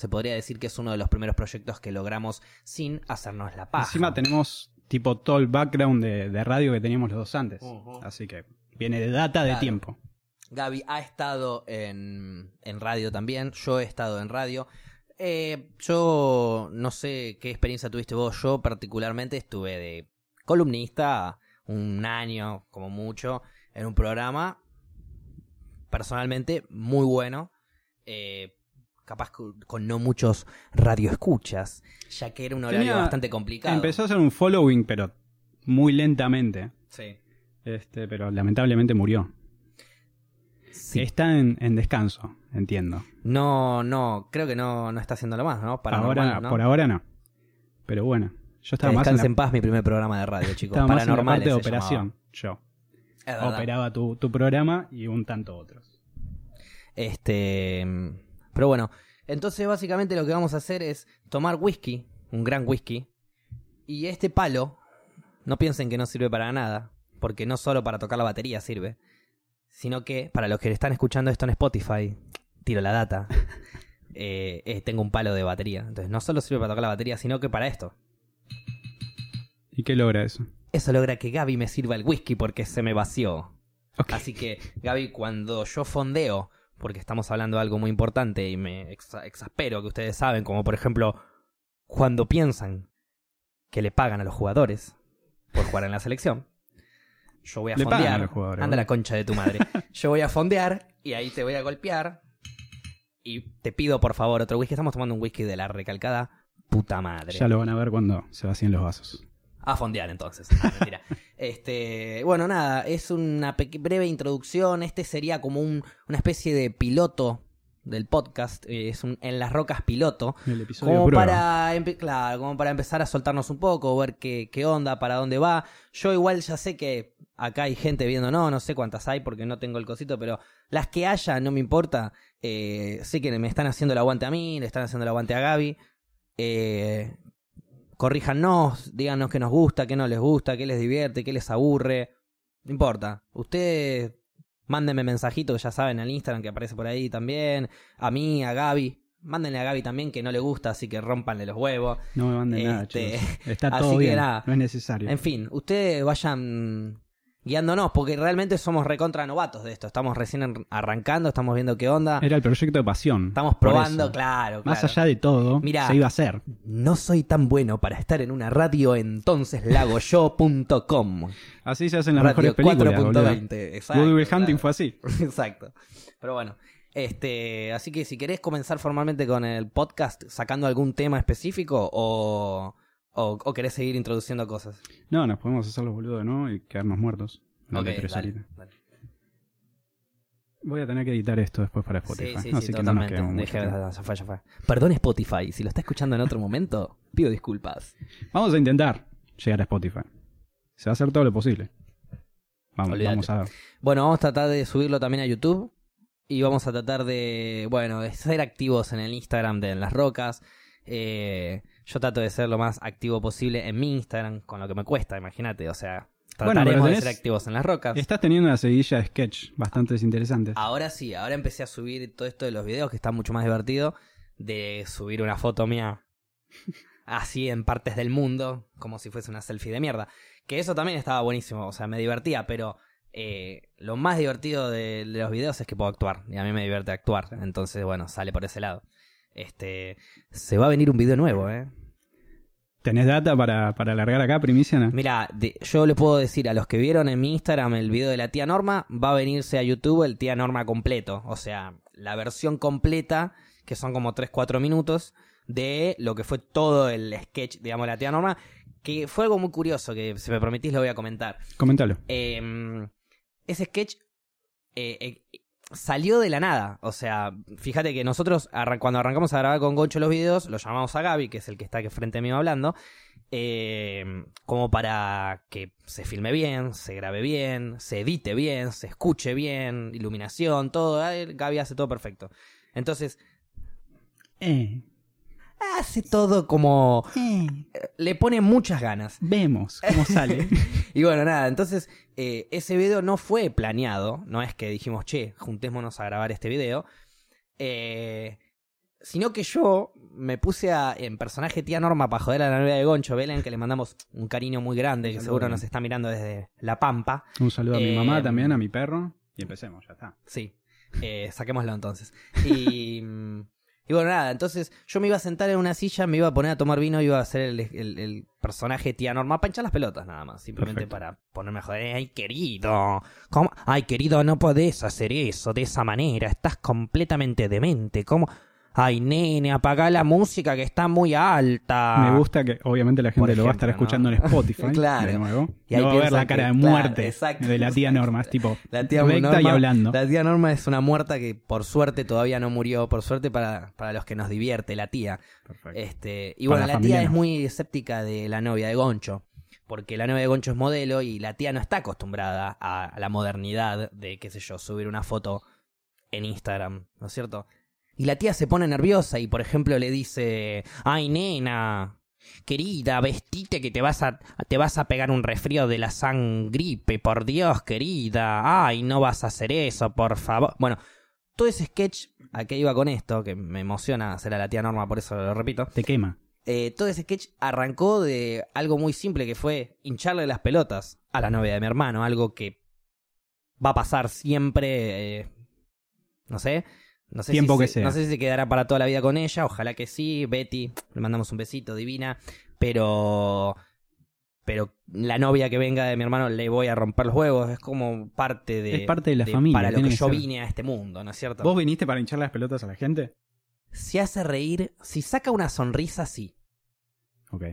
Se podría decir que es uno de los primeros proyectos que logramos sin hacernos la paja. Encima tenemos tipo todo el background de, de radio que teníamos los dos antes. Así que viene de data de tiempo. Gaby ha estado en, en radio también, yo he estado en radio. Eh, yo no sé qué experiencia tuviste vos, yo particularmente estuve de columnista un año como mucho en un programa personalmente muy bueno, eh, capaz con, no muchos radioescuchas, ya que era un horario Tenía- bastante complicado. Empezó a hacer un following, pero muy lentamente. Sí. Este, pero lamentablemente murió. Sí. Está en, en descanso, entiendo. No, no, creo que no, no está haciéndolo más, ¿no? Paranormal, ahora, ¿no? Por ahora no. Pero bueno, yo Que estaba más en la, en paz mi primer programa de radio, chicos. estaba más en la parte de operación. Yo llamaba. Operaba tu, tu programa y un tanto otros. Este, pero bueno, entonces básicamente lo que vamos a hacer es tomar whisky, un gran whisky, y este palo, no piensen que no sirve para nada, porque no solo para tocar la batería sirve, sino que para los que están escuchando esto en Spotify, tiro la data, eh, eh, tengo un palo de batería, entonces no solo sirve para tocar la batería, sino que para esto. ¿Y qué logra eso? Eso logra que Gaby me sirva el whisky porque se me vació. Así que, Gaby, cuando yo fondeo, porque estamos hablando de algo muy importante y me exa- exaspero que ustedes saben, como por ejemplo, cuando piensan que le pagan a los jugadores por jugar en la selección, yo voy a Le pagan fondear. a los jugadores, Anda la concha de tu madre. Yo voy a fondear y ahí te voy a golpear. Y te pido por favor otro whisky. Estamos tomando un whisky de la recalcada puta madre. Ya lo van a ver cuando se vacíen los vasos. A fondear entonces. Ah, mentira. Este, bueno, nada, es una breve introducción. Este sería como un- una especie de piloto del podcast. eh, es un en las rocas piloto. El episodio Como prueba. para, claro, como para empezar a soltarnos un poco, ver qué, qué onda, para dónde va. Yo igual ya sé que acá hay gente viendo, no, no sé cuántas hay porque no tengo el cosito, pero las que haya no me importa. Eh, sé que me están haciendo el aguante a mí, le están haciendo el aguante a Gaby. Eh, corríjanos, díganos qué nos gusta, qué no les gusta, qué les divierte, qué les aburre. No importa. Ustedes mándenme mensajito, que ya saben, al Instagram que aparece por ahí también. A mí, a Gaby. Mándenle a Gaby también que no le gusta, así que rompanle los huevos. No me manden nada, Este, chicos. Está así todo que bien. nada. No es necesario. En fin, ustedes vayan guiándonos, porque realmente somos recontra novatos de esto. Estamos recién arrancando, estamos viendo qué onda. Era el proyecto de pasión. Estamos probando, eso. claro, Más claro. allá de todo, Mirá. se iba a hacer. No soy tan bueno para estar en una radio, entonces lagoyo.com. Así se hacen las Radio mejores películas. boludo. 4.20. Exacto. Good Will Hunting claro. fue así. Exacto. Pero bueno, este, así que si querés comenzar formalmente con el podcast sacando algún tema específico o, o, o querés seguir introduciendo cosas. No, nos podemos hacer los boludos, ¿no? Y quedarnos muertos. No Ok, te tres dale. Voy a tener que editar esto después para Spotify. Sí, sí, así sí, que no nos ya fue, ya fue. Perdón Spotify, si lo está escuchando en otro momento, pido disculpas. Vamos a intentar llegar a Spotify. Se va a hacer todo lo posible. Vamos, vamos a ver. Bueno, vamos a tratar de subirlo también a YouTube. Y vamos a tratar de, bueno, de ser activos en el Instagram de En Las Rocas. Eh, yo trato de ser lo más activo posible en mi Instagram, con lo que me cuesta, imagínate. O sea, Bueno, trataremos de tenés- ser activos en Las Rocas. Estás teniendo una seguidilla de sketch bastante interesantes. Ahora sí, ahora empecé a subir todo esto de los videos, que está mucho más divertido. De subir una foto mía así en partes del mundo, como si fuese una selfie de mierda. Que eso también estaba buenísimo, o sea, me divertía, pero eh, lo más divertido de, de los videos es que puedo actuar. Y a mí me divierte actuar. Entonces, bueno, sale por ese lado. Este, se va a venir un video nuevo, ¿eh? ¿Tenés data para, para alargar acá, primicia? no? Mira, yo le puedo decir a los que vieron en mi Instagram el video de la tía Norma, va a venirse a YouTube el tía Norma completo. O sea, la versión completa, que son como 3-4 minutos, de lo que fue todo el sketch, digamos, de la tía Norma, que fue algo muy curioso, que si me permitís lo voy a comentar. Coméntalo. Eh, ese sketch eh, eh, salió de la nada. O sea, fíjate que nosotros cuando arrancamos a grabar con Goncho los videos, lo llamamos a Gaby, que es el que está aquí frente mío hablando, eh, como para que se filme bien, se grabe bien, se edite bien, se escuche bien, iluminación, todo. Gaby hace todo perfecto. Entonces, Eh, hace todo como... eh, Le pone muchas ganas. vemos cómo sale. Y bueno, nada, entonces eh, ese video no fue planeado, no es que dijimos, che, juntémonos a grabar este video. Eh, Sino que yo me puse a, en personaje tía Norma para joder a la novia de Goncho, Belén, que le mandamos un cariño muy grande, que seguro nos está mirando desde La Pampa. Un saludo a mi mamá también, a mi perro. Y empecemos, ya está. Sí, saquémoslo entonces. Y, y bueno, nada, entonces yo me iba a sentar en una silla, me iba a poner a tomar vino, iba a hacer el, el- el personaje tía Norma para hinchar las pelotas nada más, simplemente Perfecto. para ponerme a joder. Ay, querido, ¿cómo? Ay, querido, no podés hacer eso de esa manera, estás completamente demente, ¿cómo? Ay, nene, apagá la música que está muy alta. Me gusta que obviamente la gente lo va a estar escuchando en Spotify Claro. de nuevo. Y ahí no va a ver la cara que- de muerte de la tía Norma. Es tipo La tía Norma, y hablando. La tía Norma es una muerta que por suerte todavía no murió, por suerte para, para los que nos divierte, la tía. Perfecto. Este, y bueno, la tía es muy escéptica de la novia de Goncho, porque la novia de Goncho es modelo y la tía no está acostumbrada a la modernidad de, qué sé yo, subir una foto en Instagram, ¿no es cierto? Y la tía se pone nerviosa y, por ejemplo, le dice, ay, nena, querida, vestite que te vas a, te vas a pegar un resfrío de la sangripe, por Dios, querida, ay, no vas a hacer eso, por favor. Bueno, todo ese sketch, ¿a qué iba con esto? Que me emociona hacer a la tía Norma, por eso lo repito. Te quema. Eh, todo ese sketch arrancó de algo muy simple que fue hincharle las pelotas a la novia de mi hermano, algo que va a pasar siempre, eh, no sé, no sé, Tiempo si que se, sea. no sé si se quedará para toda la vida con ella, ojalá que sí, Betty, le mandamos un besito, divina, pero pero la novia que venga de mi hermano le voy a romper los huevos, es como parte de Es parte de la familia, para lo que yo ser. vine a este mundo, ¿no es cierto? ¿Vos viniste para hinchar las pelotas a la gente? Si hace reír, si saca una sonrisa, sí. Ok.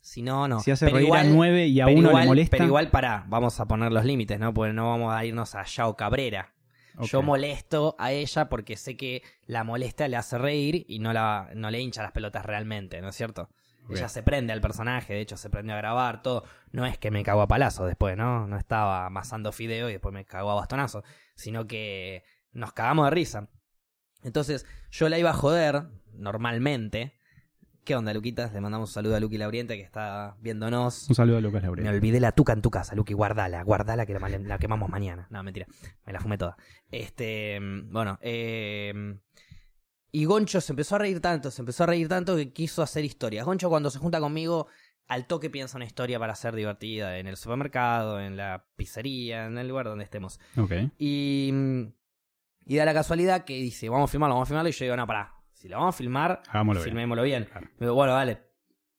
Si no, no. si hace Pero reír a igual- nueve y a uno igual, le molesta. Pero igual, pará, vamos a poner los límites, ¿no? Porque no vamos a irnos a Yao Cabrera. Yo molesto a ella porque sé que la molesta le hace reír y no, la, no le hincha las pelotas realmente, ¿no es cierto? Ella se prende al personaje, de hecho se prendió a grabar, todo. No es que me cago a palazos después, ¿no? No estaba amasando fideo y después me cago a bastonazo, sino que nos cagamos de risa. Entonces, yo la iba a joder, normalmente. ¿Qué onda, Luquitas? Le mandamos un saludo a Luqui Lauriente que está viéndonos. Un saludo a Lucas Me Laurel. olvidé la tuca en tu casa, Luqui, guardala, guardala que la, la quemamos mañana. No, mentira, me la fumé toda. Este, bueno, eh, y Goncho se empezó a reír tanto, se empezó a reír tanto que quiso hacer historias. Goncho cuando se junta conmigo, al toque piensa una historia para ser divertida en el supermercado, en la pizzería, en el lugar donde estemos. Ok. Y, y da la casualidad que dice, vamos a filmarlo, vamos a filmarlo, y yo digo, no, pará, si lo vamos a filmar, Hagámoslo filmémoslo bien. Claro. Me digo, bueno, vale.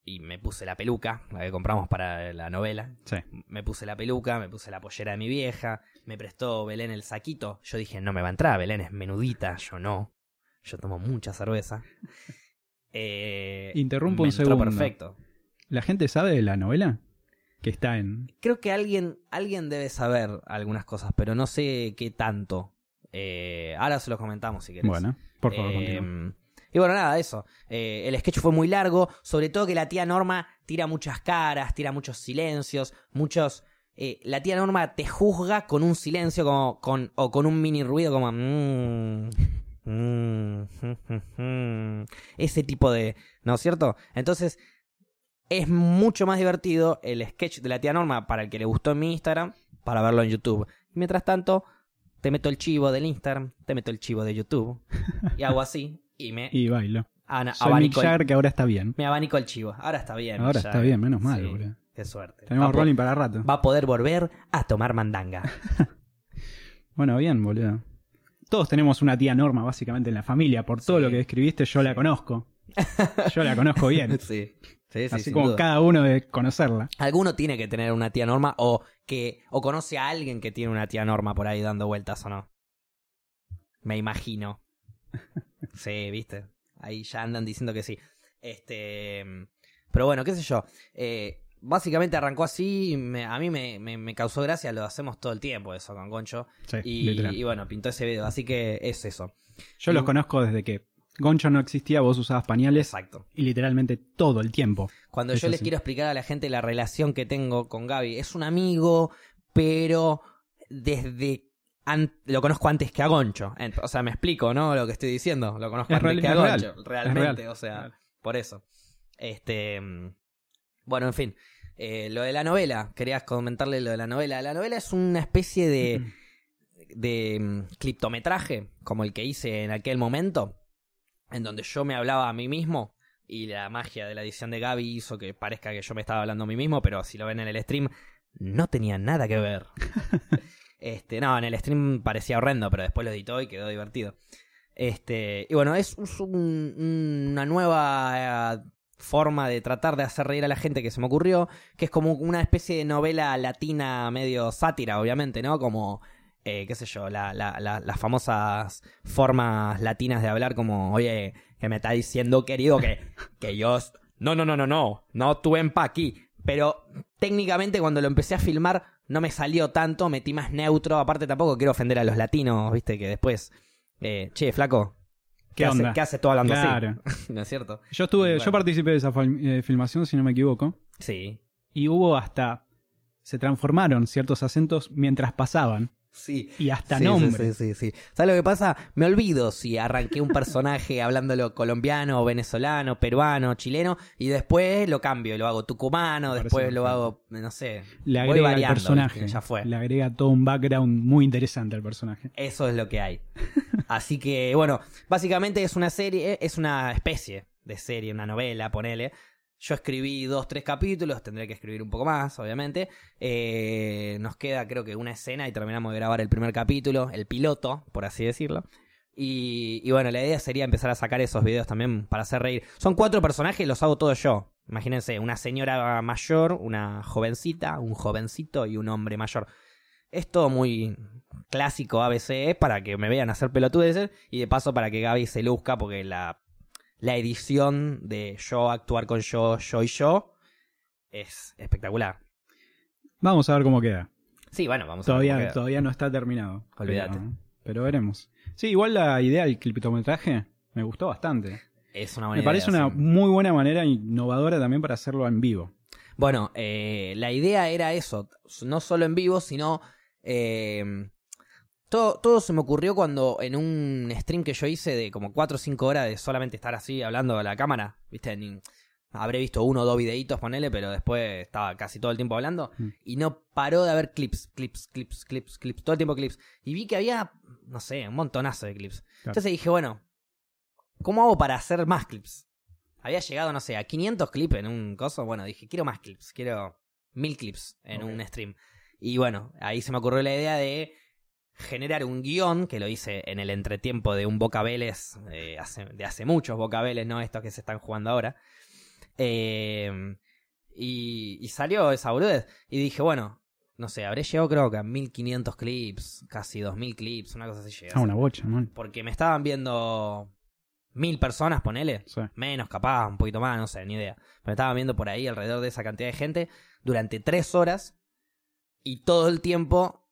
Y me puse la peluca, la que compramos para la novela. Sí. Me puse la peluca, me puse la pollera de mi vieja, me prestó Belén el saquito. Yo dije, no me va a entrar, Belén es menudita, yo no. Yo tomo mucha cerveza. Eh, Interrumpo me un segundo. perfecto. ¿La gente sabe de la novela? Que está en. Creo que alguien, alguien debe saber algunas cosas, pero no sé qué tanto. Eh, ahora se los comentamos si querés. Bueno, por favor, Eh. Y bueno, nada, eso. Eh, el sketch fue muy largo, sobre todo que la tía Norma tira muchas caras, tira muchos silencios, muchos... eh, la tía Norma te juzga con un silencio como con, o con un mini ruido como... mm, mm, mm, ese tipo de... ¿No es cierto? Entonces, es mucho más divertido el sketch de la tía Norma para el que le gustó en mi Instagram, para verlo en YouTube. Mientras tanto, te meto el chivo del Instagram, te meto el chivo de YouTube, y hago así, y me Y bailo. ana- Soy Mick Jagger, que ahora está bien. me abanico el chivo. Ahora está bien. Ahora está bien, menos mal, Sí, boludo. Qué suerte. Tenemos va, rolling para rato. va a poder volver a tomar mandanga. Bueno, bien, boludo. Todos tenemos una tía Norma, básicamente, en la familia. Por todo Sí. lo que describiste, yo la conozco. Yo la conozco bien. sí. Sí, sí, Así como duda. cada uno debe conocerla. Alguno tiene que tener una tía Norma o que o conoce a alguien que tiene una tía Norma por ahí dando vueltas o no. Me imagino. Sí, viste. Ahí ya andan diciendo que sí. Este, pero bueno, qué sé yo. Eh, básicamente arrancó así. me- a mí me, me- me causó gracia. Lo hacemos todo el tiempo eso con Goncho. Sí, Y, y bueno, pintó ese video. Así que es eso. Yo y- los conozco desde que Goncho no existía, vos usabas pañales Exacto. y literalmente todo el tiempo. Cuando Eso yo les sí. quiero explicar a la gente la relación que tengo con Gaby, es un amigo, pero desde an- lo conozco antes que a Goncho. O sea, me explico, ¿no? Lo que estoy diciendo. Lo conozco Es antes real- que a real. Goncho. Realmente, real. o sea, por eso. Este. mm, Bueno, en fin. Eh, lo de la novela, querías comentarle lo de la novela. La novela es una especie de, de mm, cliptometraje, como el que hice en aquel momento. en donde yo me hablaba a mí mismo y la magia de la edición de Gaby hizo que parezca que yo me estaba hablando a mí mismo, pero si lo ven en el stream, no tenía nada que ver. este, no, en el stream parecía horrendo, pero después lo editó y quedó divertido. Este, y bueno, es un- una nueva eh, forma de tratar de hacer reír a la gente que se me ocurrió, que es como una especie de novela latina medio sátira, obviamente, ¿no? Como, eh, qué sé yo, la- la- la- las famosas formas latinas de hablar como, oye, que me está diciendo, querido, que, que yo... No, no, no, no, no, no tuve pa' aquí. Pero técnicamente cuando lo empecé a filmar no me salió tanto, metí más neutro, aparte tampoco quiero ofender a los latinos, viste, que después... Eh, che, flaco, ¿Qué hace- onda? ¿Qué haces tú hablando Claro. así? ¿No es cierto? Yo estuve, Bueno. yo participé de esa eh, filmación, si no me equivoco, Sí. y hubo hasta se transformaron ciertos acentos mientras pasaban Sí. y hasta sí, nombres. Sí, sí, sí, sí. ¿Sabes lo que pasa? Me olvido si arranqué un personaje hablándolo colombiano, venezolano, peruano, chileno, y después lo cambio, lo hago tucumano, después lo hago, no sé. Le voy agrega al variando, personaje, ¿viste? Ya fue. le agrega todo un background muy interesante al personaje. Eso es lo que hay. Así que, bueno, básicamente es una serie, es una especie de serie, una novela, ponele. Yo escribí dos, tres capítulos, tendré que escribir un poco más, obviamente. Eh, nos queda, creo que, una escena y terminamos de grabar el primer capítulo, el piloto, por así decirlo. Y, bueno, la idea sería empezar a sacar esos videos también para hacer reír. Son cuatro personajes, los hago todos yo. Imagínense, una señora mayor, una jovencita, un jovencito y un hombre mayor. Es todo muy clásico ABC para que me vean hacer pelotudeces y de paso para que Gaby se luzca porque la, la edición de yo actuar con yo, yo y yo es espectacular. Vamos a ver cómo queda. Sí, bueno, vamos a ver Todavía, cómo queda. todavía no está terminado. Olvídate. Pero, pero veremos. Sí, igual la idea del cliptometraje me gustó bastante. Es una buena Me parece idea, una sí. muy buena manera innovadora también para hacerlo en vivo. Bueno, eh, la idea era eso, no solo en vivo, sino... eh, todo, todo se me ocurrió cuando en un stream que yo hice de como 4 o 5 horas de solamente estar así hablando a la cámara, ¿viste? Ni- habré visto uno o dos videitos, ponele, pero después estaba casi todo el tiempo hablando Mm. y no paró de haber clips, clips, clips, clips, clips, todo el tiempo clips. Y vi que había, no sé, un montonazo de clips. Entonces dije, bueno, ¿cómo hago para hacer más clips? Había llegado, no sé, a 500 clips en un coso. Bueno, dije, quiero más clips, quiero mil clips en un stream. Y bueno, ahí se me ocurrió la idea de generar un guion, que lo hice en el entretiempo de un Boca Vélez, eh, hace- de hace muchos Boca Vélez, no estos que se están jugando ahora. Eh, y, y salió esa boludez. Y dije, bueno, no sé, habré llegado creo que a 1500 clips, casi 2000 clips, una cosa así llegué a Ah, una bocha, man. Porque me estaban viendo mil personas, ponele. Sí. Menos, capaz, un poquito más, no sé, ni idea. Me estaban viendo por ahí alrededor de esa cantidad de gente durante tres horas y todo el tiempo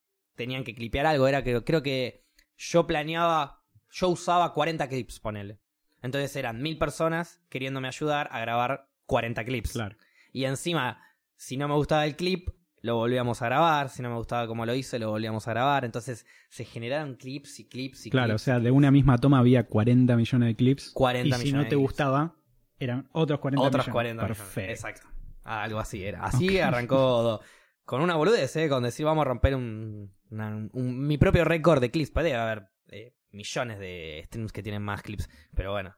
tenían que clipear algo. Era que creo que yo planeaba, yo usaba 40 clips, ponele. Entonces eran mil personas queriéndome ayudar a grabar 40 clips. Claro. Y encima, si no me gustaba el clip, lo volvíamos a grabar. Si no me gustaba cómo lo hice, lo volvíamos a grabar. Entonces se generaron clips y clips y Claro, o clips. sea, de una misma toma había 40 millones de clips. 40 y si no te clips. gustaba, eran otros 40 Otros millones. 40 millones. Perfecto. Exacto. Algo así era. Así Ok. arrancó con una boludez, ¿eh? Con decir vamos a romper un, una- un- mi propio récord de clips. Puede haber eh, millones de streams que tienen más clips. Pero bueno,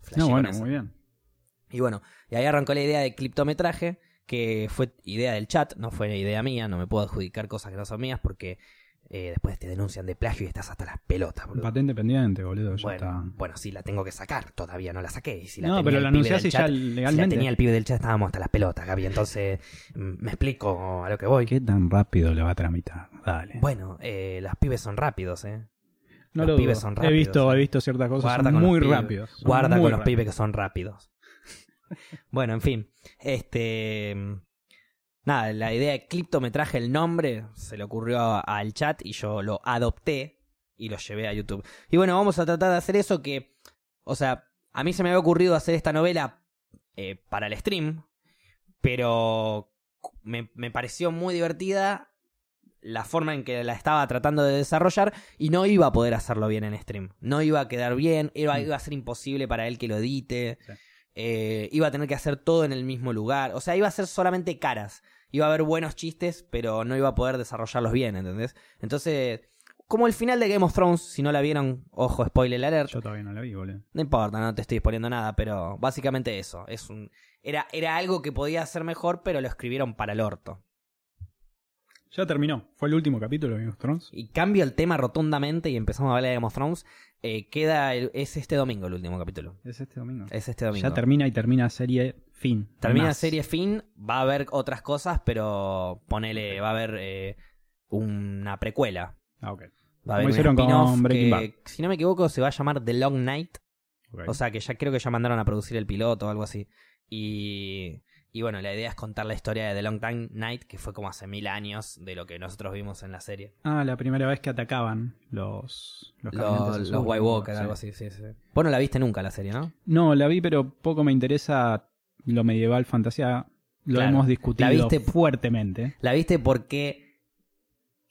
flashé No, bueno, muy bien. Y bueno, y ahí arrancó la idea de cliptometraje, que fue idea del chat, no fue idea mía, no me puedo adjudicar cosas que no son mías porque eh, después te denuncian de plagio y estás hasta las pelotas, boludo. Patente pendiente, boludo. Ya Bueno, está. bueno, sí, la tengo que sacar, todavía no la saqué. Y si la no, tenía pero la y ya chat- Si la legalmente. tenía el pibe del chat estábamos hasta las pelotas, Gaby, entonces mm, me explico a lo que voy. ¿Qué tan rápido le va a tramitar? Dale. Bueno, eh, los pibes son rápidos, ¿eh? no los lo pibes dudo. son He rápidos, visto, eh. he visto ciertas cosas Guarda son con los muy rápidos. Guarda muy con los pibes que son rápidos. bueno, en fin. Este. Nada, la idea de cliptometraje, el nombre, se le ocurrió al chat y yo lo adopté y lo llevé a YouTube. Y bueno, vamos a tratar de hacer eso que. O sea, a mí se me había ocurrido hacer esta novela eh, para el stream, pero me, me pareció muy divertida la forma en que la estaba tratando de desarrollar y no iba a poder hacerlo bien en stream. No iba a quedar bien, iba, Mm. iba a ser imposible para él que lo edite. Sí. eh, iba a tener que hacer todo en el mismo lugar. O sea, iba a ser solamente caras. Iba a haber buenos chistes, pero no iba a poder desarrollarlos bien, ¿entendés? Entonces, como el final de Game of Thrones, si no la vieron, ojo, spoiler alert. Yo todavía no la vi, boludo. No importa, no te estoy exponiendo nada, pero básicamente eso. Es un, era, era algo que podía ser mejor, pero lo escribieron para el orto. Ya terminó. Fue el último capítulo de Game of Thrones. Y cambio el tema rotundamente y empezamos a hablar de Game of Thrones. Eh, queda el- es este domingo el último capítulo. Es este domingo. Es este domingo. Ya termina y termina serie fin. Termina Más. serie fin, va a haber otras cosas, pero ponele, va a haber eh, una precuela. Ah, ok. Va a Como haber un hicieron con Breaking que, si no me equivoco, se va a llamar The Long Night. O sea que ya creo que ya mandaron a producir el piloto o algo así. Y, y bueno, la idea es contar la historia de The Long Time Night, que fue como hace mil años de lo que nosotros vimos en la serie. Ah, la primera vez que atacaban los los, Los, los White Walker, Sí. algo así, sí, sí. Vos no la viste nunca la serie, ¿no? No, la vi, pero poco me interesa lo medieval fantasía. Lo Claro. hemos discutido La viste- fuertemente. La viste porque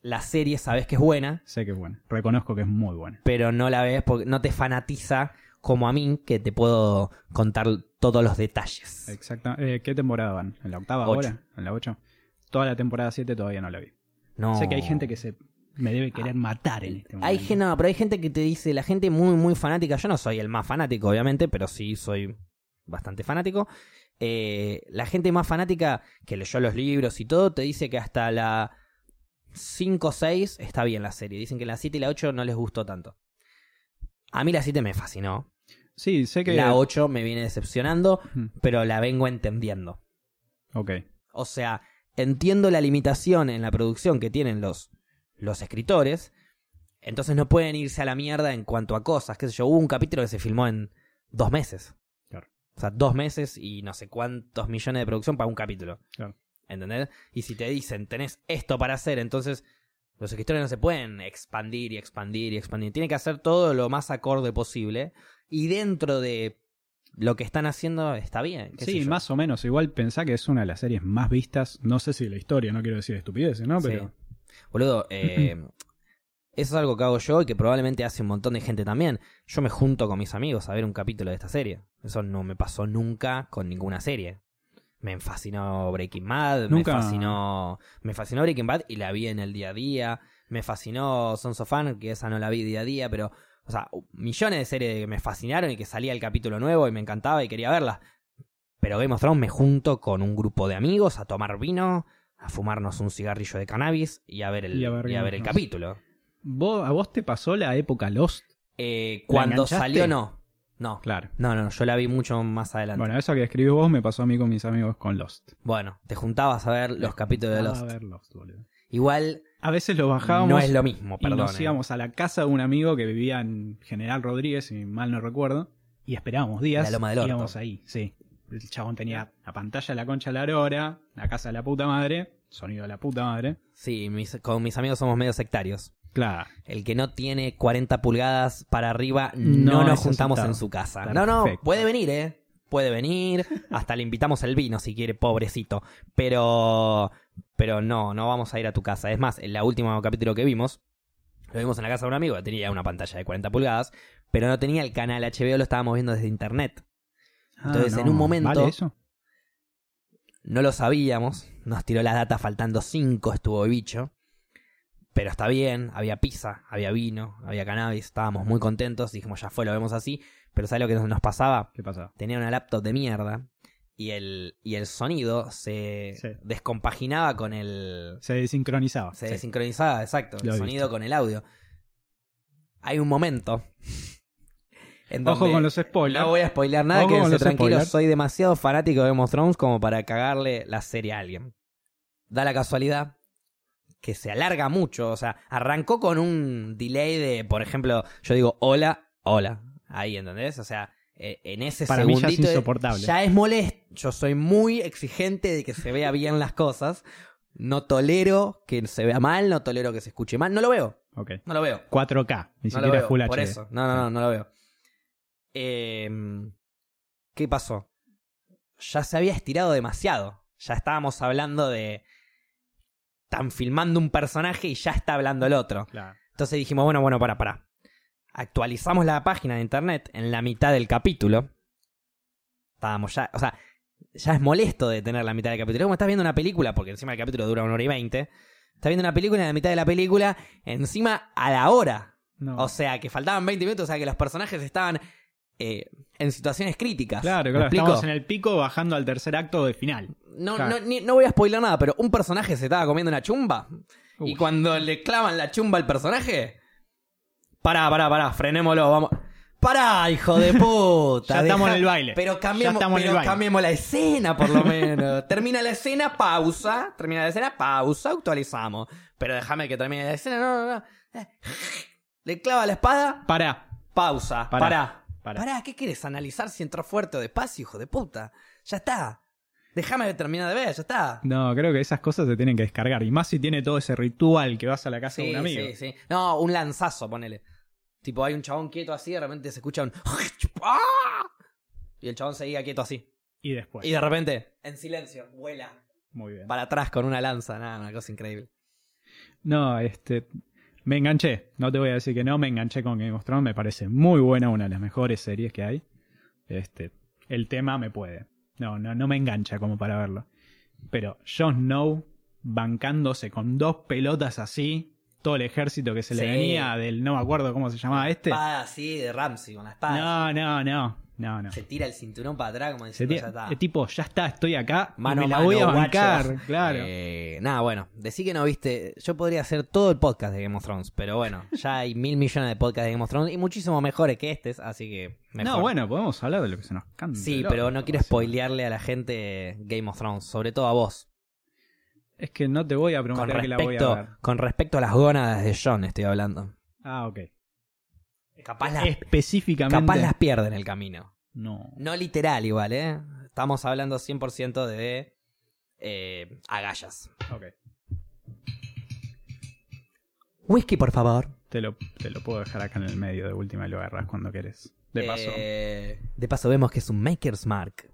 la serie sabes que es buena, Sé que es buena. Reconozco que es muy buena. pero no la ves porque no te fanatiza como a mí, que te puedo contar todos los detalles. Exacto. Eh, ¿Qué temporada van? ¿En la octava Ocho. ahora? ¿En la 8? Toda la temporada 7 todavía no la vi. No. Sé que hay gente que se me debe querer matar en este momento. Hay gente, no, pero hay gente que te dice, la gente muy, muy fanática. Yo no soy el más fanático, obviamente, pero sí soy bastante fanático. Eh, la gente más fanática que leyó los libros y todo te dice que hasta la 5 o 6 está bien la serie. Dicen que la 7 y la 8 no les gustó tanto. A mí la 7 me fascinó. Sí, sé que... La 8 me viene decepcionando, pero la vengo entendiendo. Ok. O sea, entiendo la limitación en la producción que tienen los, los escritores. Entonces no pueden irse a la mierda en cuanto a cosas. Qué sé yo, hubo un capítulo que se filmó en dos meses. O sea, dos meses y no sé cuántos millones de producción para un capítulo. Claro. ¿Entendés? Y si te dicen, tenés esto para hacer, entonces los escritores no se pueden expandir y expandir y expandir. Tienen que hacer todo lo más acorde posible. Y dentro de lo que están haciendo está bien. Sí, más o menos. Igual pensá que es una de las series más vistas. No sé si de la historia, no quiero decir estupideces, ¿no? Sí. Pero Boludo, eh, eso es algo que hago yo y que probablemente hace un montón de gente también. Yo me junto con mis amigos a ver un capítulo de esta serie. Eso no me pasó nunca con ninguna serie. Me fascinó Breaking Bad, Nunca- me fascinó. Me fascinó Breaking Bad y la vi en el día a día. Me fascinó Sons of Anarchy, que esa no la vi día a día, pero. O sea, millones de series que me fascinaron y que salía el capítulo nuevo y me encantaba y quería verlas. Pero Game of Thrones me junto con un grupo de amigos a tomar vino, a fumarnos un cigarrillo de cannabis y a ver el, Y a ver y a Game ver of el capítulo. ¿Vos, ¿a vos te pasó la época Lost? Eh, ¿La cuando enganchaste? salió, no. No. Claro. No, no, yo la vi mucho más adelante. Bueno, Bueno, eso que escribís vos me pasó a mí con mis amigos con Lost. te juntabas a ver los capítulos de Lost. A ver Lost, boludo. Igual A veces lo bajábamos no es lo mismo, perdón. nos íbamos a la casa de un amigo que vivía en General Rodríguez, si mal no recuerdo, y esperábamos días. La Loma del Orto. Íbamos ahí, sí. El chabón tenía la pantalla de la concha de la aurora, la casa de la puta madre, sonido de la puta madre. Sí, mis- con mis amigos somos medio sectarios. Claro. El que no tiene 40 pulgadas para arriba No no, nos juntamos en su casa. No, no, Perfecto. puede venir, ¿eh? Puede venir. Hasta le invitamos el vino si quiere, pobrecito. Pero, pero no, no vamos a ir a tu casa. Es más, en el último capítulo que vimos, lo vimos en la casa de un amigo, que tenía una pantalla de 40 pulgadas, pero no tenía el canal HBO, lo estábamos viendo desde internet. Entonces, Ah, en un momento- ¿Vale eso? No lo sabíamos, nos tiró la data faltando 5, estuvo bicho. Pero está bien, había pizza, había vino, había cannabis, estábamos muy contentos, dijimos ya fue, lo vemos así. Pero ¿sabes lo que nos- pasaba? ¿Qué pasa? Tenía una laptop de mierda y el, y el sonido se Sí. descompaginaba con el... Se desincronizaba. Se Sí. desincronizaba, exacto, Lo el sonido visto. con el audio. Hay un momento... En Ojo con los spoilers. no voy a spoilear nada, Ojo quédense los tranquilos. spoilers. Soy demasiado fanático de Game of Thrones como para cagarle la serie a alguien. Da la casualidad que se alarga mucho. O sea, arrancó con un delay de, por ejemplo, yo digo hola, hola. Ahí, ¿entendés? O sea, eh, en ese Para mí ya es insoportable. Ya es molesto. Yo soy muy exigente de que se vea bien las cosas. No tolero que se vea mal, no tolero que se escuche mal. No lo veo, Ok. no lo veo. 4K, ni No siquiera veo, Full por HD. eso. No, no, no, no lo veo. Em, ¿Qué pasó? Ya se había estirado demasiado. Ya estábamos hablando de... Están filmando un personaje y ya está hablando el otro. Claro. Entonces dijimos, bueno, bueno, para, para. Actualizamos la página de internet en la mitad del capítulo. Estábamos ya, o sea, ya es molesto de tener la mitad del capítulo. Es como estás viendo una película, porque encima el capítulo dura una hora y veinte. Está viendo una película en la mitad de la película, encima a la hora. No. O sea, que faltaban 20 minutos, o sea, que los personajes estaban eh, en situaciones críticas. claro, ¿Me claro. Estamos en el pico bajando al tercer acto de final. No, Claro. no, ni- no voy a spoiler nada, pero un personaje se estaba comiendo una chumba. Y cuando le clavan la chumba al personaje. Pará, pará, pará, frenémoslo, vamos. Pará, hijo de puta. Ya estamos en el baile. Pero cambiamos, pero cambiemos la escena, por lo menos. termina la escena, pausa. Termina la escena, pausa, actualizamos. Pero déjame que termine la escena, no, no, no. Eh, Le clava la espada, Pará. pausa. Pará, Pará. Pará. Pará, ¿qué quieres? ¿Analizar si entró fuerte o despacio, hijo de puta? Ya está. Déjame terminar de ver, ya está. No, creo que esas cosas se tienen que descargar. Y más si tiene todo ese ritual que vas a la casa de un amigo. sí, sí. No, un lanzazo, ponele. Tipo, hay un chabón quieto así, de repente se escucha un... Y el chabón seguía quieto así. Y después. Y de repente, en silencio, vuela Muy bien. para atrás con una lanza. Nada, una cosa increíble. No, este. Me enganché. No te voy a decir que no, me enganché con Game of Thrones. Me parece muy buena, una de las mejores series que hay. Este. El tema me puede. No, no, no me engancha como para verlo. Pero Jon Snow bancándose con dos pelotas así. Todo el ejército que se le Sí. venía del. No me acuerdo cómo se llamaba este. Espada así de Ramsey, con la espada. No, no, no. No, no. Se tira el cinturón para atrás como diciendo, tira- ya está. es tipo, ya está, estoy acá. Mano me la mano, voy a bancar. Claro. Eh, nada, bueno, decí que no viste. Yo podría hacer todo el podcast de Game of Thrones, pero bueno, ya hay mil millones de podcasts de Game of Thrones y muchísimo mejores que este, así que mejor. no, bueno, podemos hablar de lo que se nos canta. Sí, pero no quiero spoilearle a la gente Game of Thrones, sobre todo a vos. Es que no te voy a Con prometer que la voy a respecto, ver. con respecto a las gónadas de John estoy hablando. Ah, ok. Capaz las, Específicamente. capaz las pierde en el camino. No. No literal igual, ¿eh? Estamos hablando 100% de eh, agallas. Ok. Whisky, por favor. Te lo, te lo puedo dejar acá en el medio de última y lo agarras cuando querés. De paso. Eh, de paso vemos que es un Maker's Mark.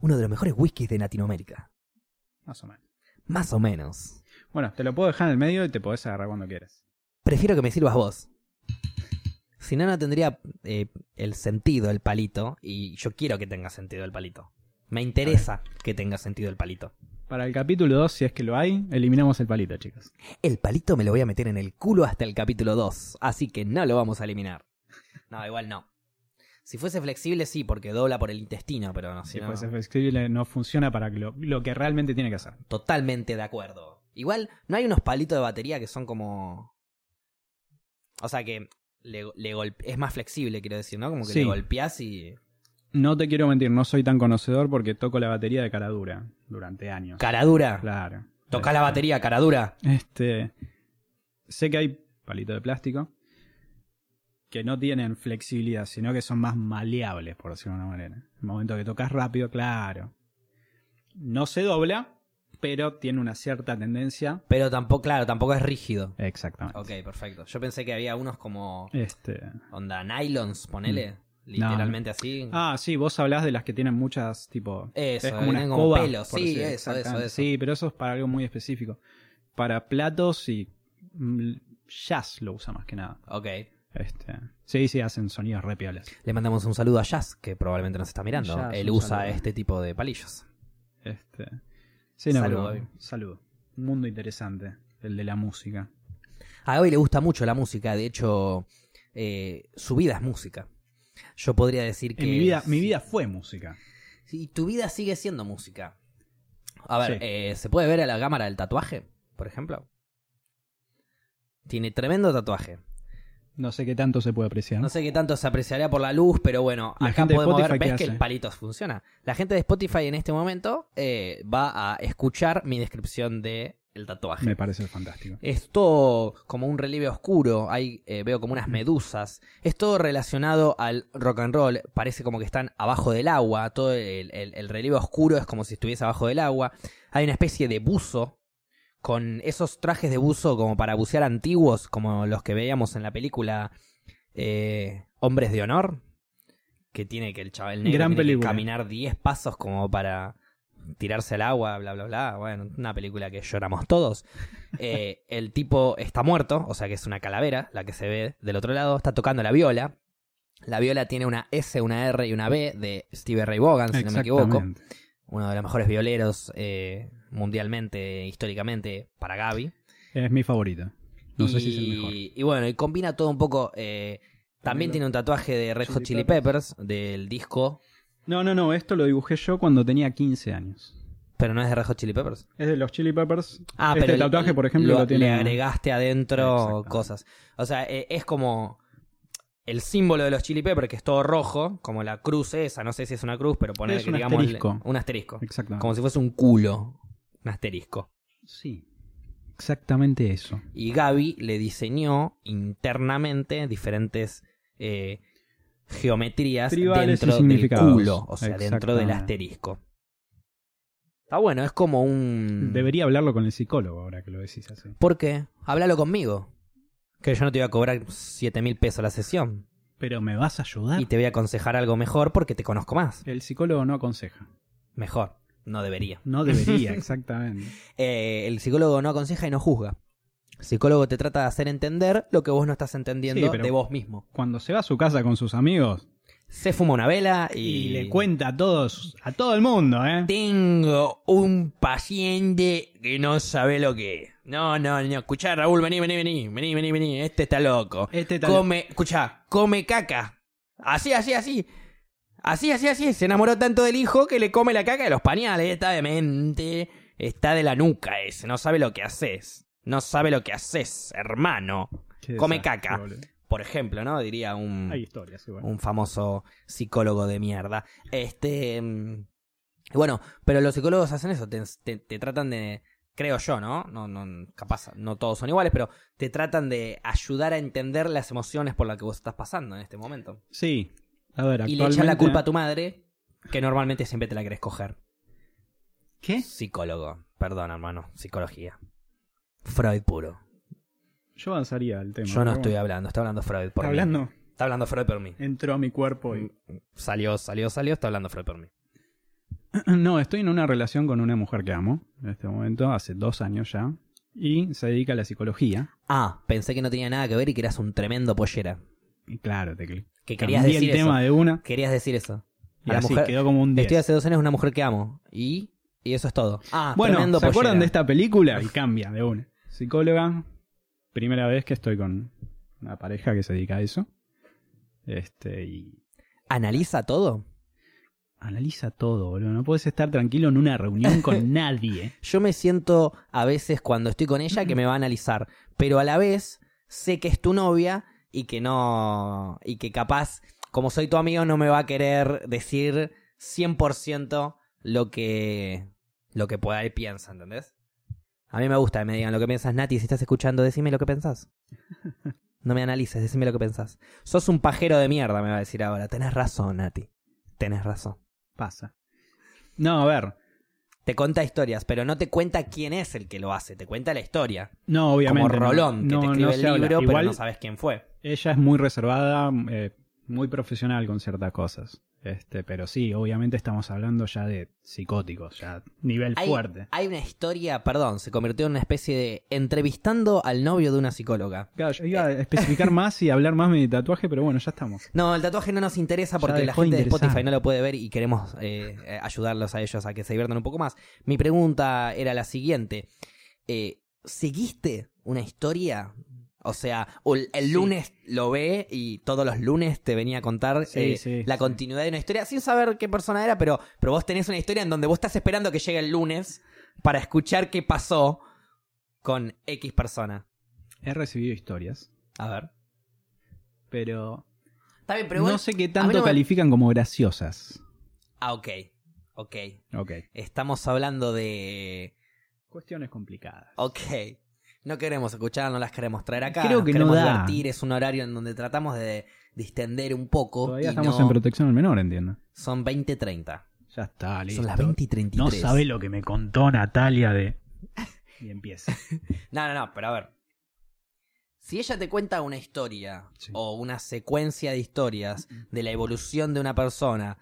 Uno de los mejores whiskies de Latinoamérica. Más o menos. Más o menos. Bueno, te lo puedo dejar en el medio y te podés agarrar cuando quieras. Prefiero que me sirvas vos. Si no, no tendría eh, el sentido el palito. Y yo quiero que tenga sentido el palito. Me interesa que tenga sentido el palito. Para el capítulo 2, si es que lo hay, eliminamos el palito, chicos. El palito me lo voy a meter en el culo hasta el capítulo 2. Así que no lo vamos a eliminar. No, igual no. Si fuese flexible, sí, porque dobla por el intestino, pero no. Si Si no- fuese flexible, no funciona para lo, lo que realmente tiene que hacer. Totalmente de acuerdo. Igual, ¿no hay unos palitos de batería que son como. O sea que le, le golpe- es más flexible, quiero decir, ¿no? Como que Sí. le golpeás y. No te quiero mentir, no soy tan conocedor porque toco la batería de cara dura durante años. Cara dura. Claro. Toca la batería, cara dura. Este. Sé que hay palitos de plástico que no tienen flexibilidad, sino que son más maleables, por decirlo de una manera. En el momento que tocas rápido, claro. No se dobla, pero tiene una cierta tendencia. Pero tampoco, claro, tampoco es rígido. Exactamente. Ok, perfecto. Yo pensé que había unos como. Este. Onda, nylons, ponele. Literalmente así. Ah, sí, vos hablás de las que tienen muchas, tipo. Eso, es como una tienen como escoba. pelos, sí, decir, eso, eso, eso. Sí, pero eso es para algo muy específico. Para platos y. mm, Jazz lo usa más que nada. Ok. Este, sí, sí, hacen sonidos re piolas. Le mandamos un saludo a Jazz, que probablemente nos está mirando. Jazz, Él usa saludo. este tipo de palillos. Este, sí, no, Saludo, pero- saludo. Un mundo interesante, el de la música. A Gaby le gusta mucho la música, de hecho, eh, su vida es música. Yo podría decir que. En mi vida, mi vida fue música. Sí, tu vida sigue siendo música. A ver, Sí. eh, ¿se puede ver a la cámara del tatuaje, por ejemplo? Tiene tremendo tatuaje. No sé qué tanto se puede apreciar. No sé qué tanto se apreciaría por la luz, pero bueno, La acá gente de podemos ver, Spotify, ves ¿qué que el palito funciona. La gente de Spotify en este momento eh, va a escuchar mi descripción de el tatuaje. Me parece fantástico. Es todo como un relieve oscuro, hay, eh, veo como unas medusas. Es todo relacionado al rock and roll, parece como que están abajo del agua, todo el, el- el relieve oscuro es como si estuviese abajo del agua. Hay una especie de buzo, con esos trajes de buzo como para bucear antiguos, como los que veíamos en la película eh, Hombres de Honor, que tiene que el chaval negro Gran tiene que película. caminar 10 pasos como para tirarse al agua, bla, bla, bla. Bueno, una película que lloramos todos. Eh, el tipo está muerto, o sea que es una calavera, la que se ve del otro lado, está tocando la viola. La viola tiene una S, una R y una B de Steve Ray Vaughan, si no me equivoco. Uno de los mejores violeros eh, mundialmente, históricamente, para Gaby. Es mi favorito. No sé y, si es el mejor. Y bueno, y combina todo un poco. eh, también tiene un tatuaje de Red Hot Chili Peppers. Peppers, del disco, No, no, no. Esto lo dibujé yo cuando tenía 15 años. pero no es de Red Hot Chili Peppers. Es de los Chili Peppers. Ah, este pero tatuaje, por ejemplo, lo, tiene. le agregaste adentro cosas. O sea, eh, es como el símbolo de los Chili Peppers, que es todo rojo, como la cruz esa, no sé si es una cruz, pero poner Es que un digamos asterisco. un asterisco. Como si fuese un culo. Un asterisco. Sí. Exactamente eso. Y Gaby le diseñó internamente diferentes eh, geometrías Tribales dentro del culo, o sea, dentro del asterisco. Está bueno, es como un... Debería hablarlo con el psicólogo ahora que lo decís así. ¿Por qué? Háblalo conmigo. Que yo no te voy a cobrar 7 mil pesos la sesión. Pero me vas a ayudar. Y te voy a aconsejar algo mejor porque te conozco más. El psicólogo no aconseja. Mejor. No debería. No debería, exactamente. Eh, el psicólogo no aconseja y no juzga. El psicólogo te trata de hacer entender lo que vos no estás entendiendo Sí, pero- de vos mismo. Cuando se va a su casa con sus amigos Se fuma una vela y, y, le cuenta a todos, a todo el mundo, ¿eh? Tengo un paciente que no sabe lo que es. No, no, no. Escuchá, Raúl, vení, vení, vení. Vení, vení, vení. Este está loco. Este está come, escuchá, come caca. Así, así, así. Así, así, así. Se enamoró tanto del hijo que le come la caca de los pañales. Está demente. Está de la nuca ese. No sabe lo que haces. No sabe lo que haces, hermano. Qué come desastre, caca. boludo. Por ejemplo, ¿no? Diría un Hay historias, igual. un famoso psicólogo de mierda. Este. mm, Bueno, pero los psicólogos hacen eso, te, te- te tratan de. Creo yo, ¿no? No, no, capaz, no todos son iguales, pero te tratan de ayudar a entender las emociones por las que vos estás pasando en este momento. Sí. A ver, Y le echan la culpa a tu madre, que normalmente siempre te la querés coger. ¿Qué? Psicólogo, perdón, hermano, psicología. Freud puro. Yo avanzaría al tema. Yo no estoy bueno. hablando, está hablando Freud por Está mí. hablando. Está hablando Freud por mí. Entró a mi cuerpo y... Salió, salió, salió, está hablando Freud por mí. No, estoy en una relación con una mujer que amo en este momento, hace dos años ya, y se dedica a la psicología. Ah, pensé que no tenía nada que ver y que eras un tremendo pollera. Claro, te Que querías cambié decir el tema eso. de una Querías decir eso. y así mujer- quedó como un 10. Estoy hace dos años una mujer que amo. Y, y eso es todo. Ah, Bueno, ¿se acuerdan de esta película? Y cambia de una. Psicóloga, primera vez que estoy con una pareja que se dedica a eso. Este, y ¿Analiza todo? analiza todo, boludo. No puedes estar tranquilo en una reunión con nadie. Yo me siento a veces cuando estoy con ella que me va a analizar. Pero a la vez sé que es tu novia y que no. Y que capaz, como soy tu amigo, no me va a querer decir 100% lo que. Lo que por ahí piensa, ¿entendés? A mí me gusta que me digan lo que piensas, Nati. Si estás escuchando, decime lo que pensás. No me analices, decime lo que pensás. Sos un pajero de mierda, me va a decir ahora. Tenés razón, Nati. Tenés razón. Pasa. No, a ver. Te cuenta historias, pero no te cuenta quién es el que lo hace. Te cuenta la historia. No, obviamente. Como no. Rolón, que te no escribe el libro, Igual, pero no sabes quién fue. Ella es muy reservada, eh, muy profesional con ciertas cosas. Este, pero sí, obviamente estamos hablando ya de psicóticos, ya nivel Hay, fuerte. hay una historia, perdón, se convirtió en una especie de entrevistando al novio de una psicóloga. Claro, yo iba a especificar más y hablar más de mi tatuaje, pero bueno, ya estamos. No, el tatuaje no nos interesa porque la gente de. Spotify no lo puede ver y queremos eh, eh, ayudarlos a ellos a que se diviertan un poco más. Mi pregunta era la siguiente. Eh, ¿Seguiste una historia? O sea, el, Sí. lunes lo ve y todos los lunes te venía a contar Sí, eh, sí, la continuidad de una historia sin saber qué persona era, pero, pero vos tenés una historia en donde vos estás esperando que llegue el lunes para escuchar qué pasó con X persona. He recibido historias, A ver. pero, Está bien, pero no sé qué tanto no me- califican como graciosas. Ah, ok. Ok. Ok. Estamos hablando de... Cuestiones complicadas. Ok. No queremos escuchar, no las queremos traer acá. Creo que no queremos da. divertir. Es un horario en donde tratamos de distender un poco. Todavía y estamos no- en protección al menor, entiendo. Son 20.30. Ya está, listo. Son las 20 y 33. No sabe lo que me contó Natalia de... Y empieza. No, no, no, pero a ver. Si ella te cuenta una historia Sí. o una secuencia de historias de la evolución de una persona,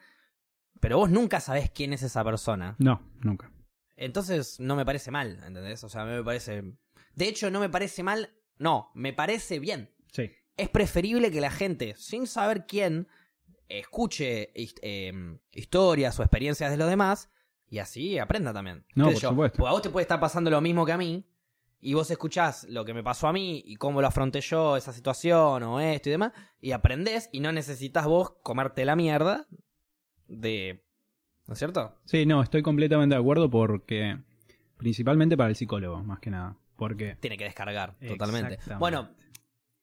pero vos nunca sabés quién es esa persona, No, nunca. entonces no me parece mal, ¿entendés? O sea, me parece... De hecho, no me parece mal, no, me parece bien. Sí. Es preferible que la gente, sin saber quién, escuche eh, historias o experiencias de los demás y así aprenda también. No, ¿Qué sé por yo? supuesto. Porque a vos te puede estar pasando lo mismo que a mí y vos escuchás lo que me pasó a mí y cómo lo afronté yo, esa situación o esto y demás, y aprendés y no necesitas vos comerte la mierda de... ¿No es cierto? Sí, no, estoy completamente de acuerdo porque principalmente para el psicólogo, más que nada, porque Tiene que descargar totalmente. Bueno,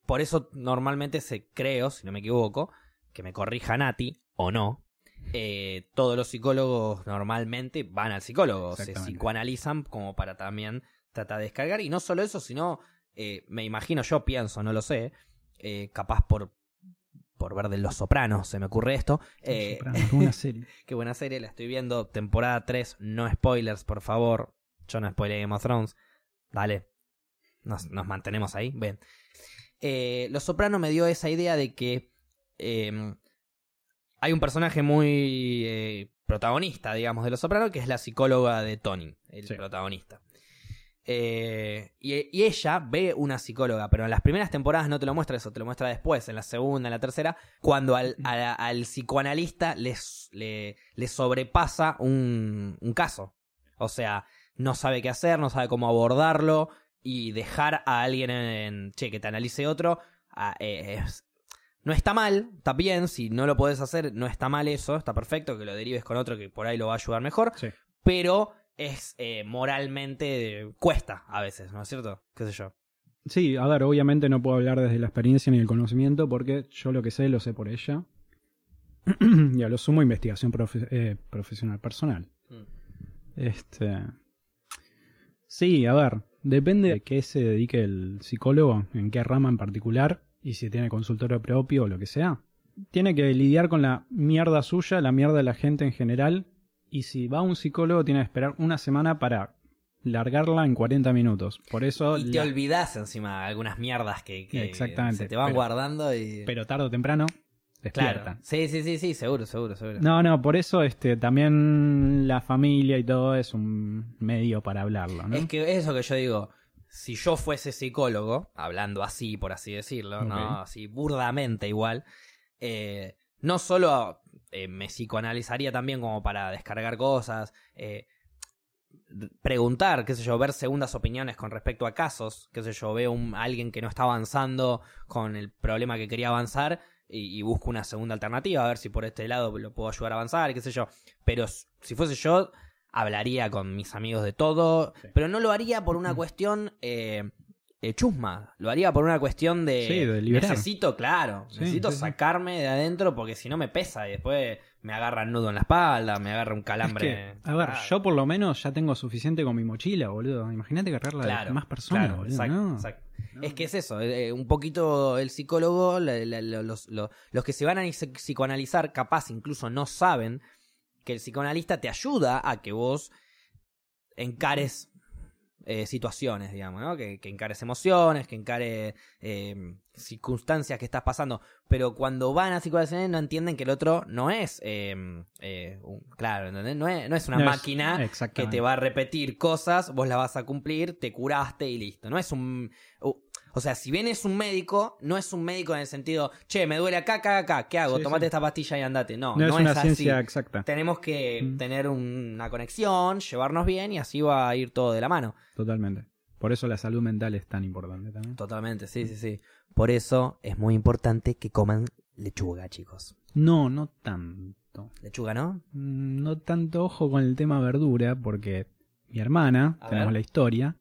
por eso normalmente se creo, si no me equivoco, que me corrija Nati o no. eh, todos los psicólogos normalmente van al psicólogo, se psicoanalizan como para también tratar de descargar. Y no solo eso, sino, eh, me imagino, yo pienso, no lo sé, eh, capaz por, por ver de Los Sopranos, se me ocurre esto. eh, Soprano, qué buena serie. Qué buena serie, la estoy viendo. Temporada 3, no spoilers, por favor. Yo no spoilé Game of Thrones. Dale. Nos, nos mantenemos ahí. Ven. Eh, Los Soprano me dio esa idea de que eh, hay un personaje muy eh, protagonista, digamos, de Los Soprano, que es la psicóloga de Tony, el Sí. protagonista. Eh, y, y ella ve una psicóloga, pero en las primeras temporadas no te lo muestra eso, te lo muestra después, en la segunda, en la tercera, cuando al, a- al psicoanalista les, le, le sobrepasa un, un caso. O sea, no sabe qué hacer, no sabe cómo abordarlo y dejar a alguien en, che, que te analice otro, ah, eh, es- no está mal, está bien, si no lo podés hacer, no está mal eso, está perfecto, que lo derives con otro que por ahí lo va a ayudar mejor, Sí. pero es eh, moralmente eh, cuesta a veces, ¿no es cierto? ¿Qué sé yo? Sí, a ver, obviamente no puedo hablar desde la experiencia ni el conocimiento porque yo lo que sé lo sé por ella. y a lo sumo investigación profe- eh, profesional personal. Este. Sí, a ver, depende de qué se dedique el psicólogo, en qué rama en particular, y si tiene consultorio propio o lo que sea. Tiene que lidiar con la mierda suya, la mierda de la gente en general, y si va a un psicólogo tiene que esperar una semana para largarla en 40 minutos. Por eso... Y te la- olvidás encima algunas mierdas que, que Exactamente, se te van pero- guardando y... Pero tarde o temprano claro. Sí, sí, sí, sí, seguro, seguro, seguro. No, no, por eso este también la familia y todo es un medio para hablarlo, ¿no? Es que eso que yo digo, si yo fuese psicólogo, hablando así, por así decirlo, ¿no? Así burdamente igual, eh, no solo eh, me psicoanalizaría también como para descargar cosas, eh, preguntar, qué sé yo, ver segundas opiniones con respecto a casos, qué sé yo, veo un, alguien que no está avanzando con el problema que quería avanzar y, y busco una segunda alternativa, a ver si por este lado lo puedo ayudar a avanzar, qué sé yo. Pero si fuese yo, hablaría con mis amigos de todo, Sí. pero no lo haría por una cuestión eh, chusma, lo haría por una cuestión de... Sí, de. Necesito, claro, Sí, necesito sí. sacarme de adentro porque si no me pesa y después me agarra el nudo en la espalda, me agarra un Es calambre. que, a ver, Ah, yo por lo menos ya tengo suficiente con mi mochila, boludo. Imagínate cargarla Claro, de más personas, claro, boludo. exacto, ¿no? exacto. No. Es que es eso, eh, un poquito el psicólogo, la- la- la- los, los- los que se van a psi- psicoanalizar, capaz incluso no saben que el psicoanalista te ayuda a que vos encares eh, situaciones, digamos, ¿no? Que, que encares emociones, que encare eh, circunstancias que estás pasando. Pero cuando van a psicoanalizar no entienden que el otro no es, eh, eh, un- claro, ¿entendés? No es, no es una No es- máquina que te va a repetir cosas, vos las vas a cumplir, te curaste y listo. No es un... O sea, si bien es un médico, no es un médico en el sentido, che, me duele acá, acá, acá, ¿qué hago? Sí, Tomate sí. esta pastilla y andate. No, No, no, es una así. ciencia exacta. Tenemos que Mm. tener una conexión, llevarnos bien y así va a ir todo de la mano. Totalmente. Por eso la salud mental es tan importante también. Totalmente, sí, sí, sí. Por eso es muy importante que coman lechuga, chicos. No, no tanto. Lechuga, ¿no? Mm, No tanto ojo con el tema verdura, porque mi hermana, A tenemos ver. la historia,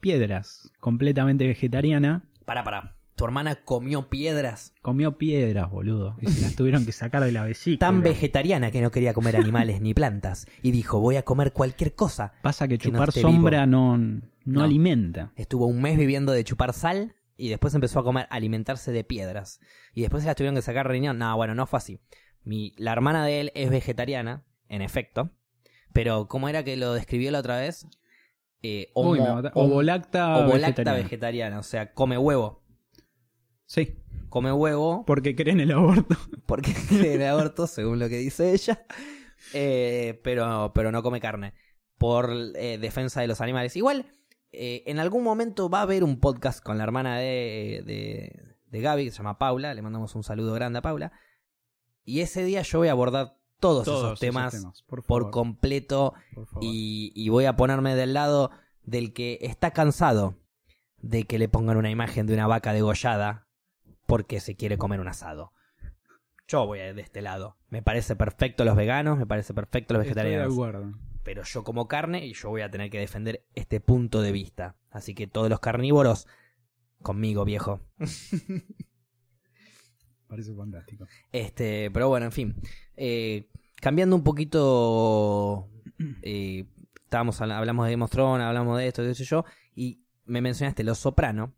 piedras, completamente vegetariana, Para, para. Tu hermana comió piedras. comió piedras, boludo, y se las tuvieron que sacar de la vesícula. Tan vegetariana que no quería comer animales ni plantas. Y dijo, voy a comer cualquier cosa. Pasa que chupar sombra no, no, No. alimenta. Estuvo un mes viviendo de chupar sal y después empezó a comer, a alimentarse de piedras. Y después se las tuvieron que sacar riñón. No, bueno, no fue así. Mi, la hermana de él es vegetariana, en efecto. Pero, ¿cómo era que lo describió la otra vez? Eh, homo- Uy, Ovolacta ovolacta vegetariana. vegetariana. O sea, come huevo. Sí, Come huevo porque creen el aborto. porque tiene aborto, según lo que dice ella. Eh, pero, pero no come carne. Por eh, defensa de los animales. Igual, eh, en algún momento va a haber un podcast con la hermana de, de, de Gaby, que se llama Paula. Le mandamos un saludo grande a Paula. Y ese día yo voy a abordar todos, esos temas, por, completo. por. Y, y voy a ponerme del lado del que está cansado de que le pongan una imagen de una vaca degollada porque se quiere comer un asado. Yo voy de este lado. Me parece perfecto los veganos, me parece perfecto los vegetarianos. Pero yo como carne y yo voy a tener que defender este punto de vista. Así que todos los carnívoros, conmigo, viejo. Parece fantástico. Este, pero bueno, en fin. Eh, cambiando un poquito. eh, estábamos, habl- hablamos de Game of Thrones, hablamos de esto, qué sé yo. Y me mencionaste Los Soprano.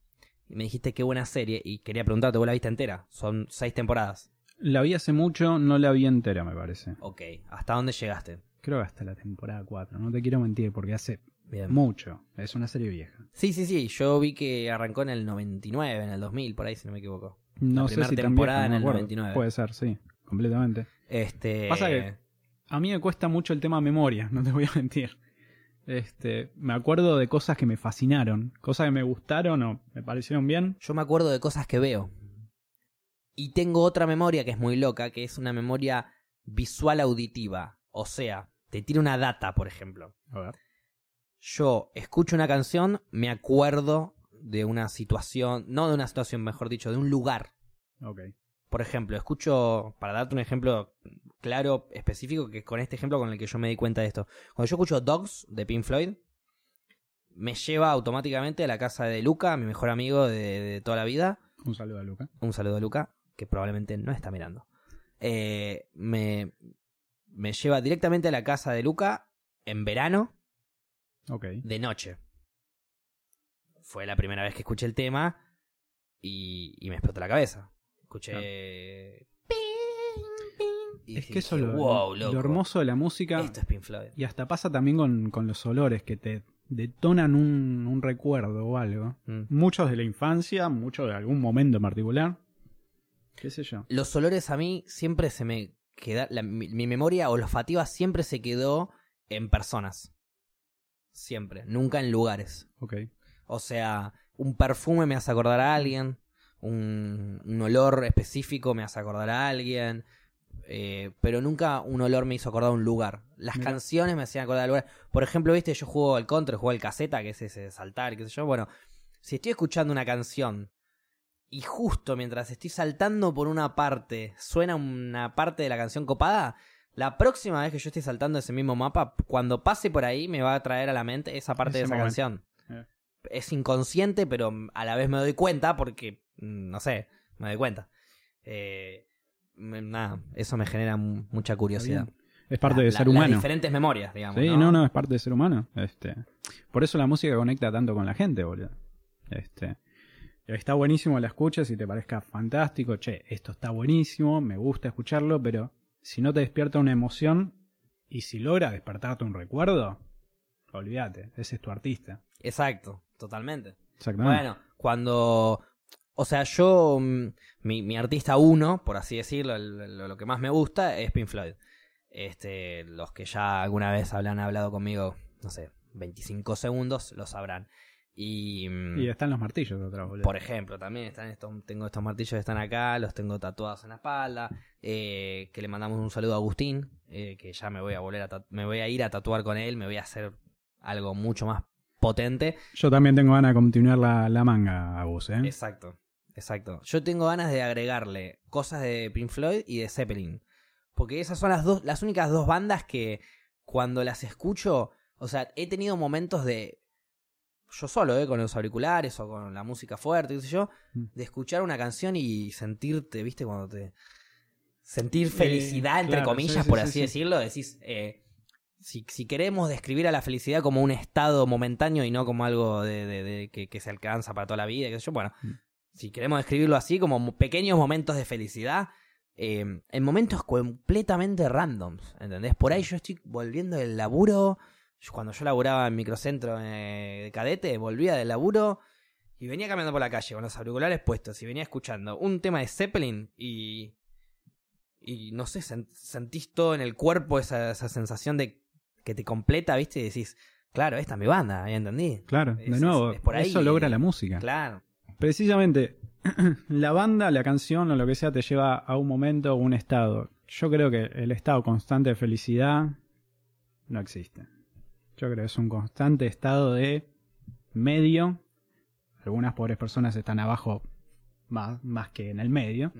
Y me dijiste qué buena serie. Y quería preguntarte, ¿vos la viste entera? Son seis temporadas. La vi hace mucho, no la vi entera, me parece. Ok. ¿Hasta dónde llegaste? Creo que hasta la temporada 4. No te quiero mentir porque hace Bien. mucho. Es una serie vieja. Sí, sí, sí. Yo vi que arrancó en el 99, en el 2000, por ahí, si no me equivoco. No La sé primera si temporada en el acuerdo. 99. Puede ser, sí. Completamente. Este. Pasa que- A mí me cuesta mucho el tema memoria, no te voy a mentir. Este, me acuerdo de cosas que me fascinaron, cosas que me gustaron o me parecieron bien. Yo me acuerdo de cosas que veo. Y tengo otra memoria que es muy loca, que es una memoria visual auditiva. O sea, te tiro una data, por ejemplo. A ver. Yo escucho una canción, me acuerdo de una situación, no de una situación, mejor dicho, de un lugar. Ok. Por ejemplo, escucho, para darte un ejemplo claro, específico, que con este ejemplo con el que yo me di cuenta de esto. Cuando yo escucho Dogs de Pink Floyd, me lleva automáticamente a la casa de Luca, mi mejor amigo de, de toda la vida. Un saludo a Luca. Un saludo a Luca, que probablemente no está mirando. Eh, me, me lleva directamente a la casa de Luca en verano, Ok. de noche. Fue la primera vez que escuché el tema y, y me explotó la cabeza. Escuché. Y Es dije, que eso es lo, wow, lo hermoso de la música. Esto es Pink Floyd. Y hasta pasa también con, con los olores que te detonan un, un recuerdo o algo. Mm. Muchos de la infancia, muchos de algún momento en particular. ¿Qué sé yo? Los olores a mí siempre se me queda. la- mi, mi memoria olfativa siempre se quedó en personas. Siempre. Nunca en lugares. Ok. O sea, un perfume me hace acordar a alguien, un, un olor específico me hace acordar a alguien, eh, pero nunca un olor me hizo acordar a un lugar. Las Mira. canciones me hacían acordar al lugar. Por ejemplo, viste, yo juego al contra, juego al caseta, que es ese saltar, qué sé yo. Bueno, si estoy escuchando una canción y justo mientras estoy saltando por una parte suena una parte de la canción copada, la próxima vez que yo esté saltando ese mismo mapa, cuando pase por ahí me va a traer a la mente esa parte de esa momento. canción Eh. Es inconsciente, pero a la vez me doy cuenta porque, mm, no sé, me doy cuenta. Eh, nada, eso me genera mu- mucha curiosidad. Es parte La- de la- ser Las humano. diferentes memorias, digamos. Sí, ¿no? no, no, es parte de ser humano. Este, por eso la música conecta tanto con la gente, boludo. Este, está buenísimo la escuchas y te parezca fantástico, che, esto está buenísimo, me gusta escucharlo, pero si no te despierta una emoción y si logra despertarte un recuerdo, olvídate, ese es tu artista. Exacto, totalmente. Exactamente. Bueno, cuando. O sea, yo. mm, Mi, mi artista uno, por así decirlo, el- lo, lo que más me gusta es Pink Floyd. Este, los que ya alguna vez habrán hablado conmigo, no sé, 25 segundos, lo sabrán. Y. mm, y están los martillos atrás, boludo. Por ejemplo, también están estos, tengo estos martillos que están acá, los tengo tatuados en la espalda. eh, que le mandamos un saludo a Agustín, eh, que ya me voy a volver a me voy a ir a tatuar con él, me voy a hacer algo mucho más potente. Yo también tengo ganas de continuar la, la manga a vos, ¿eh? Exacto, exacto. Yo tengo ganas de agregarle cosas de Pink Floyd y de Zeppelin. Porque esas son las dos, las únicas dos bandas que cuando las escucho, o sea, he tenido momentos de yo solo, eh, con los auriculares o con la música fuerte, qué sé yo, Mm. de escuchar una canción y sentirte, ¿viste? Cuando te sentir felicidad entre Eh, claro, comillas, sí, sí, por sí, así sí. decirlo, decís eh, si, si queremos describir a la felicidad como un estado momentáneo y no como algo de, de- de que, que se alcanza para toda la vida, qué sé yo, bueno, Mm. si queremos describirlo así como mo- pequeños momentos de felicidad, eh, en momentos completamente randoms, ¿entendés? Por ahí yo estoy volviendo del laburo, cuando yo laburaba en microcentro eh, de cadete, volvía del laburo y venía caminando por la calle con los auriculares puestos y venía escuchando un tema de Zeppelin y... Y no sé, sen- sentís todo en el cuerpo esa, esa sensación de que te completa, ¿viste? Y decís, claro, esta es mi banda, ¿ya entendí? Claro, Es- de nuevo, es por ahí. eso logra la música. Claro. Precisamente, la banda, la canción o lo que sea te lleva a un momento o un estado. Yo creo que el estado constante de felicidad no existe. Yo creo que es un constante estado de medio. Algunas pobres personas están abajo más, más que en el medio.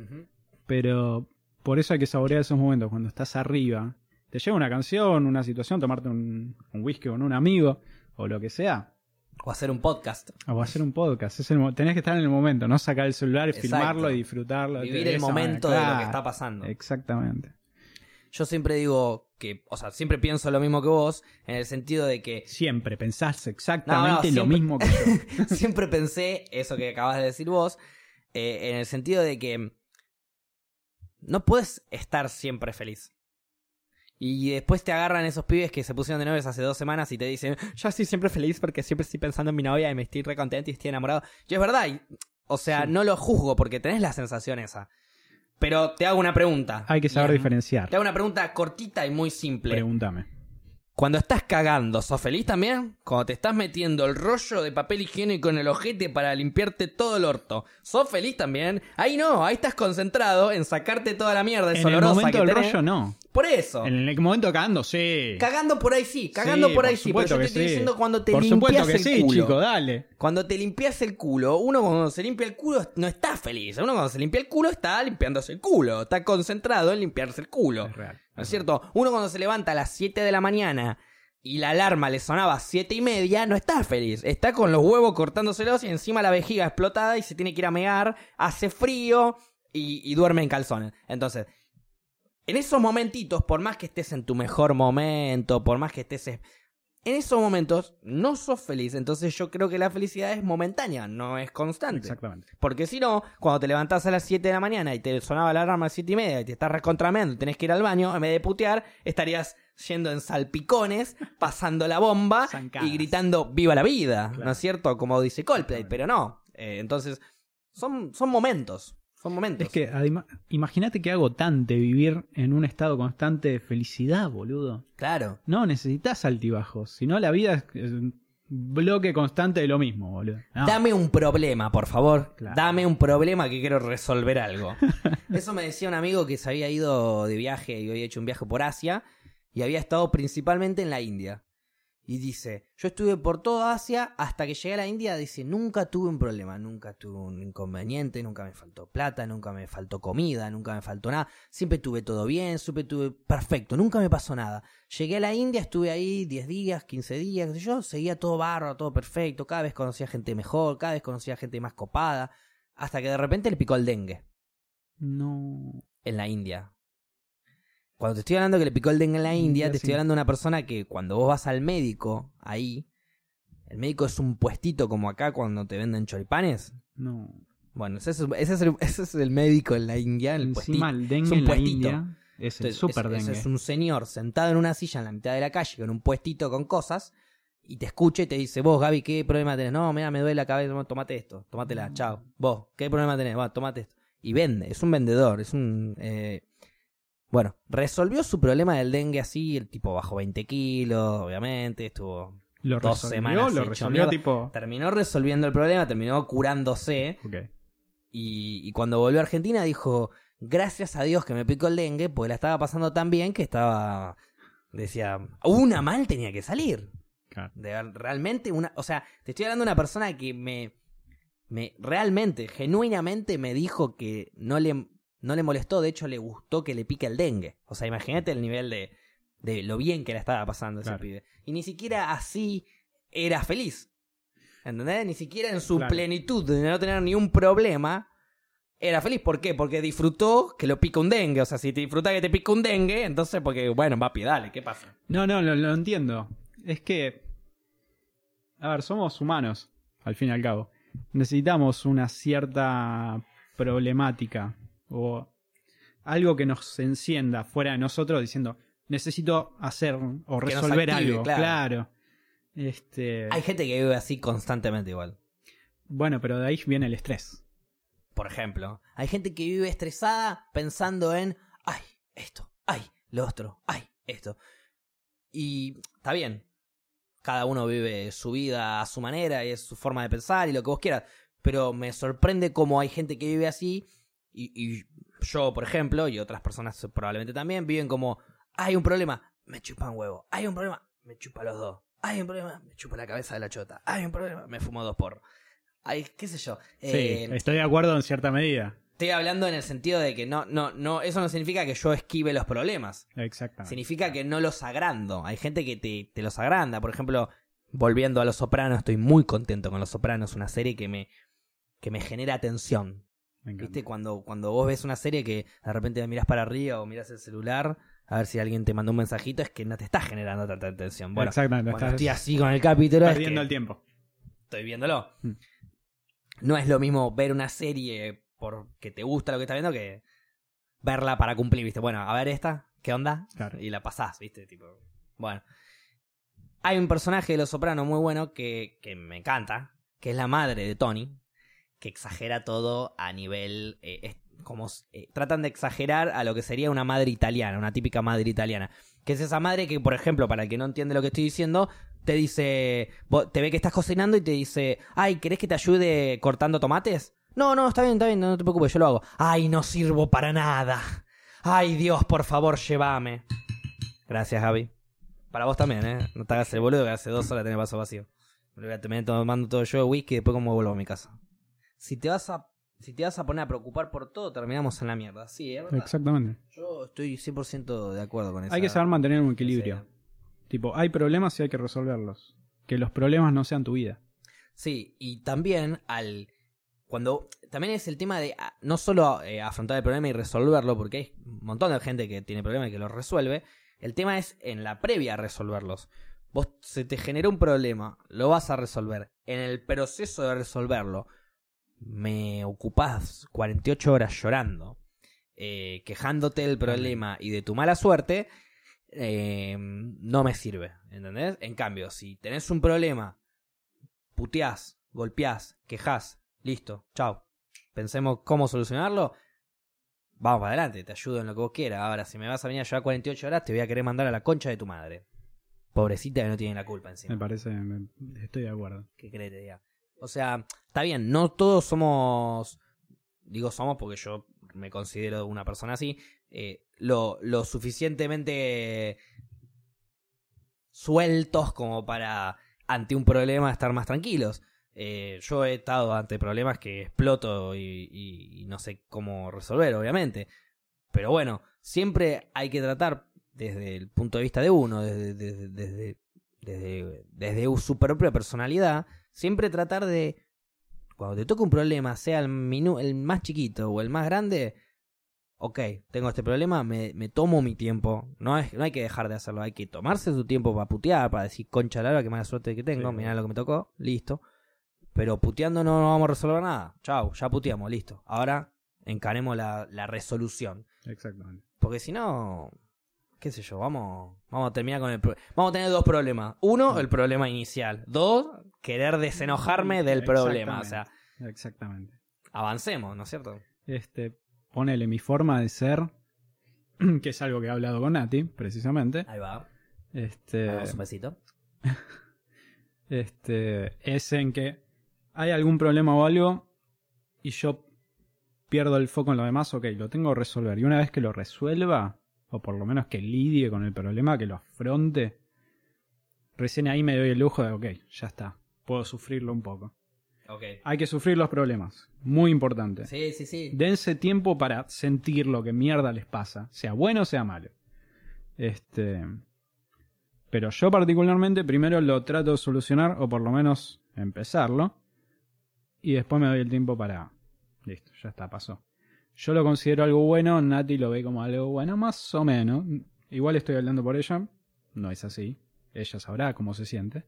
Pero por eso hay que saborear esos momentos cuando estás arriba. Te llega una canción, una situación, tomarte un, un whisky con un amigo o lo que sea. O hacer un podcast. O hacer un podcast. Es el mo- tenés que estar en el momento, no sacar el celular, Exacto. filmarlo y disfrutarlo. Vivir el momento manera. de lo que está pasando. Exactamente. Yo siempre digo que, o sea, siempre pienso lo mismo que vos, en el sentido de que Siempre pensás exactamente lo siempre- mismo que yo. siempre pensé eso que acabas de decir vos, eh, en el sentido de que no puedes estar siempre feliz. Y después te agarran esos pibes que se pusieron de novios hace dos semanas y te dicen, yo estoy siempre feliz porque siempre estoy pensando en mi novia y me estoy re contento y estoy enamorado. Y es verdad, y- o sea, Sí. no lo juzgo porque tenés la sensación esa. Pero te hago una pregunta. Hay que saber Y diferenciar. Te hago una pregunta cortita y muy simple. Pregúntame. Cuando estás cagando, ¿sos feliz también? Cuando te estás metiendo el rollo de papel higiénico en el ojete para limpiarte todo el orto, ¿sos feliz también? Ahí no, ahí estás concentrado en sacarte toda la mierda En el momento que del tenés. rollo no. Por eso. En el momento cagando, sí. Cagando por ahí sí, cagando Sí, por ahí sí, pero supuesto yo te que estoy sí. diciendo cuando te Por limpias supuesto que el sí, culo. chico, dale. Cuando te limpias el culo, uno cuando se limpia el culo no está feliz. Uno cuando se limpia el culo está limpiándose el culo, está concentrado en limpiarse el culo. Es real. ¿No es cierto? Uno cuando se levanta a las 7 de la mañana y la alarma le sonaba a 7 y media, no está feliz. Está con los huevos cortándoselos y encima la vejiga explotada y se tiene que ir a mear, hace frío y, y duerme en calzones. Entonces, en esos momentitos, por más que estés en tu mejor momento, por más que estés... En esos momentos no sos feliz, entonces yo creo que la felicidad es momentánea, no es constante. Exactamente. Porque si no, cuando te levantás a las 7 de la mañana y te sonaba la alarma a las 7 y media y te estás recontrameando y tenés que ir al baño, en vez de putear, estarías yendo en salpicones, pasando la bomba Zancadas. y gritando ¡Viva la vida! Claro. ¿No es cierto? Como dice Coldplay, pero no. Eh, entonces, son, son momentos. Son momentos. Es que imagínate que agotante vivir en un estado constante de felicidad, boludo. Claro. No necesitas altibajos, sino la vida es es un bloque constante de lo mismo, boludo. No. Dame un problema, por favor. Claro. Dame un problema que quiero resolver algo. Eso me decía un amigo que se había ido de viaje y había hecho un viaje por Asia y había estado principalmente en la India. Y dice, yo estuve por toda Asia hasta que llegué a la India, dice, nunca tuve un problema, nunca tuve un inconveniente, nunca me faltó plata, nunca me faltó comida, nunca me faltó nada, siempre tuve todo bien, siempre tuve perfecto, nunca me pasó nada. Llegué a la India, estuve ahí 10 días, 15 días, qué sé yo, seguía todo bárbaro, todo perfecto, cada vez conocía gente mejor, cada vez conocía gente más copada, hasta que de repente le picó el dengue No. en la India. Cuando te estoy hablando que le picó el dengue en la India, India, te estoy hablando de una persona que cuando vos vas al médico ahí, el médico es un puestito como acá cuando te venden choripanes. No. Bueno, ese es, ese es, el, ese es el médico en la India, el puestito. Encima el Es dengue un en la puestito. India es el Entonces, super es- dengue. Es un señor sentado en una silla en la mitad de la calle con un puestito con cosas y te escucha y te dice, vos Gaby, ¿qué problema tenés? No, mira, me duele la cabeza, no, tomate esto, tómatela, chao. Vos, ¿qué problema tenés? Va, tomate esto. Y vende, es un vendedor, es un... eh, Bueno, resolvió su problema del dengue así, el tipo bajó 20 kilos, obviamente, estuvo... Lo dos resolvió, semanas lo resolvió tipo. Terminó resolviendo el problema, terminó curándose y, y cuando volvió a Argentina dijo, gracias a Dios que me picó el dengue, porque la estaba pasando tan bien que estaba, decía, una mal tenía que salir. Claro. De, realmente una, o sea, te estoy hablando de una persona que me, me realmente, genuinamente me dijo que no le, no le molestó, de hecho le gustó que le pique el dengue. O sea, imagínate el nivel de, de lo bien que la estaba pasando ese Claro. pibe. Y ni siquiera así era feliz. ¿Entendés? Ni siquiera en su Claro. plenitud de no tener ni un problema era feliz. ¿Por qué? Porque disfrutó que lo pica un dengue. O sea, si te disfruta que te pica un dengue, entonces porque, bueno, papi, dale, ¿qué pasa? No, no, lo, lo entiendo. Es que. A ver, somos humanos, al fin y al cabo. Necesitamos una cierta problemática o algo que nos encienda fuera de nosotros diciendo, necesito hacer o resolver active, algo. claro. Claro. Este. Hay gente que vive así constantemente igual. Bueno, pero de ahí viene el estrés. Por ejemplo, hay gente que vive estresada pensando en, ay, esto, ay, lo otro, ay, esto. Y está bien, cada uno vive su vida a su manera y es su forma de pensar y lo que vos quieras, pero me sorprende cómo hay gente que vive así y, y yo, por ejemplo, y otras personas probablemente también, viven como, hay un problema, me chupan huevo, hay un problema, me chupa los dos. Hay un problema, me chupo la cabeza de la chota. Hay un problema, me fumo dos por. Ay, qué sé yo. Sí, Eh, estoy de acuerdo en cierta medida. Estoy hablando en el sentido de que no, no, no, eso no significa que yo esquive los problemas. Exactamente. Significa que no los agrando. Hay gente que te, te los agranda. Por ejemplo, volviendo a Los Sopranos, estoy muy contento con Los Sopranos, una serie que me, que me genera atención. Me. ¿Viste? Cuando, cuando vos ves una serie que de repente miras para arriba o miras el celular a ver si alguien te mandó un mensajito, es que no te está generando tanta atención. Bueno, Exactamente. cuando estás estoy así con el capítulo, es perdiendo que el tiempo. estoy viéndolo. Mm. No es lo mismo ver una serie porque te gusta lo que estás viendo que verla para cumplir, ¿viste? Bueno, a ver esta, ¿qué onda? Claro. Y la pasás, ¿viste? Tipo, bueno. Hay un personaje de Los Sopranos muy bueno que, que me encanta, que es la madre de Tony, que exagera todo a nivel... eh, como eh, tratan de exagerar a lo que sería una madre italiana, una típica madre italiana. Que es esa madre que, por ejemplo, para el que no entiende lo que estoy diciendo, te dice, te ve que estás cocinando y te dice, ay, ¿querés que te ayude cortando tomates? No, no, está bien, está bien, no te preocupes, yo lo hago. Ay, no sirvo para nada. Ay, Dios, por favor, llévame. Gracias, Javi. Para vos también, ¿eh? No te hagas el boludo que hace dos horas tenés vaso vacío. Me voy a terminar tomando todo yo de whisky y después como vuelvo a mi casa. Si te vas a, si te vas a poner a preocupar por todo, terminamos en la mierda. Sí, es verdad. Exactamente. Yo estoy 100% de acuerdo con eso. Hay que saber mantener un equilibrio. Tipo, hay problemas y hay que resolverlos. Que los problemas no sean tu vida. Sí, y también al cuando también es el tema de ah, no solo eh, afrontar el problema y resolverlo, porque hay un montón de gente que tiene problemas y que los resuelve. El tema es en la previa a resolverlos. Vos se te generó un problema, lo vas a resolver. En el proceso de resolverlo, me ocupás 48 horas llorando, eh, quejándote del problema y de tu mala suerte, eh, no me sirve, ¿entendés? En cambio, si tenés un problema, puteás, golpeás, quejás, listo, chao. Pensemos cómo solucionarlo. Vamos para adelante, te ayudo en lo que vos quieras. Ahora, si me vas a venir a llevar 48 horas, te voy a querer mandar a la concha de tu madre. Pobrecita que no tiene la culpa encima. Me parece, me- estoy de acuerdo. ¿Qué crees que te diga? O sea, está bien, no todos somos, digo somos porque yo me considero una persona así, eh, lo, lo suficientemente sueltos como para ante un problema estar más tranquilos. Eh, yo he estado ante problemas que exploto y, y- no sé cómo resolver, obviamente. Pero bueno, siempre hay que tratar desde el punto de vista de uno, desde, desde, desde, desde su propia personalidad, siempre tratar de, cuando te toca un problema, sea el, minu- el más chiquito o el más grande, ok, tengo este problema, me, me tomo mi tiempo. No, es, no hay que dejar de hacerlo, hay que tomarse su tiempo para putear, para decir, concha la hora, que mala suerte que tengo, Sí. mirá lo que me tocó, listo. Pero puteando no, no vamos a resolver nada. Chau, ya puteamos, listo. Ahora encaremos la, la resolución. Exactamente. Porque si no, qué sé yo, vamos, vamos a terminar con el... Vamos a tener dos problemas. Uno, el problema inicial. Dos, querer desenojarme del problema. O sea, Exactamente. avancemos, ¿no es cierto? Este, ponele mi forma de ser, que es algo que he hablado con Nati, precisamente. Ahí va. Este, un besito. este, es en que hay algún problema o algo y yo pierdo el foco en lo demás, ok, lo tengo que resolver. Y una vez que lo resuelva, o por lo menos que lidie con el problema, que lo afronte, recién ahí me doy el lujo de, ok, ya está, puedo sufrirlo un poco. Ok. Hay que sufrir los problemas, muy importante. Sí, sí, sí. Dense tiempo para sentir lo que mierda les pasa, sea bueno o sea malo. Este. Pero yo particularmente primero lo trato de solucionar, o por lo menos empezarlo. Y después me doy el tiempo para. Listo, ya está, pasó. Yo lo considero algo bueno, Nati lo ve como algo bueno, más o menos. Igual estoy hablando por ella, no es así. Ella sabrá cómo se siente.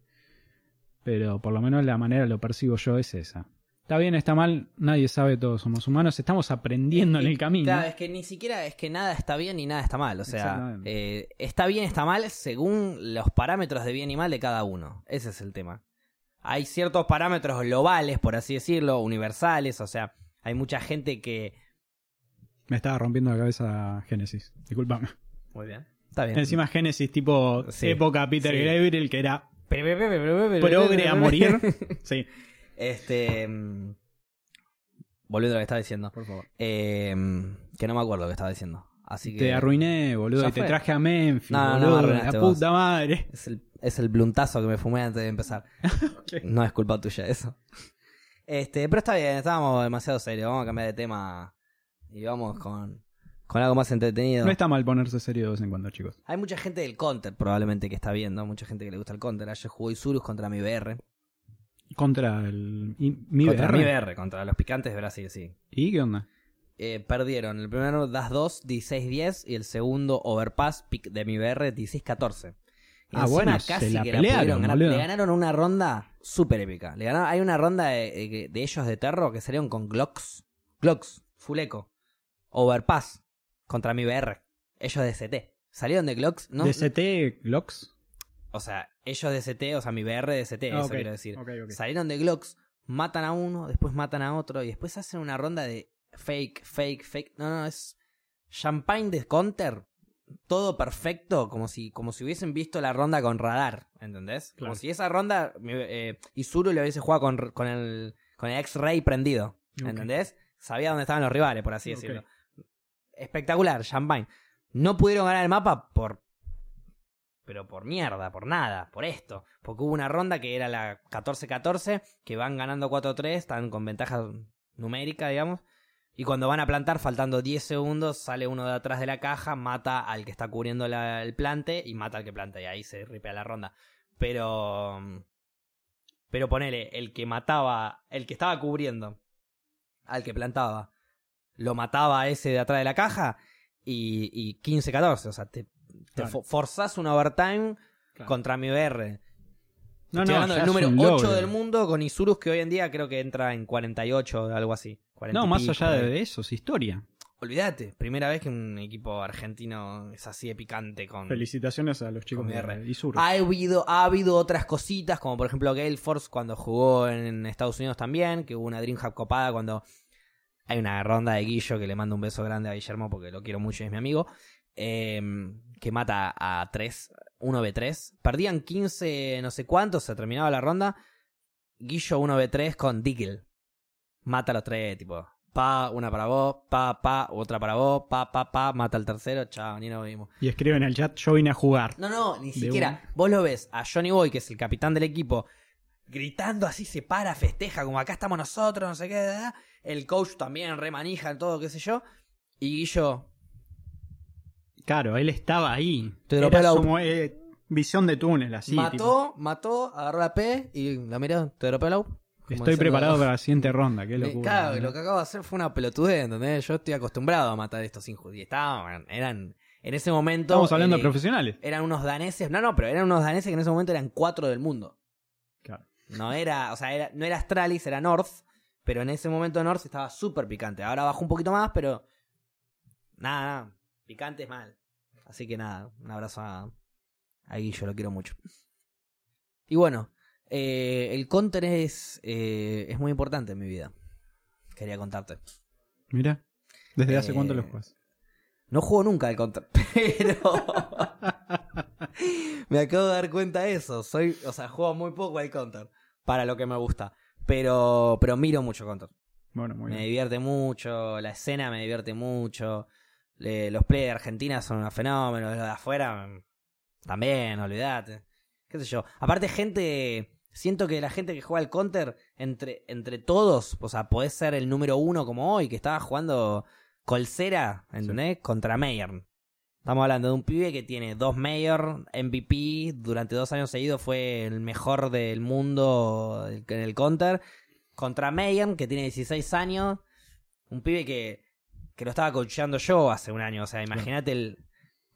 Pero por lo menos la manera lo percibo yo es esa. Está bien, está mal, nadie sabe, todos somos humanos, estamos aprendiendo en el camino. Claro, es que ni siquiera es que nada está bien ni nada está mal. O sea, eh, está bien, está mal según los parámetros de bien y mal de cada uno. Ese es el tema. Hay ciertos parámetros globales, por así decirlo, universales. O sea, hay mucha gente que. Me estaba rompiendo la cabeza Génesis, disculpame. Muy bien. Está bien. Encima Génesis tipo Sí. época Peter Sí. Gabriel, que era Progre a morir. Sí, Este. mm, Volviendo a lo que estaba diciendo. por favor. Eh, que no me acuerdo lo que estaba diciendo. Así que. Te arruiné, boludo, Ya y te fue. traje a Memphis, No, no, boludo, la arruinaste vos. puta madre. Es el, es el bluntazo que me fumé antes de empezar. Ok. No es culpa tuya eso. Este, pero está bien, estábamos demasiado serios. Vamos a cambiar de tema y vamos con, con algo más entretenido. No está mal ponerse serio de vez en cuando, chicos. Hay mucha gente del counter probablemente que está viendo, mucha gente que le gusta el counter. Ayer jugó Isurus contra mi BR. Contra el. mi contra BR. mi BR, contra los picantes de Brasil, sí. ¿Y qué onda? Eh, perdieron el primero Das 2, 16-10 y el segundo Overpass pick de mi BR 16-14. Y Ah, bueno, se la que pelearon, ganar. Le ganaron una ronda súper épica. Le ganaron, hay una ronda de, de- de ellos de Terro que salieron con Glocks. Glocks, full eco. Overpass contra mi BR. Ellos de CT. Salieron de Glocks, ¿no? DCT Glocks. O sea, ellos de CT, o sea, mi BR de CT, Ah, eso quiero decir. Salieron de Glocks, matan a uno, después matan a otro y después hacen una ronda de fake, fake, fake. No, no, es champagne de counter. Todo perfecto, como si, como si hubiesen visto la ronda con radar, ¿entendés? Claro. Como si esa ronda eh, Isuru le hubiese jugado con, con el, con el X-Ray prendido. ¿entendés? Sabía dónde estaban los rivales, por así decirlo. Espectacular, champagne. No pudieron ganar el mapa por pero por mierda, por nada, por esto. Porque hubo una ronda que era la 14-14, que van ganando 4-3, están con ventaja numérica, digamos. Y cuando van a plantar, faltando 10 segundos, sale uno de atrás de la caja, mata al que está cubriendo el plante y mata al que planta. Y ahí se ripea la ronda. Pero. Pero ponele, el que mataba, el que estaba cubriendo al que plantaba, lo mataba a ese de atrás de la caja y, y 15-14. O sea, te, te Claro. forzás un overtime Claro. contra mi BR. No, Estoy hablando ya del número un 8 logro. del mundo con Isurus que hoy en día creo que entra en 48 o algo así. 40 No, más pico, allá de eso, es historia. Olvídate, primera vez que un equipo argentino es así de picante con... Felicitaciones a los chicos de BR. Isur. Ha habido, ha habido otras cositas, como por ejemplo Gale Force cuando jugó en Estados Unidos también, que hubo una Dreamhack copada cuando hay una ronda de Guillo que le mando un beso grande a Guillermo porque lo quiero mucho y es mi amigo, eh, que mata a 3, 1v3. Perdían 15 no sé cuántos, se terminaba la ronda. Guillo 1v3 con Diggle. Mata a los tres, tipo, pa, una para vos, pa, pa, otra para vos, pa, pa, pa, mata al tercero, chao, ni nos vimos. Y escriben en el chat, yo vine a jugar. No, no, ni siquiera. Vos lo ves a Johnny Boy, que es el capitán del equipo, gritando así, se para, festeja, como acá estamos nosotros, no sé qué. da, da. El coach también remanija, todo, qué sé yo. Y Guillo, Claro, él estaba ahí. Te Era la- como eh, visión de túnel, así. tipo, mató, mató, agarró la P y la miró, te dropeo la U. Estoy preparado para la siguiente ronda. Qué locura. Claro, ¿no? lo que acabo de hacer fue una pelotudez, ¿entendés? Yo estoy acostumbrado a matar estos injustos. Y estaban, eran, en ese momento. Estamos hablando eh, de profesionales. Eran unos daneses, no, no, pero eran unos daneses que en ese momento eran cuatro del mundo. No era, o sea, era, no era Astralis, era North, pero en ese momento North estaba súper picante. Ahora bajó un poquito más, pero nada, nada, picante es mal. Así que nada, un abrazo a, a Guillo, lo quiero mucho. Y bueno, eh, el counter es, eh, es muy importante en mi vida. Quería contarte. Mira, ¿desde hace Eh, cuánto lo juegas? No juego nunca al counter, pero me acabo de dar cuenta de eso. Soy, o sea, juego muy poco al counter para lo que me gusta, pero pero miro mucho counter. Bueno, muy Me bien. divierte mucho, la escena me divierte mucho. los players de Argentina son unos fenómenos, los de afuera mm, también, olvídate. Qué sé yo. Aparte gente, siento que la gente que juega al counter entre entre todos, o sea, podés ser el número uno como hoy que estaba jugando Colcera, ¿entendés? Contra Mayer. Estamos hablando de un pibe que tiene dos Mayor, MVP, durante dos años seguidos fue el mejor del mundo en el counter. Contra Mayer, que tiene 16 años. Un pibe que, que lo estaba coachando yo hace un año. O sea, imagínate el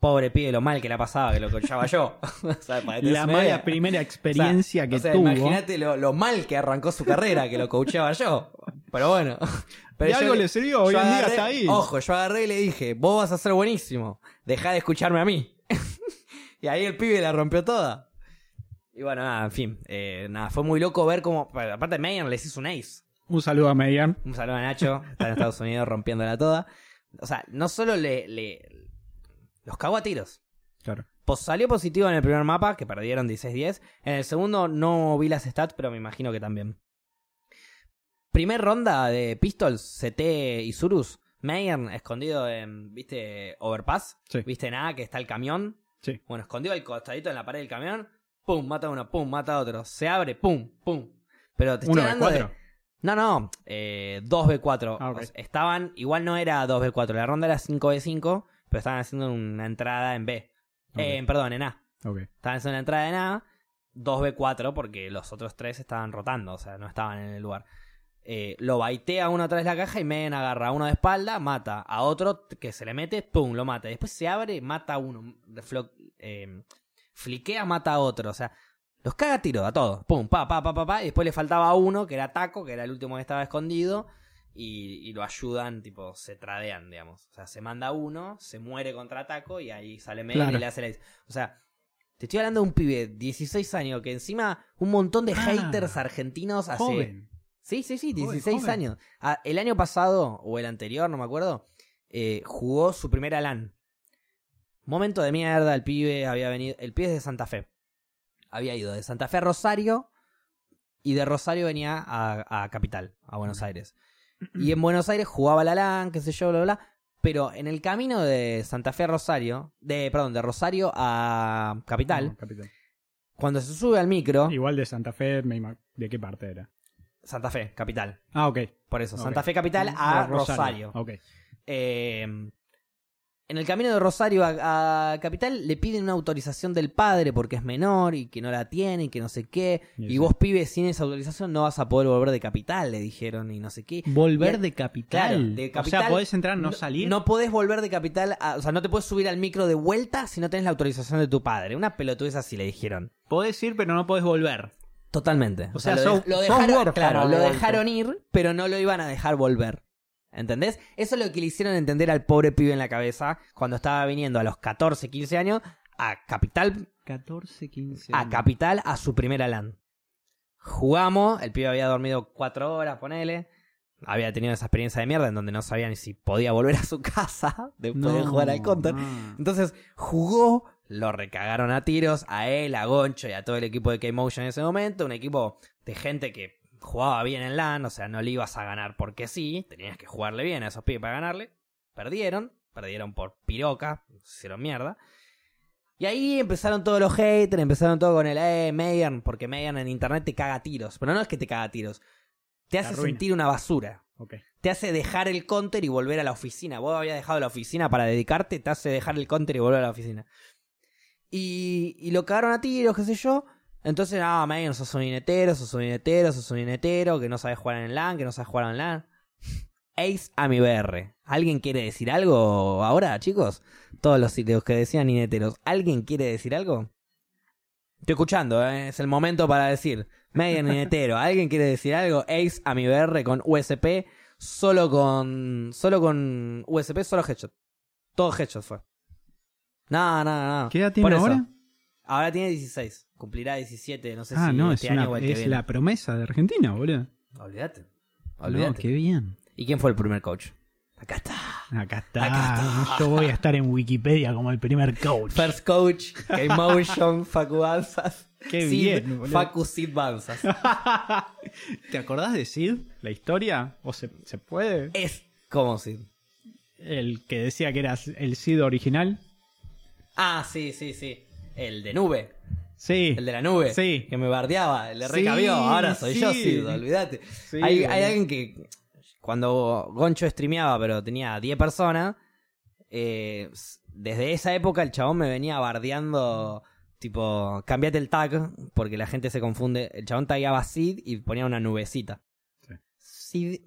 pobre pibe lo mal que la pasaba que lo coachaba yo. O sea, La mala primera experiencia O sea, que o sea, tuvo. Imagínate lo, lo mal que arrancó su carrera, que lo coachaba yo. Pero bueno. Pero Y yo algo le sirvió, hoy en día está ahí. Ojo, yo agarré y le dije, vos vas a ser buenísimo. Dejá de escucharme a mí. y ahí el pibe la rompió toda. Y bueno, nada, en fin. eh, nada, fue muy loco ver cómo. aparte, Mayer les hizo un ace. Un saludo a Median. Un saludo a Nacho, está en Estados Unidos rompiéndola toda. O sea, no solo le, le los cagó a tiros. Claro. Pues salió positivo en el primer mapa, que perdieron 16-10. En el segundo no vi las stats, pero me imagino que también. Primer ronda de Pistols, CT y Surus. Mayer escondido en, ¿viste? Overpass. Sí. ¿Viste nada? Que está el camión. Sí. Bueno, escondido al costadito en la pared del camión. pum, mata a uno, pum, mata a otro. Se abre, pum, pum. Pero te estoy hablando de... No, no, eh, 2v4. Ah, ok. O sea, estaban, igual no era 2v4, la ronda era 5v5, pero estaban haciendo una entrada en B. Eh, perdón, en A. Estaban haciendo una entrada en A, 2v4, porque los otros tres estaban rotando, o sea, no estaban en el lugar. Eh, lo baitea uno atrás de la caja y Megan agarra a uno de espalda, mata a otro que se le mete, pum, lo mata. Después se abre, mata a uno. Flo- eh, fliquea, mata a otro. O sea, los caga a tiro a todos. Pum, pa, pa, pa, pa, pa. Y después le faltaba uno, que era Taco, que era el último que estaba escondido. Y, y lo ayudan, tipo, se tradean, digamos. O sea, se manda uno, se muere contra Taco y ahí sale Megan Claro. y le hace la... O sea, te estoy hablando de un pibe, 16 años, que encima un montón de Ah, haters argentinos hace... Joven. Sí, sí, sí, Joven, 16 joven. años. Ah, el año pasado, o el anterior, no me acuerdo, eh, jugó su primera LAN. Momento de mierda, el pibe había venido. El pibe es de Santa Fe. Había ido de Santa Fe a Rosario y de Rosario venía a, a Capital, a Buenos Aires. Y en Buenos Aires jugaba la LAN, qué sé yo, bla, bla. Pero en el camino de Santa Fe a Rosario, de, perdón, de Rosario a Capital, No, capital. cuando se sube al micro, Igual de Santa Fe, ¿de qué parte era? Santa Fe, Capital. Ah, ok. Por eso. Santa Fe Capital a Rosario. Ok. Eh, en el camino de Rosario a, a Capital le piden una autorización del padre porque es menor y que no la tiene y que no sé qué. Y vos, pibes, sin esa autorización no vas a poder volver de Capital, le dijeron y no sé qué. Volver Y- de capital. Claro, de O capital. sea, podés entrar, no, salir. No podés volver de Capital, a- o sea, no te puedes subir al micro de vuelta si no tenés la autorización de tu padre. Una pelotudez así le dijeron. Podés ir, pero no podés volver. Totalmente. O sea, lo, dejaron, claro, lo dejaron ir, pero no lo iban a dejar volver. ¿Entendés? Eso es lo que le hicieron entender al pobre pibe en la cabeza cuando estaba viniendo a los 14, 15 años a Capital, 14, 15. a Capital a su primera LAN. Jugamos, el pibe había dormido 4 horas, ponele. Había tenido esa experiencia de mierda en donde no sabía ni si podía volver a su casa después de jugar al counter. Entonces jugó, lo recagaron a tiros, a él, a Goncho y a todo el equipo de K-Motion en ese momento. Un equipo de gente que jugaba bien en LAN, o sea, no le ibas a ganar porque sí, tenías que jugarle bien a esos pibes para ganarle. Perdieron, perdieron por piroca, hicieron mierda. Y ahí empezaron todos los haters, empezaron todo con el, eh, Megan, porque Megan en internet te caga tiros. Pero no es que te caga tiros, te hace sentir una basura te hace dejar el counter y volver a la oficina. Vos habías dejado la oficina para dedicarte, te hace dejar el counter y volver a la oficina. Y, y lo cagaron a tiros, qué sé yo. Entonces, ah, man, sos un inetero, sos un inetero, sos un inetero, que no sabes jugar en LAN, que no sabes jugar en LAN. Ace a mi BR. ¿Alguien quiere decir algo ahora, chicos? Todos los sitios que decían ineteros. ¿Alguien quiere decir algo? Estoy escuchando, ¿eh? es el momento para decir. Megan inetero. ¿Alguien quiere decir algo? Ace a mi BR con USP. Solo con. Solo con USP, solo headshot. Todo headshot fue. No, no, no. ¿Qué edad Por tiene eso. ahora? Ahora tiene 16. Cumplirá 17, no sé Ah, si no, es, este año una- o el que es viene. la promesa de Argentina, boludo. Olvídate. No, Olvídate. qué bien. ¿Y quién fue el primer coach? Acá está. Acá está. Acá está. Yo voy a estar en Wikipedia como el primer coach. First coach, K-Motion, Facu Banzas. Qué Sid- bien, boludo. Facu Sid Banzas. ¿Te acordás de Sid? ¿La historia? ¿O se, se puede? Es como Sid. El que decía que era el Sid original. Ah, sí, sí, sí. El de nube. Sí. El de la nube. Sí. Que me bardeaba. Le Sí, recabió. Ahora soy yo, sí. Sid. Olvídate. Sí, hay, hay alguien que. Cuando Goncho streameaba, pero tenía 10 personas. eh, desde esa época el chabón me venía bardeando. Tipo, cambiate el tag. Porque la gente se confunde. El chabón tagueaba Sid y ponía una nubecita. Sí. Si,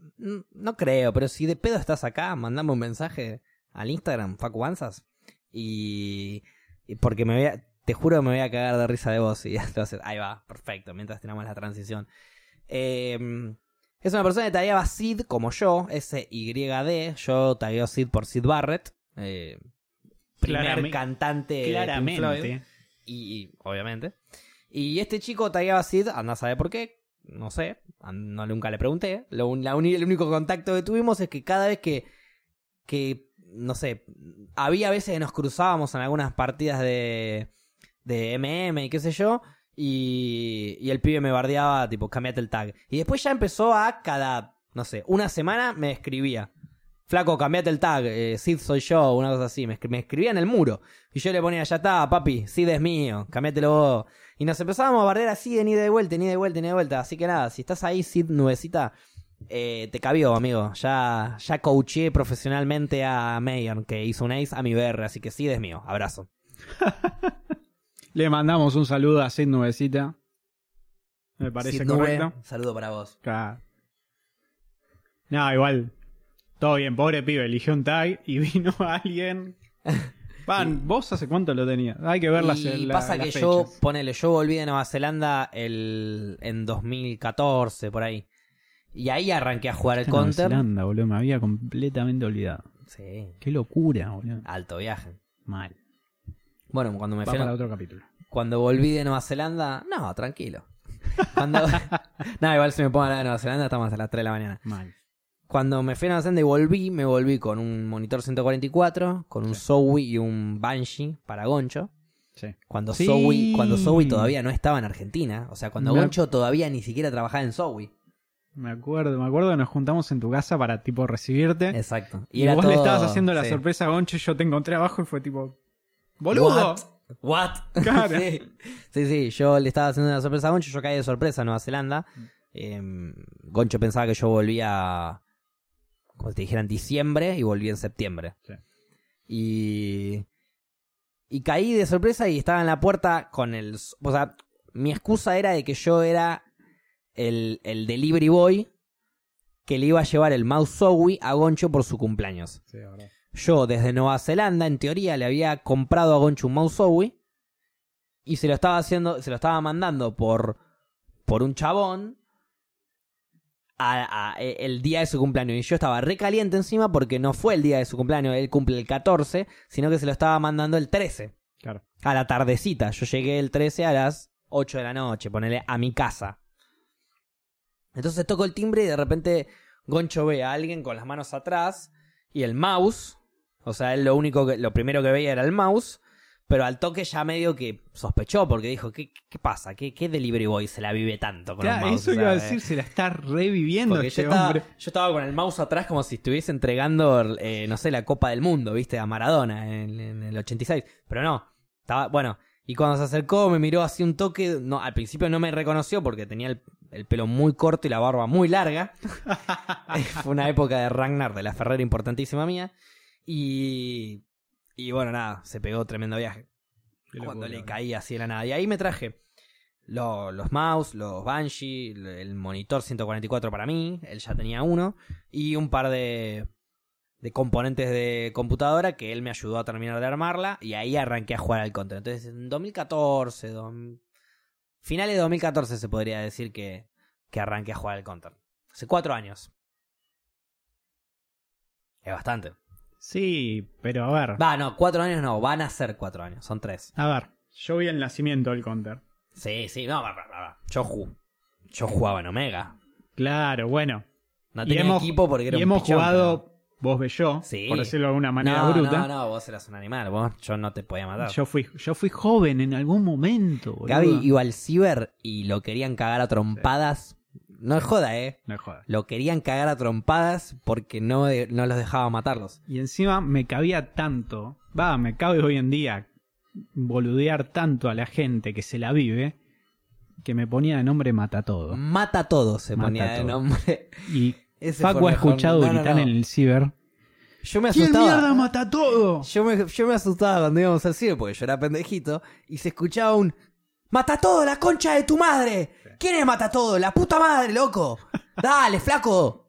no creo, pero si de pedo estás acá, mandame un mensaje al Instagram, Facu Banzas. Y, y porque me voy a, te juro que me voy a cagar de risa de vos. Y entonces, ahí va, perfecto, mientras tenemos la transición. Eh, es una persona que tagueaba Sid como yo, S-Y-D. Yo tagueo Sid por Sid Barrett. eh, primer Claramente- cantante de Pink Floyd. Claramente. Y, y- obviamente. Y este chico tagueaba Sid, anda a saber por qué. No sé, no nunca le pregunté. Lo la el único contacto que tuvimos es que cada vez que, que, no sé, había veces que nos cruzábamos en algunas partidas de, de MM y qué sé yo, y, y el pibe me bardeaba, tipo, cambiate el tag. Y después ya empezó a cada, no sé, una semana me escribía. Flaco, cambiate el tag, eh, Sid soy yo, una cosa así. Me, escri- me escribía en el muro. Y yo le ponía, ya está, papi, Sid es mío, cambiátelo vos. Y nos empezábamos a barrer así de ni de vuelta, ni de vuelta, ni de vuelta. Así que nada, si estás ahí, Sid Nubecita, eh, te cabió, amigo. Ya, ya coaché profesionalmente a Mayon, que hizo un ace a mi BR, así que Sid es mío. Abrazo. Le mandamos un saludo a Sid Nubecita. Me parece Sid Nube, correcto. saludo para vos. Claro. No, igual. Todo bien, pobre pibe, eligió un tag y vino alguien. Van, ¿vos hace cuánto lo tenías? Hay que ver las, y la- pasa las que fechas. yo, ponele, yo volví de Nueva Zelanda el, en 2014, por ahí. Y ahí arranqué a jugar el Nueva counter. Zelanda, boludo, me había completamente olvidado. Sí, Qué locura, boludo. alto viaje. Mal. Bueno, cuando me Va fui a- para otro capítulo. cuando volví de Nueva Zelanda, no, tranquilo. Cuando... no, igual si me pongo a hablar de Nueva Zelanda estamos a las 3 de la mañana. Mal. Cuando me fui a Nueva Zelanda y volví, me volví con un monitor 144, con un Sí. Zowie y un Banshee para Goncho. Sí. Cuando Sí. Zowie, cuando Zowie todavía no estaba en Argentina. O sea, cuando Me- Goncho todavía ni siquiera trabajaba en Zowie. Me acuerdo, me acuerdo que nos juntamos en tu casa para tipo recibirte. Exacto. y vos le estabas haciendo la sí. sorpresa a Goncho y yo te encontré abajo y fue tipo. ¡Boludo! What? What? Claro. sí. sí, sí, yo le estaba haciendo una sorpresa a Goncho, yo caí de sorpresa a Nueva Zelanda. Eh, Goncho pensaba que yo volvía, como te dijera, en diciembre y volví en septiembre. Sí. Y, y caí de sorpresa y estaba en la puerta con el... O sea, mi excusa era de que yo era el, el delivery boy que le iba a llevar el mouse Zowie a Goncho por su cumpleaños. Sí. Yo desde Nueva Zelanda, en teoría, le había comprado a Goncho un mouse Zowie y se lo estaba haciendo, se lo estaba mandando por, por un chabón a- a- e- el día de su cumpleaños. Y yo estaba recaliente encima porque no fue el día de su cumpleaños, él cumple el 14, sino que se lo estaba mandando el 13, Claro. a la tardecita. Yo llegué el 13 a las 8 de la noche, ponele a mi casa. Entonces toco el timbre y de repente Goncho ve a alguien con las manos atrás y el mouse. O sea, él lo único que, lo primero que veía era el mouse. Pero al toque ya medio que sospechó porque dijo, ¿qué, qué pasa? ¿Qué, ¿Qué delivery boy se la vive tanto con Claro, el mouse? eso O sea, iba a eh, decir, se la está reviviendo porque este yo estaba, hombre. yo estaba con el mouse atrás como si estuviese entregando, eh, no sé, la Copa del Mundo, ¿viste? A Maradona en, en el 86. Pero no, estaba, bueno. Y cuando se acercó me miró así un toque, no, al principio no me reconoció porque tenía el, el pelo muy corto y la barba muy larga. Fue una época de Ragnar, de la Ferrera importantísima mía. Y, y bueno, nada, se pegó tremendo viaje cuando le caí así de la nada. Y ahí me traje lo- los mouse, los Banshee, el monitor 144 para mí, él ya tenía uno, y un par de, de componentes de computadora que él me ayudó a terminar de armarla, y ahí arranqué a jugar al Counter. Entonces, en 2014, dom- finales de 2014 se podría decir que, que arranqué a jugar al Counter. Hace cuatro años. Es bastante. Sí, pero a ver. Va, no, cuatro años no, van a ser cuatro años, son tres. A ver, yo vi el nacimiento del counter. Sí, sí, no, va, va, va. Yo, ju- yo jugaba en Omega. Claro, bueno. No Y tenía hemos, equipo porque era y un hemos pichón, jugado, vos ve yo, Sí. por decirlo de alguna manera no, bruta. No, no, vos eras un animal, vos, yo no te podía matar. Yo fui, yo fui joven en algún momento, boludo. Gaby iba al ciber y lo querían cagar a trompadas. No es joda, eh. No jodas. Lo querían cagar a trompadas porque no, de- no los dejaba matarlos. Y encima me cabía tanto, va, me cabe hoy en día boludear tanto a la gente que se la vive, que me ponía de nombre mata todo. Mata todo, se Mata ponía de nombre. Y Ese Facu ha escuchado No, gritar no. en el ciber. Yo me ¿Quién asustaba. mierda mata todo? Yo me, yo me asustaba cuando íbamos al cine porque yo era pendejito y se escuchaba un ¡Mata todo, la concha de tu madre! ¿Quién es mata todo? ¡La puta madre, loco! ¡Dale, flaco!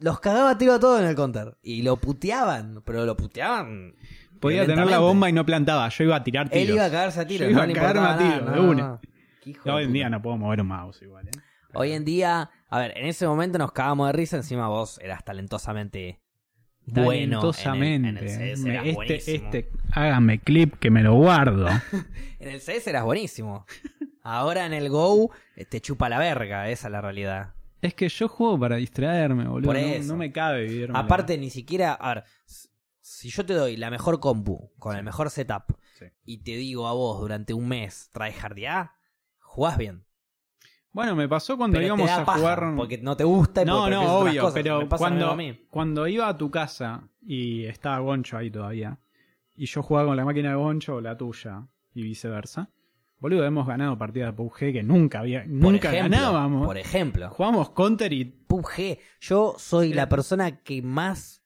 Los cagaba tiro a todo en el counter. Y lo puteaban, pero lo puteaban. Podía tener la bomba y no plantaba, yo iba a tirar tiros. Él iba a cagarse a tiros. Yo iba no a cagarme a tiros, de una. no. Hoy en día no puedo mover un mouse igual, ¿eh? Hoy en día, a ver, en ese momento nos cagamos de risa. Encima vos eras talentosamente bueno. Talentosamente. En el, en el CS eras este, buenísimo. este, hágame clip que me lo guardo. En el CS eras buenísimo. Ahora en el Go eh, te chupa la verga, esa es la realidad. es que yo juego para distraerme, boludo. Por no, eso. no me cabe vivir. Aparte, ni siquiera. A ver, si yo te doy la mejor compu, con el mejor setup, Sí. y te digo a vos durante un mes, tryhardeá, jugás bien. Bueno, me pasó cuando Pero íbamos te da a paja, jugar. Porque no te gusta y No, no, obvio, cosas. pero cuando, cuando iba a tu casa y estaba Goncho ahí todavía, y yo jugaba con la máquina de Goncho o la tuya, y viceversa, Boludo, hemos ganado partidas de PUBG que nunca había, Por nunca ejemplo, ganábamos. Por ejemplo. Jugábamos Counter y PUBG. Yo soy la persona que más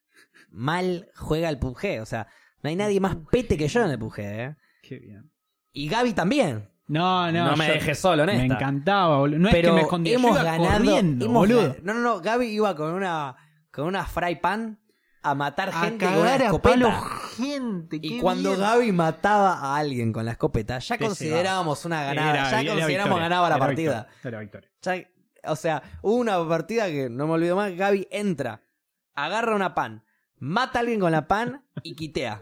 mal juega al PUBG. O sea, no hay nadie más pete que yo en el PUBG, ¿eh? Qué bien. Y Gaby también. No, no, No, me yo- dejes solo en Me encantaba, boludo. No Pero es que me escondía, yo hemos iba ganado. corriendo, hemos boludo. No, no, no. Gaby iba con una, con una fry pan a matar A gente con una a escopeta. palo gente. Y cuando bien. Gaby mataba a alguien con la escopeta, ya considerábamos una ganada. Era- ya era consideramos ganada la era partida. victoria, victoria. Ya- o sea, hubo una partida que no me olvido más. Gaby entra, agarra una pan, mata a alguien con la pan y quitea.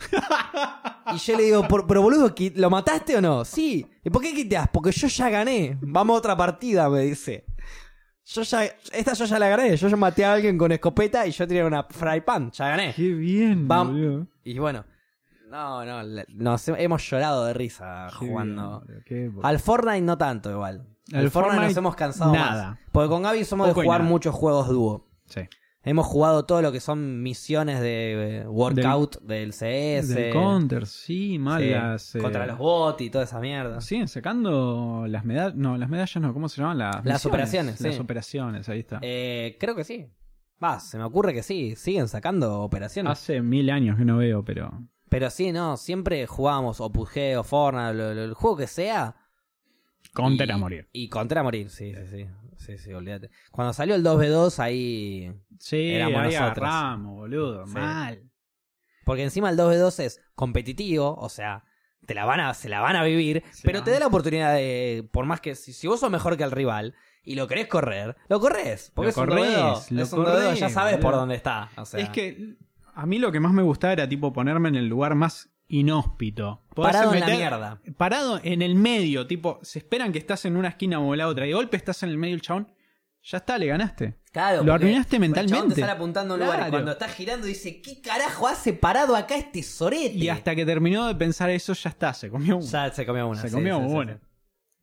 Y yo le digo, "Por- pero boludo, ¿qui- ¿lo mataste o no? Sí. ¿Y por qué quiteas? Porque yo ya gané. Vamos a otra partida, me dice. Yo ya, esta yo ya la gané. Yo ya maté a alguien con escopeta y yo tenía una fry pan. Ya gané. Qué bien, Vam- boludo. Y bueno, no, no, nos hemos llorado de risa Qué jugando. bien, qué Al Fortnite no tanto igual. Al, Fortnite, nos hemos cansado nada. más. Porque con Gaby somos Poco de jugar nada. muchos juegos dúo. Sí. Hemos jugado todo lo que son misiones de eh, workout del, CS. Del Counter, sí, mal sí, las, eh, contra los bots y toda esa mierda. Siguen sacando las medallas. No, las medallas no, ¿cómo se llaman? Las, misiones. operaciones, Las sí. operaciones, ahí está. Eh, creo que sí. Va, se me ocurre que sí. Siguen sacando operaciones. Hace mil años que no veo, pero. Pero sí, no. Siempre jugábamos o PUBG o Fortnite, el juego que sea. Counter y- a morir. Y Counter a morir, sí, sí, sí. Sí, sí, olvídate. Cuando salió el 2v2 ahí... Sí, Éramos ahí nosotros. agarramos, boludo. Sí. Mal. Porque encima el 2v2 es competitivo, o sea, te la van a, se la van a vivir, Se pero la te van- da la oportunidad de, por más que si, si vos sos mejor que el rival y lo querés correr, lo corres. Porque Lo es un corres, 2v2, lo es un 2v2, ya corres, sabes por boludo. dónde está. o sea. Es que a mí lo que más me gustaba era tipo ponerme en el lugar más inhóspito. Poderse Parado en la meter- mierda. Parado en el medio, tipo, se esperan que estás en una esquina o en la otra y de golpe estás en el medio del chabón. Ya está, le ganaste. Claro, Lo arruinaste el chabón mentalmente. te sale apuntando a un lugar y Claro. cuando está girando dice, ¿qué carajo hace parado acá este sorete? Y hasta que terminó de pensar eso, ya está, se comió uno. Ya se comió una. se sí, comió sí, sí, uno. sí.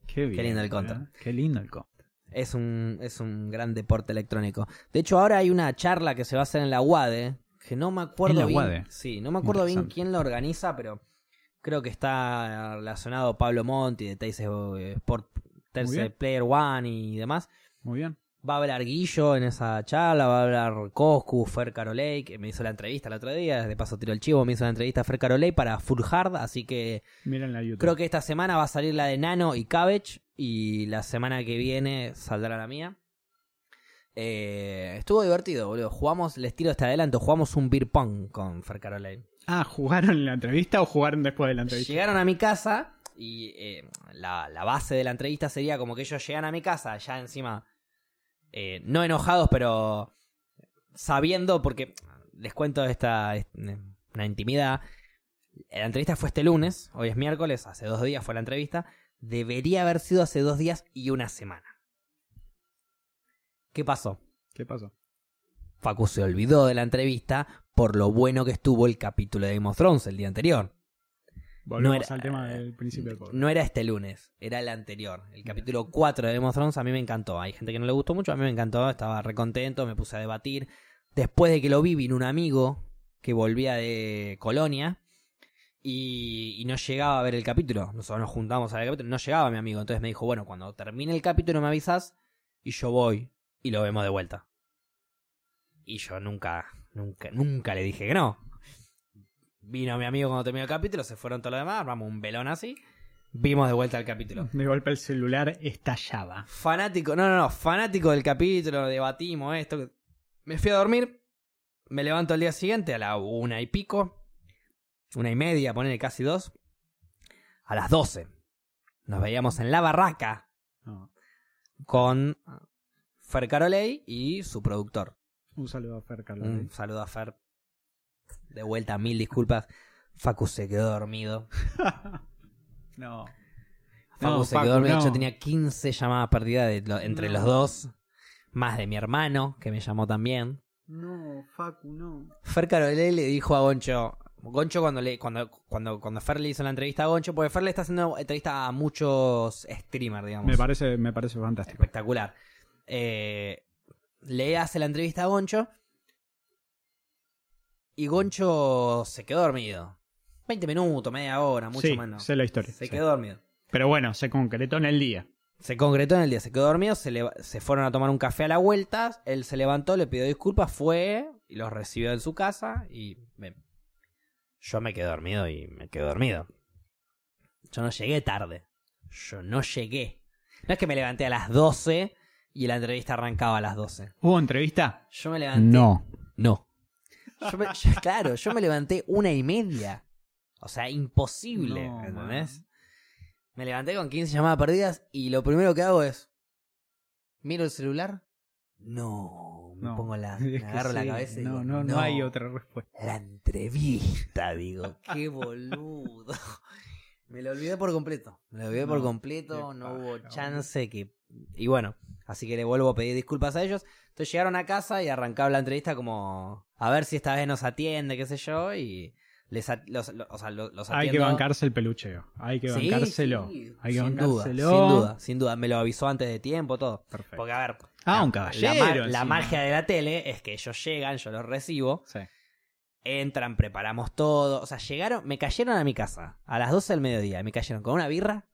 Qué, bien, lindo el. Counter. Qué lindo el Counter. Es un, es un gran deporte electrónico. De hecho, ahora hay una charla que se va a hacer en la UADE, que no me acuerdo ¿En la bien. UADE? Sí, no me acuerdo bien quién la organiza, pero creo que está relacionado Pablo Monti de Teis eh, Sport bien. Player One y demás. Muy bien. Va a hablar Guillo en esa charla, va a hablar Coscu, Fer Carolei, que me hizo la entrevista el otro día, de paso tiro el chivo, me hizo la entrevista a Fer Carolei para Full Hard, así que Miren la YouTube. Creo que esta semana va a salir la de Nano y Cabbage. Y la semana que viene saldrá la mía. Eh, estuvo divertido, boludo. Jugamos, les tiro este adelanto, jugamos un beer pong con Fer Caroline. Ah, ¿jugaron en la entrevista o jugaron después de la entrevista? Llegaron a mi casa y eh, la, la base de la entrevista sería como que ellos llegan a mi casa, ya encima, eh, no enojados, pero sabiendo, porque les cuento esta, est- una intimidad. La entrevista fue este lunes, hoy es miércoles, hace dos días fue la entrevista. Debería haber sido hace dos días y una semana. ¿Qué pasó? ¿Qué pasó? Facu se olvidó de la entrevista por lo bueno que estuvo el capítulo de Game of Thrones el día anterior. Volvemos era- al tema del principio del podcast. No era este lunes, era el anterior. El capítulo 4 de Game of Thrones a mí me encantó. Hay gente que no le gustó mucho, a mí me encantó, estaba recontento, me puse a debatir. Después de que lo vi, vino un amigo que volvía de Colonia y, y no llegaba a ver el capítulo. Nosotros nos juntamos a ver el capítulo, no llegaba mi amigo. Entonces me dijo, bueno, cuando termine el capítulo me avisas y yo voy y lo vemos de vuelta. Y yo nunca, nunca, nunca le dije que no. Vino mi amigo cuando terminó el capítulo, se fueron todos los demás, armamos un velón así. Vimos de vuelta el capítulo. De golpe el celular estallaba. Fanático, no, no, no, fanático del capítulo, debatimos esto. Me fui a dormir, me levanto al día siguiente a la una y pico, una y media, poner casi dos. A las doce nos veíamos en la barraca con Fer Carolei y su productor. Un saludo a Fer Carlos. Un saludo a Fer. De vuelta, mil disculpas. Facu se quedó dormido. no. Facu No, se Facu, quedó dormido. no. Yo tenía 15 llamadas perdidas de lo- entre No. los dos. Más de mi hermano, que me llamó también. No, Facu, no. Fer Carolé le dijo a Goncho. Goncho cuando le cuando cuando cuando Fer le hizo la entrevista a Goncho, porque Fer le está haciendo entrevista a muchos streamers, digamos. Me parece, me parece fantástico. espectacular. Eh, le hace la entrevista a Goncho. Y Goncho se quedó dormido. 20 minutos, media hora, mucho sí, menos. sé la historia. Se sí. quedó dormido. Pero bueno, se concretó en el día. Se concretó en el día, se quedó dormido, se, leva- se fueron a tomar un café a la vuelta, él se levantó, le pidió disculpas, fue y los recibió en su casa y ven, yo me quedé dormido y me quedé dormido. Yo no llegué tarde, yo no llegué. No es que me levanté a las 12 y la entrevista arrancaba a las 12. ¿Hubo entrevista? Yo me levanté... No. No. Yo me- yo- claro, yo me levanté una y media. O sea, imposible, No, ¿entendés? Me levanté con 15 llamadas perdidas y lo primero que hago es... ¿Miro el celular? No, me No. pongo la... Me agarro la cabeza y no, digo, no, no hay otra respuesta. La entrevista, digo, qué boludo. Me lo olvidé por completo. Me lo olvidé por No, completo, no paja, hubo chance que... Y bueno, así que le vuelvo a pedir disculpas a ellos. Entonces llegaron a casa y arrancaba la entrevista como... A ver si esta vez nos atiende, qué sé yo, y... Les, los, lo- o sea, lo- los Hay que bancarse el pelucheo. Hay que Sí, bancárselo. sí, Hay que sin duda, bancárselo. sin duda, sin duda. Me lo avisó antes de tiempo, todo. Perfecto. Porque, a ver... Ah, la- un La, caballero. la encima. magia de la tele es que ellos llegan, yo los recibo, Sí. entran, preparamos todo. O sea, llegaron, me cayeron a mi casa a las 12 del mediodía. Me cayeron con una birra,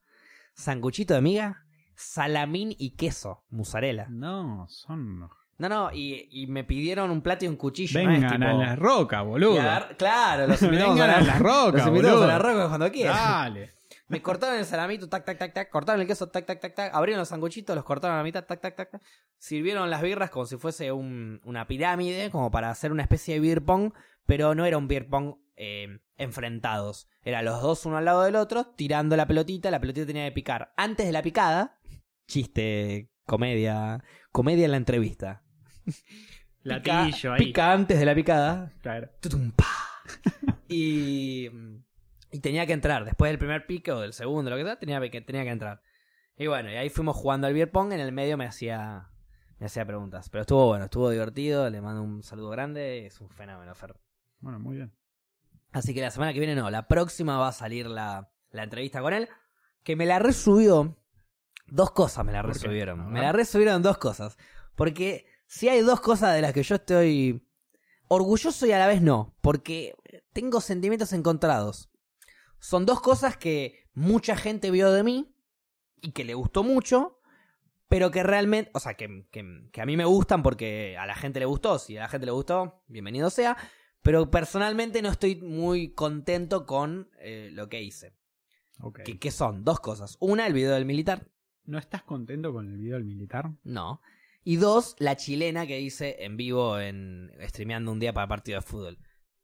sanguchito de miga, salamín y queso, mozzarella. No, son. No, no, y, y me pidieron un plato y un cuchillo. Vengan tipo- a las rocas, boludo. agar- Claro, los invitamos Vengan a, a la- las rocas, los invitamos boludo. a la roca cuando quieran. Dale. Me cortaron el salamito, tac, tac, tac, tac. Cortaron el queso, tac, tac, tac, tac. Abrieron los sanguchitos, los cortaron a la mitad, tac, tac, tac, tac. Sirvieron las birras como si fuese un- una pirámide, como para hacer una especie de beer pong, pero no era un beer pong eh, enfrentados. Era los dos uno al lado del otro, tirando la pelotita. La pelotita tenía que picar antes de la picada. Chiste, comedia, comedia en la entrevista. Pica- Latillo ahí. Pica antes de la picada. Claro. Tutum, pa. y, y tenía que entrar. Después del primer pique o del segundo, lo que sea, tenía que, tenía que entrar. Y bueno, y ahí fuimos jugando al beer pong. En el medio me hacía, me hacía preguntas. Pero estuvo bueno, estuvo divertido. Le mando un saludo grande. Es un fenómeno, Fer. Bueno, muy bien. Así que la semana que viene no, la próxima va a salir la, la entrevista con él. Que me la resubió. Dos cosas me la resubieron. Me la resubieron dos cosas. Porque si hay dos cosas de las que yo estoy orgulloso y a la vez no. Porque tengo sentimientos encontrados. Son dos cosas que mucha gente vio de mí y que le gustó mucho. Pero que realmente, o sea, que, que- que a mí me gustan porque a la gente le gustó. Si a la gente le gustó, bienvenido sea. Pero personalmente no estoy muy contento con eh, lo que hice. Ok. Que, que son dos cosas. Una, el video del militar. ¿No estás contento con el video del militar? No. Y dos, la chilena que hice en vivo en streameando un día para partido de fútbol.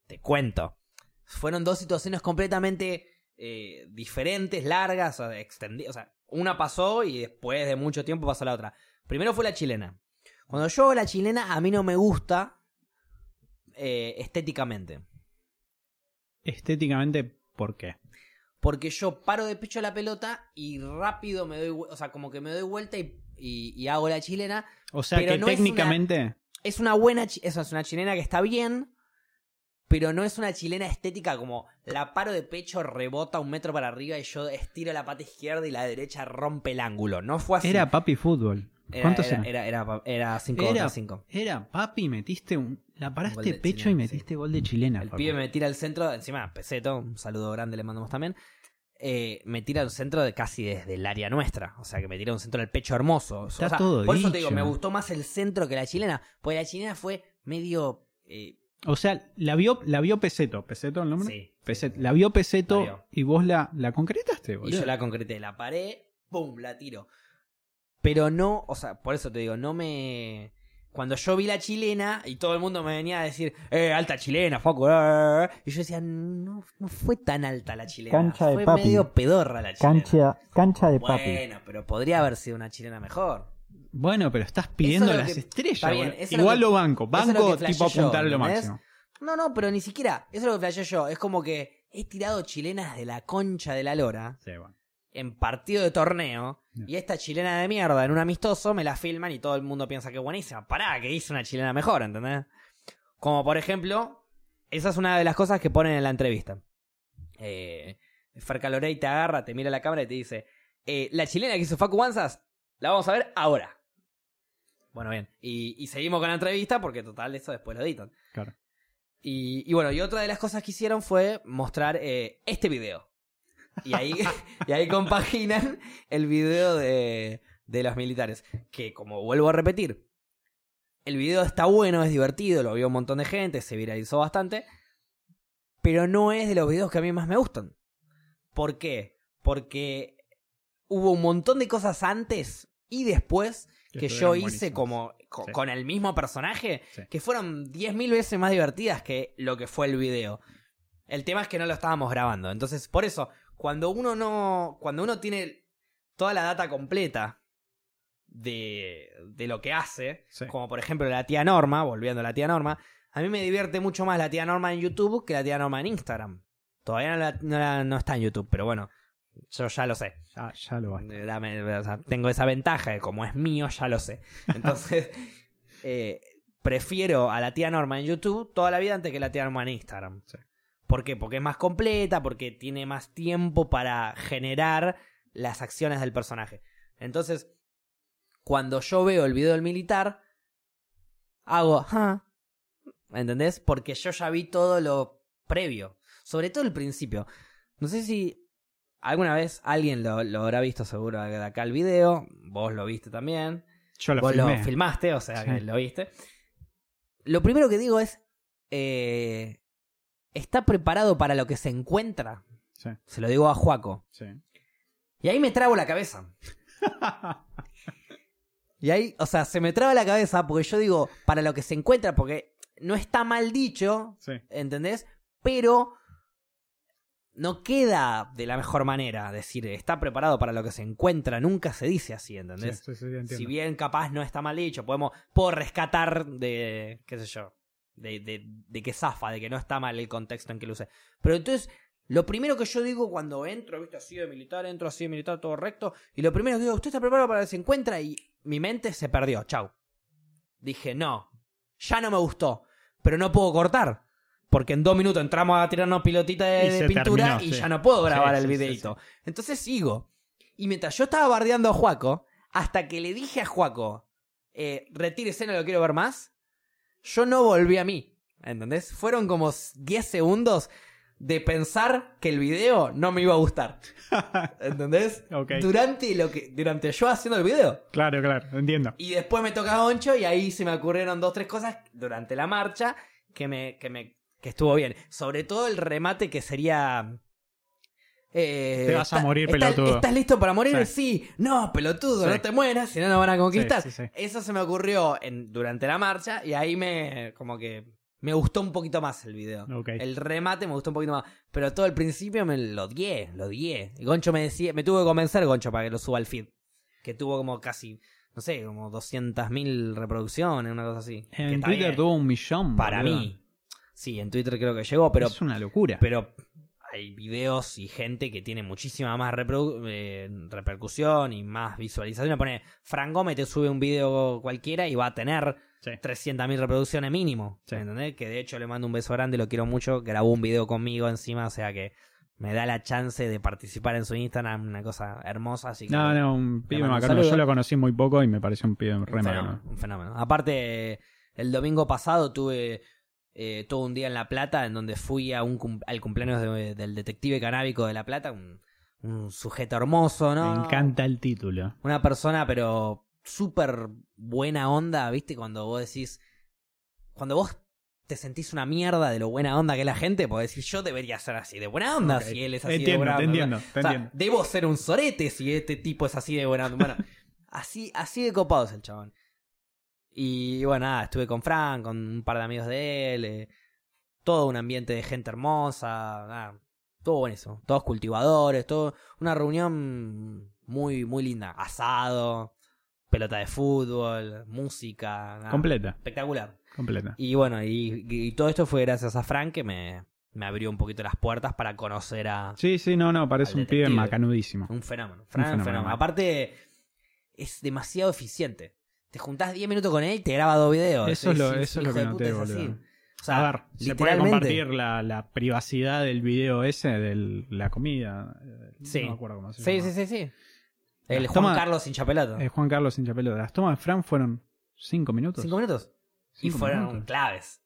Te cuento. Fueron dos situaciones completamente eh, diferentes, largas, o sea, extendi- O sea, una pasó y después de mucho tiempo pasó la otra. Primero fue la chilena. Cuando yo hago la chilena, a mí no me gusta eh, estéticamente. Estéticamente, ¿por qué? Porque yo paro de pecho la pelota y rápido me doy, o sea, como que me doy vuelta y, y- y hago la chilena. O sea Pero que no es técnicamente. Es una buena, eso es una chilena que está bien, pero no es una chilena estética como la paro de pecho, rebota un metro para arriba y yo estiro la pata izquierda y la derecha rompe el ángulo. No fue así. Era papi fútbol. ¿Cuántos era, era, era, era 5 Era- contra 5. Era papi, metiste un. La paraste pecho chilena, y metiste gol de chilena. El pibe me tira al centro, encima Peseto, un saludo grande le mandamos también. eh, me tira al centro de casi desde el área nuestra. O sea, que me tira un centro del pecho hermoso. Está O sea, todo por eso te digo, me gustó más el centro que la chilena. Porque la chilena fue medio. eh, O sea, la vio, la vio Peseto. ¿Peseto el nombre? sí. Peseto. La vio Peseto La vio. y vos la, la concretaste, Y boludo. yo la concreté, la paré, ¡pum! La tiro. Pero no, o sea, por eso te digo, no me. Cuando yo vi la chilena y todo el mundo me venía a decir, eh, alta chilena, Facu, eh", y yo decía, no, no fue tan alta la chilena. Cancha de fue papi. medio pedorra la chilena. Cancha, cancha de papi. Bueno, pero podría haber sido una chilena mejor. Bueno, pero estás pidiendo Eso es lo las que- estrellas. bien, lo Igual que- lo banco. eso es lo Banco tipo apuntar a lo máximo. No, no, pero ni siquiera. Eso es lo que flashé yo. Es como que he tirado chilenas de la concha de la lora Sí, bueno. En partido de torneo. Y esta chilena de mierda en un amistoso me la filman y todo el mundo piensa que es buenísima. Pará, que hice una chilena mejor, ¿entendés? Como por ejemplo, esa es una de las cosas que ponen en la entrevista. Eh, Fer Calorey te agarra, te mira a la cámara y te dice: eh, La chilena que hizo Facu Wanzas, la vamos a ver ahora. Bueno, bien. Y, y seguimos con la entrevista porque total, eso después lo editan. Claro. Y, y bueno, y otra de las cosas que hicieron fue mostrar eh, este video. Y ahí, y ahí compaginan el video de, de los militares. Que como vuelvo a repetir, el video está bueno, es divertido, lo vio un montón de gente, se viralizó bastante. Pero no es de los videos que a mí más me gustan. ¿Por qué? Porque hubo un montón de cosas antes y después Que yo hice como Sí. con el mismo personaje Sí. que fueron 10.000 veces más divertidas que lo que fue el video. El tema es que no lo estábamos grabando. Entonces, por eso, cuando uno no. Cuando uno tiene toda la data completa de, de lo que hace, Sí. como por ejemplo la tía Norma, volviendo a la tía Norma, a mí me divierte mucho más la tía Norma en YouTube que la tía Norma en Instagram. Todavía no, la- no la- no está en YouTube, pero bueno, yo ya lo sé. Ya, ya lo basta. Dame- o sea, tengo esa ventaja de como es mío, ya lo sé. Entonces, eh, prefiero a la tía Norma en YouTube toda la vida antes que la tía Norma en Instagram. Sí. ¿Por qué? Porque es más completa, porque tiene más tiempo para generar las acciones del personaje. Entonces, cuando yo veo el video del militar, hago, "Ah", ¿entendés? Porque yo ya vi todo lo previo, sobre todo el principio. No sé si alguna vez alguien lo, lo habrá visto seguro de acá el video, vos lo viste también, Yo lo vos filmé. lo filmaste, o sea Sí. que lo viste. Lo primero que digo es, eh, ¿está preparado para lo que se encuentra? Sí, Se lo digo a Juaco. sí. Y ahí me trabo la cabeza. Y ahí, o sea, se me traba la cabeza porque yo digo, para lo que se encuentra, porque no está mal dicho, Sí. ¿entendés? Pero no queda de la mejor manera decir, está preparado para lo que se encuentra, nunca se dice así, Sí, ¿entendés? sí, sí, entiendo. si bien capaz no está mal dicho, podemos, puedo rescatar de, qué sé yo, de, de, de que zafa, de que no está mal el contexto en que lo use. Pero entonces, lo primero que yo digo cuando entro, viste, así de militar, entro así de militar, todo recto, y lo primero que digo, ¿usted está preparado para que se encuentra? Y mi mente se perdió, chau. Dije, no, ya no me gustó, pero no puedo cortar. Porque en dos minutos entramos a tirarnos pilotita de, de pintura terminó, y sí. ya no puedo grabar Sí, el sí, videito. Entonces sigo. Y mientras yo estaba bardeando a Juaco, hasta que le dije a Juaco, eh, retírese, no lo quiero ver más, yo no volví a mí. ¿Entendés? Fueron como 10 segundos de pensar que el video no me iba a gustar. ¿Entendés? Durante lo que. Durante yo haciendo el video. Claro, claro, entiendo. Y después me toca Oncho y ahí se me ocurrieron dos, tres cosas durante la marcha que me, que me, que estuvo bien. Sobre todo el remate que sería. Eh, Te vas a morir, está- pelotudo. ¿Estás listo para morir? Sí. Sí. No, pelotudo, Sí. no te mueras, si no nos van a conquistar. Sí. Eso se me ocurrió en, durante la marcha y ahí me. como que. Me gustó un poquito más el video. El remate me gustó un poquito más. Pero todo el principio me lo odié, lo odié. Y Goncho me decía, me tuvo que convencer Goncho para que lo suba al feed. Que tuvo como casi, no sé, como 200.000 reproducciones, una cosa así. En Twitter tuvo un millón. Para boludo. mí. Sí, en Twitter creo que llegó, pero, es una locura. pero hay videos y gente que tiene muchísima más eh, repercusión y más visualización. Pone, Frank Gómez te sube un video cualquiera y va a tener Sí. 300.000 reproducciones mínimo. Sí. ¿Entendés? Que de hecho le mando un beso grande, lo quiero mucho. Grabó un video conmigo encima, o sea que me da la chance de participar en su Instagram, una cosa hermosa. Así que, No, no, un pibe saludo. Yo lo conocí muy poco y me pareció un pibe re un fenómeno, macano. un fenómeno. Aparte, el domingo pasado tuve eh, todo un día en La Plata en donde fui a un cum- al cumpleaños de- del detective canábico de La Plata, un, un sujeto hermoso, ¿no? Me encanta el título. Una persona, pero súper buena onda, ¿viste? Cuando vos decís. Cuando vos te sentís una mierda de lo buena onda que es la gente, podés decir, yo debería ser así de buena onda si él es así de buena te onda. entiendo, te O sea, entiendo. debo ser un sorete si este tipo es así de buena onda. Bueno, así, así de copado es el chabón. Y bueno, nada, estuve con Frank, con un par de amigos de él. eh, todo un ambiente de gente hermosa. Nada, todo buenísimo. Todos cultivadores, todo. Una reunión muy, muy linda. Asado, pelota de fútbol, música. nada, Completa, Espectacular. completa. Y bueno, y, y todo esto fue gracias a Frank que me, me abrió un poquito las puertas para conocer a Sí, sí, no, no, parece un pibe macanudísimo. un fenómeno. Frank, un fenómeno. Aparte, es demasiado eficiente. Te juntás 10 minutos con él y te graba dos videos. Eso es lo, Decís, eso es lo hijo que noté, boludo. O sea, a ver, se puede compartir la, la privacidad del video ese, de la comida. eh, Sí. No me acuerdo cómo se Sí, llama. sí, sí, sí. El Las Juan tomas- Carlos sin chapelato. Eh, Juan Carlos Hinchapelo. Las tomas de Fran fueron cinco minutos. ¿Cinco minutos? Y fueron minutos. claves.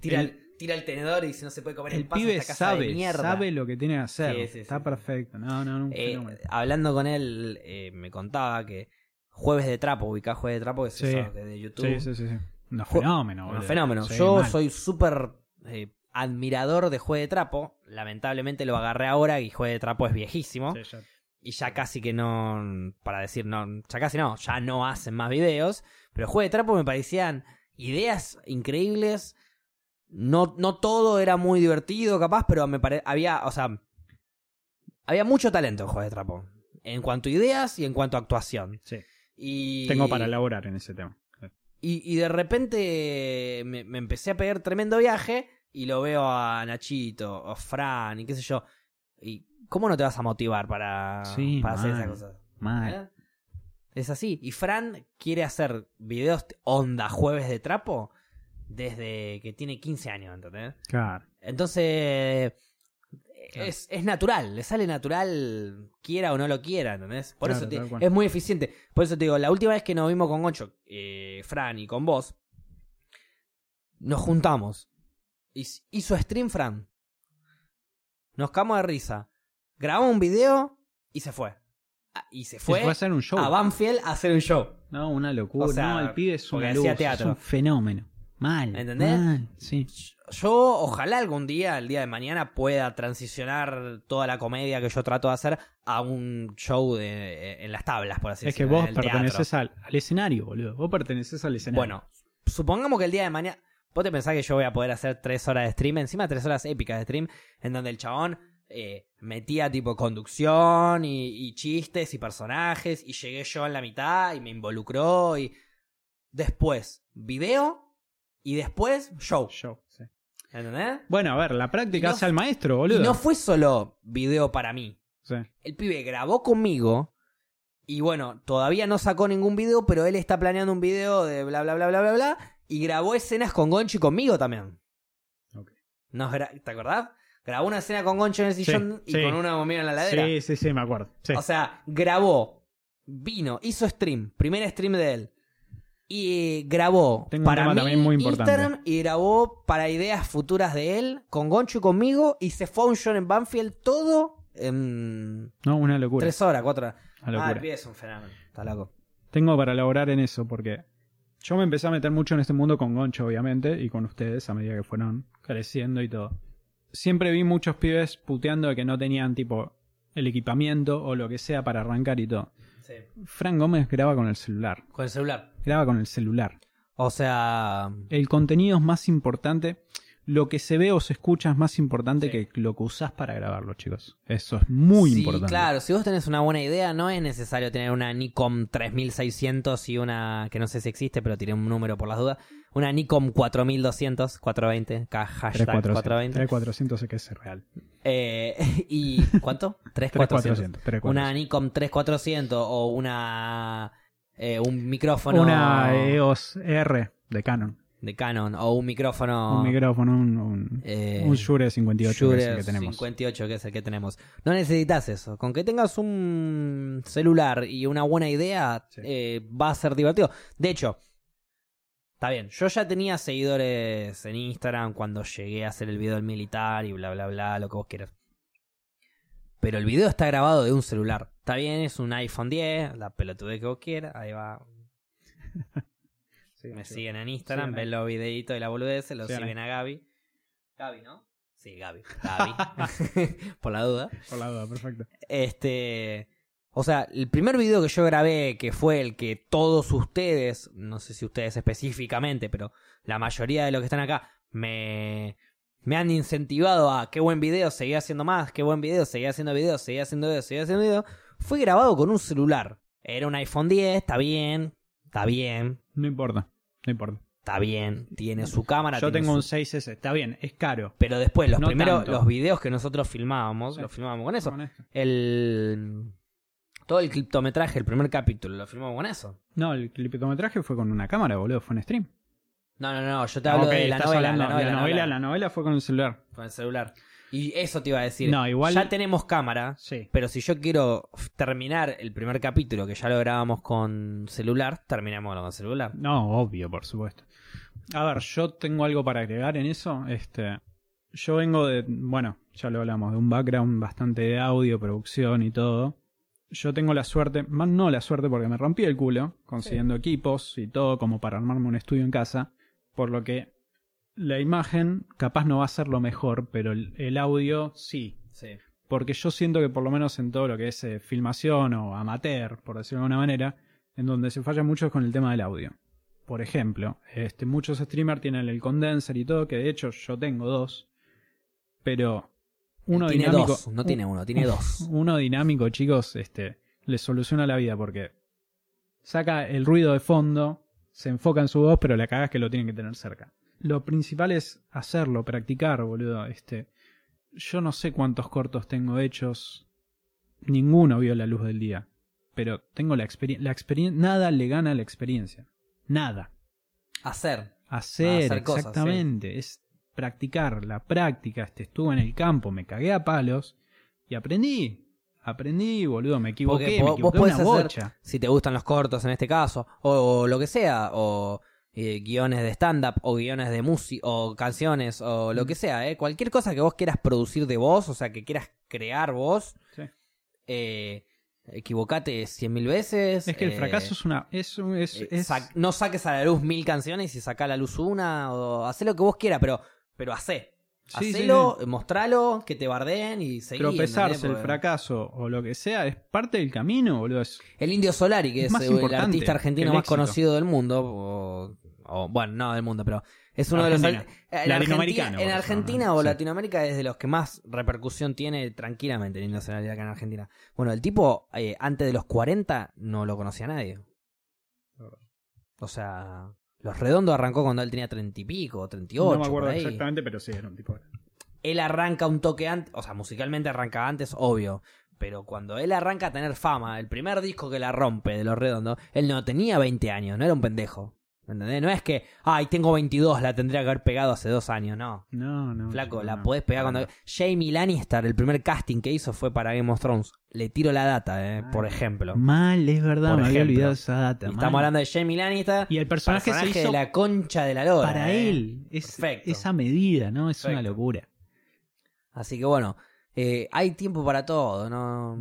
Tira, El- tira el tenedor y dice no se puede comer El en paz pibe esta casa de sabe, mierda. sabe lo que tiene que hacer. Sí, sí, Está perfecto. No, no, un Eh, hablando con él, eh, me contaba que Jueves de Trapo, ubicás Jueves de Trapo, que es Sí. eso, que de YouTube. Sí, sí, sí. sí. Un Ju- fenómeno, Un boludo. fenómeno. Sí, Yo mal. soy súper eh, admirador de Jueves de Trapo. Lamentablemente lo agarré ahora y Jueves de Trapo es viejísimo. Sí, ya- Y ya casi que no. Para decir, no. Ya casi no. Ya no hacen más videos. Pero Jueves de Trapo me parecían ideas increíbles. No, no todo era muy divertido, capaz, pero me pare... había. O sea. Había mucho talento en Jueves de Trapo. En cuanto a ideas y en cuanto a actuación. sí. Y... Tengo para elaborar en ese tema. Y, y de repente me, me empecé a pegar tremendo viaje y lo veo a Nachito o Fran y qué sé yo. ¿Y cómo no te vas a motivar para, Sí, para hacer esas cosas? Mal. ¿Eh? Es así. Y Fran quiere hacer videos onda jueves de trapo desde que tiene 15 años, ¿entendés? Claro. Entonces... Claro. Es, es natural, le sale natural, quiera o no lo quiera, ¿entendés? Por Claro, eso te- es muy eficiente. Por eso te digo, la última vez que nos vimos con Goncho, eh, Fran y con vos, nos juntamos. Hiz- Hizo stream Fran. Nos cagamos de risa. Grabó un video y se fue. Ah, Y se Fue, a hacer un show. a Banfield a hacer un show. No, una locura. O sea, no, el pibe una luz. Es un fenómeno. Mal. ¿Entendés? Mal, sí. Yo ojalá algún día, el día de mañana, pueda transicionar toda la comedia que yo trato de hacer a un show de, en las tablas, por así Es que decirlo. vos perteneces al, al escenario, boludo. Vos perteneces al escenario. Bueno, supongamos que el día de mañana... ¿Vos te pensás que yo voy a poder hacer tres horas de stream? Encima tres horas épicas de stream, en donde el chabón eh, metía tipo conducción y, y chistes y personajes, y llegué yo en la mitad y me involucró y... Después, video y después show. Show, sí. ¿Entendés? Bueno, a ver, la práctica Y no- hace al maestro, Y boludo. no fue solo video para mí. Sí. El pibe grabó conmigo. Y bueno, todavía no sacó ningún video, pero él está planeando un video de bla bla bla bla bla bla. Y grabó escenas con Goncho y conmigo también. Ok. Nos gra- ¿Te acordás? Grabó una escena con Goncho en el Sí, sillón y sí. con una bombilla en la ladera. Sí, sí, sí, me acuerdo. Sí. O sea, grabó, vino, hizo stream, primer stream de él. Y grabó Tengo un para tema mí también muy importante. Instagram y grabó para ideas futuras de él, con Goncho y conmigo, y se fue a un show en Banfield todo en no, una locura. tres horas, cuatro horas. Una Ah, el pibe es un fenómeno, está loco. Tengo para elaborar en eso porque yo me empecé a meter mucho en este mundo con Goncho, obviamente, y con ustedes a medida que fueron creciendo y todo. Siempre vi muchos pibes puteando de que no tenían tipo el equipamiento o lo que sea para arrancar y todo. Sí. Fran Gómez graba con el celular. Con el celular. Graba con el celular. O sea, El contenido es más importante. Lo que se ve o se escucha es más importante Sí. que lo que usás para grabarlo, chicos. Eso es muy sí, importante. claro, si vos tenés una buena idea, no es necesario tener una Nikon 3600 y una que no sé si existe, pero tiré un número por las dudas. Una Nikon 4200, 420, K hashtag 3400. 420. 3400 sé que es real. Eh, ¿Y cuánto? 3400. 3400. 3400. Una Nikon 3400 o una eh, un micrófono Una EOS R de Canon. de Canon o un micrófono Un micrófono, un, un, eh, un Shure 58 que es el que tenemos. 58 que es el que tenemos. No necesitas eso. Con que tengas un celular y una buena idea Sí. eh, va a ser divertido. De hecho, está bien. Yo ya tenía seguidores en Instagram cuando llegué a hacer el video del militar y bla bla bla, lo que vos quieras. Pero el video está grabado de un celular. Está bien, es un iPhone 10, la pelotude que vos quieras. Ahí va. Sí, Me sí. siguen en Instagram, ahí. ven los videitos de la boludez, los siguen a Gaby. Gaby, ¿no? Sí, Gaby. Gaby. Por la duda. Por la duda, perfecto. Este. O sea, el primer video que yo grabé, que fue el que todos ustedes, no sé si ustedes específicamente, pero la mayoría de los que están acá, me, me han incentivado a qué buen video, seguí haciendo más, qué buen video, seguí haciendo videos, seguí haciendo videos, seguí haciendo videos, fue grabado con un celular. Era un iPhone 10, está bien, está bien, No importa, no importa. está bien, tiene su cámara. Yo tengo su- un 6S, está bien, es caro. Pero después, los No primeros, tanto. los videos que nosotros filmábamos, Sí. los filmábamos con eso. Con. El. Todo el criptometraje, el primer capítulo, lo filmamos con eso. No, el cliptometraje fue con una cámara, boludo, fue en stream. No, no, no, yo te hablo de la novela, hablando- la novela, la novela, novela, la novela fue con el celular. con el celular. Y eso te iba a decir. No, igual- Ya tenemos cámara, Sí. pero si yo quiero terminar el primer capítulo, que ya lo grabamos con celular, terminémoslo con celular. No, obvio, por supuesto. A ver, yo tengo algo para agregar en eso. Este, yo vengo de, bueno, ya lo hablamos, de un background bastante de audio, producción y todo. Yo tengo la suerte, más no la suerte porque me rompí el culo consiguiendo equipos y todo como para armarme un estudio en casa, por lo que la imagen capaz no va a ser lo mejor, pero el, el audio sí. Sí. Porque yo siento que por lo menos en todo lo que es eh, filmación o amateur, por decirlo de alguna manera, en donde se falla mucho es con el tema del audio. Por ejemplo, este, muchos streamers tienen el condenser y todo, que de hecho yo tengo dos, pero uno tiene dinámico, dos, no tiene uno, tiene dos. uno dinámico, chicos, este, les soluciona la vida porque saca el ruido de fondo, se enfoca en su voz, pero la caga es que lo tienen que tener cerca. Lo principal es hacerlo, practicar, boludo. Este, yo no sé cuántos cortos tengo hechos. Ninguno vio la luz del día. Pero tengo la experiencia. La. Nada le gana a la experiencia. Nada. Hacer. Hacer, Hacer cosas, exactamente. Es practicar. La práctica. Este, estuve en el campo, me cagué a palos. Y aprendí. Aprendí, boludo. Me equivoqué. Porque me vos- una hacer- bocha. Si te gustan los cortos en este caso, o, o lo que sea, o eh, guiones de stand-up, o guiones de música, o canciones, o lo que sea, ¿eh? cualquier cosa que vos quieras producir de vos, o sea, que quieras crear vos, Sí. eh, equivocate cien mil veces. Es que el eh, fracaso es una. Es, un- es, no saques a la luz mil canciones y saca a la luz una, o hacé lo que vos quieras, pero, pero hacé. Sí, sí, Hacelo, mostralo, que te bardeen y seguí. tropezarse, el Porque- fracaso o lo que sea, es parte del camino, boludo. Es, El Indio Solari, que Es eh, el artista argentino más conocido del mundo, o, o- bueno, no del mundo, pero es uno Argentina. de los... En Latinoamericano, Argentina, en Argentina ¿no? o. Latinoamérica es de los que más repercusión tiene tranquilamente el Indio Solari acá en Argentina. Bueno, el tipo, eh, antes de los 40, no lo conocía nadie. O sea, Los Redondos arrancó cuando él tenía 30 y pico, 38, no me acuerdo exactamente, pero sí, era un tipo. Él arranca un toque antes, o sea, musicalmente arranca antes, obvio. Pero cuando él arranca a tener fama, el primer disco que la rompe de Los Redondos, él no tenía 20 años, no era un pendejo. ¿Entendés? No es que, ay, tengo 22, la tendría que haber pegado hace dos años, no. No, no. Flaco, la no. podés pegar cuando... Jamie Lannister, el primer casting que hizo fue para Game of Thrones. Le tiro la data, eh, por ejemplo. Mal, es verdad, Por me había olvidado esa data. Y estamos hablando de Jamie Lannister. Y el personaje, se hizo de la concha de la lora. para eh. él. Es, Perfecto. esa medida, ¿no? Es una locura. Así que bueno, eh, hay tiempo para todo, ¿no?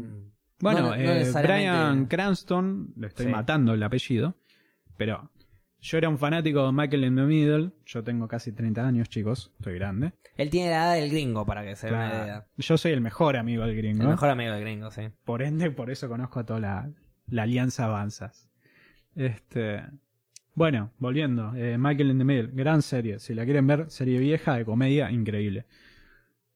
Bueno, No- eh, necesariamente- Brian Cranston, le estoy Sí. matando el apellido, pero yo era un fanático de Michael in the Middle. Yo tengo casi 30 años, chicos, estoy grande. Él tiene la edad del gringo, para que se una Claro. idea. Yo soy el mejor amigo del gringo. El mejor amigo del gringo, sí. Por ende, por eso conozco a toda la, la alianza Avanzas. Este. Bueno, volviendo. eh, Michael in the Middle, gran serie. Si la quieren ver, serie vieja de comedia, increíble.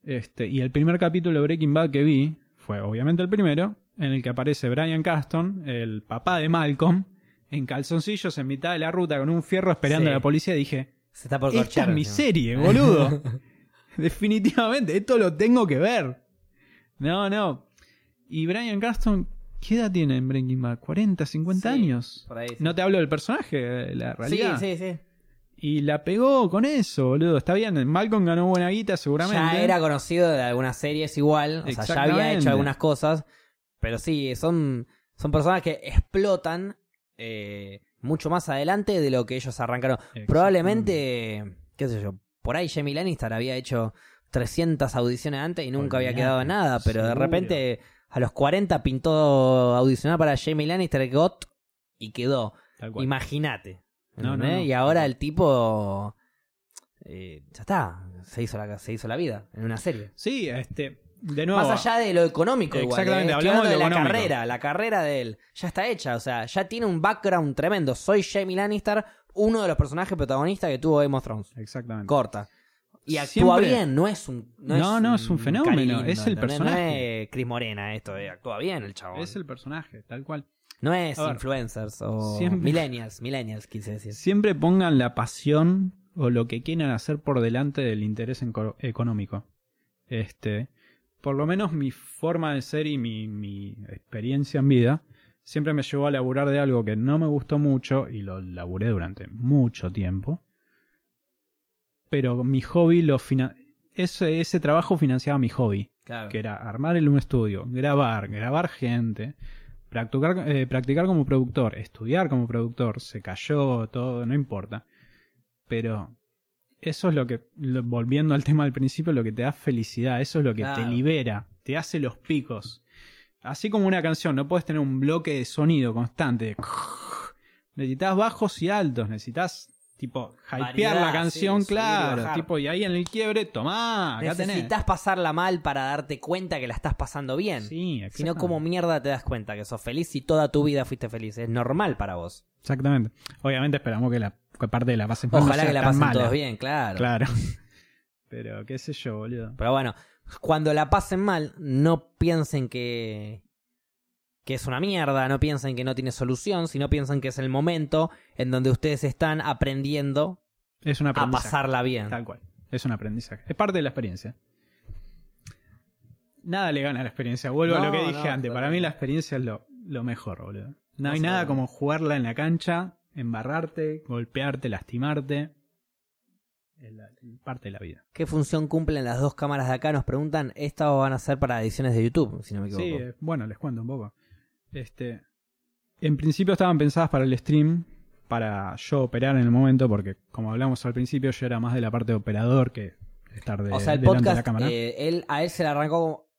Este, y el primer capítulo de Breaking Bad que vi fue obviamente el primero, en el que aparece Brian Caston, el papá de Malcolm, en calzoncillos en mitad de la ruta con un fierro esperando Sí. a la policía. Dije, Se está por esta corchar. es mi serie, boludo. Definitivamente, esto lo tengo que ver. No, no. Y Brian Caston, ¿qué edad tiene en Breaking Bad? ¿40, 50 Sí, años? Por ahí, sí. No te hablo del personaje, de la realidad. Sí, sí, sí. Y la pegó con eso, boludo. Está bien, Malcolm ganó buena guita seguramente. Ya era conocido de algunas series igual. O sea, ya había hecho algunas cosas. Pero sí, son, son personas que explotan eh, mucho más adelante de lo que ellos arrancaron. Probablemente, qué sé yo, por ahí Jamie Lannister había hecho 300 audiciones antes y nunca había quedado nada. Pero de repente a los 40 pintó audicionar para Jamie Lannister GOT y quedó. Imagínate. No, no, ¿entendés? no. Y ahora el tipo. eh, ya está. Se hizo, la, se hizo la vida en una serie. Sí, este. De nuevo. Más allá de lo económico, igual. Exactamente, ¿eh? Hablamos de de lo la económico. carrera. La carrera de él ya está hecha. O sea, ya tiene un background tremendo. Soy Jamie Lannister, uno de los personajes protagonistas que tuvo Game of Thrones. Exactamente. Corta. Y actúa Siempre- bien, no es un. No, No, no, es un fenómeno, lindo, es el ¿entendés? personaje. No es Chris Morena esto, eh, actúa bien el chabón. Es el personaje, tal cual. No es ver, influencers o siempre- millennials, millennials quise decir. Siempre pongan la pasión o lo que quieran hacer por delante del interés económico. Este, por lo menos mi forma de ser y mi, mi experiencia en vida siempre me llevó a laburar de algo que no me gustó mucho y lo laburé durante mucho tiempo. Pero mi hobby lo fina ese, ese trabajo financiaba mi hobby Claro. que era armar en un estudio, grabar, grabar gente, practicar, eh, practicar como productor, estudiar como productor, se cayó, todo, no importa. pero eso es lo que, lo- volviendo al tema del principio, lo que te da felicidad, eso es lo que te libera, te hace los picos. Así como una canción, no puedes tener un bloque de sonido constante. Necesitas bajos y altos, necesitas tipo hypear Variedad, la canción, sí, y claro, tipo y ahí en el quiebre, tomá, acá tenés. Necesitas pasarla mal para darte cuenta que la estás pasando bien. Sí, Si no, como mierda te das cuenta que sos feliz si toda tu vida fuiste feliz? Es normal para vos. Exactamente. Obviamente esperamos que la que parte de la pasen no Ojalá sea que la pasen mala. todos bien, claro. Claro. Pero qué sé yo, boludo. Pero bueno, cuando la pasen mal, no piensen que, que es una mierda, no piensen que no tiene solución, sino piensen que es el momento en donde ustedes están aprendiendo Es un a aprendizaje. pasarla bien. Tal cual. Es un aprendizaje. Es parte de la experiencia. Nada le gana a la experiencia. Vuelvo a lo que dije no, antes. Para mí la experiencia es lo, lo mejor, boludo. No hay nada como jugarla en la cancha, embarrarte, golpearte, lastimarte. Es la- parte de la vida. ¿Qué función cumplen las dos cámaras de acá? Nos preguntan. Estas van a ser para ediciones de YouTube, si no me equivoco. Sí, eh, bueno, les cuento un poco. Este, en principio estaban pensadas para el stream, para yo operar en el momento, porque como hablamos al principio, yo era más de la parte de operador que estar de, o sea, el de la podcast, cámara. eh, él, a él se le arrancó.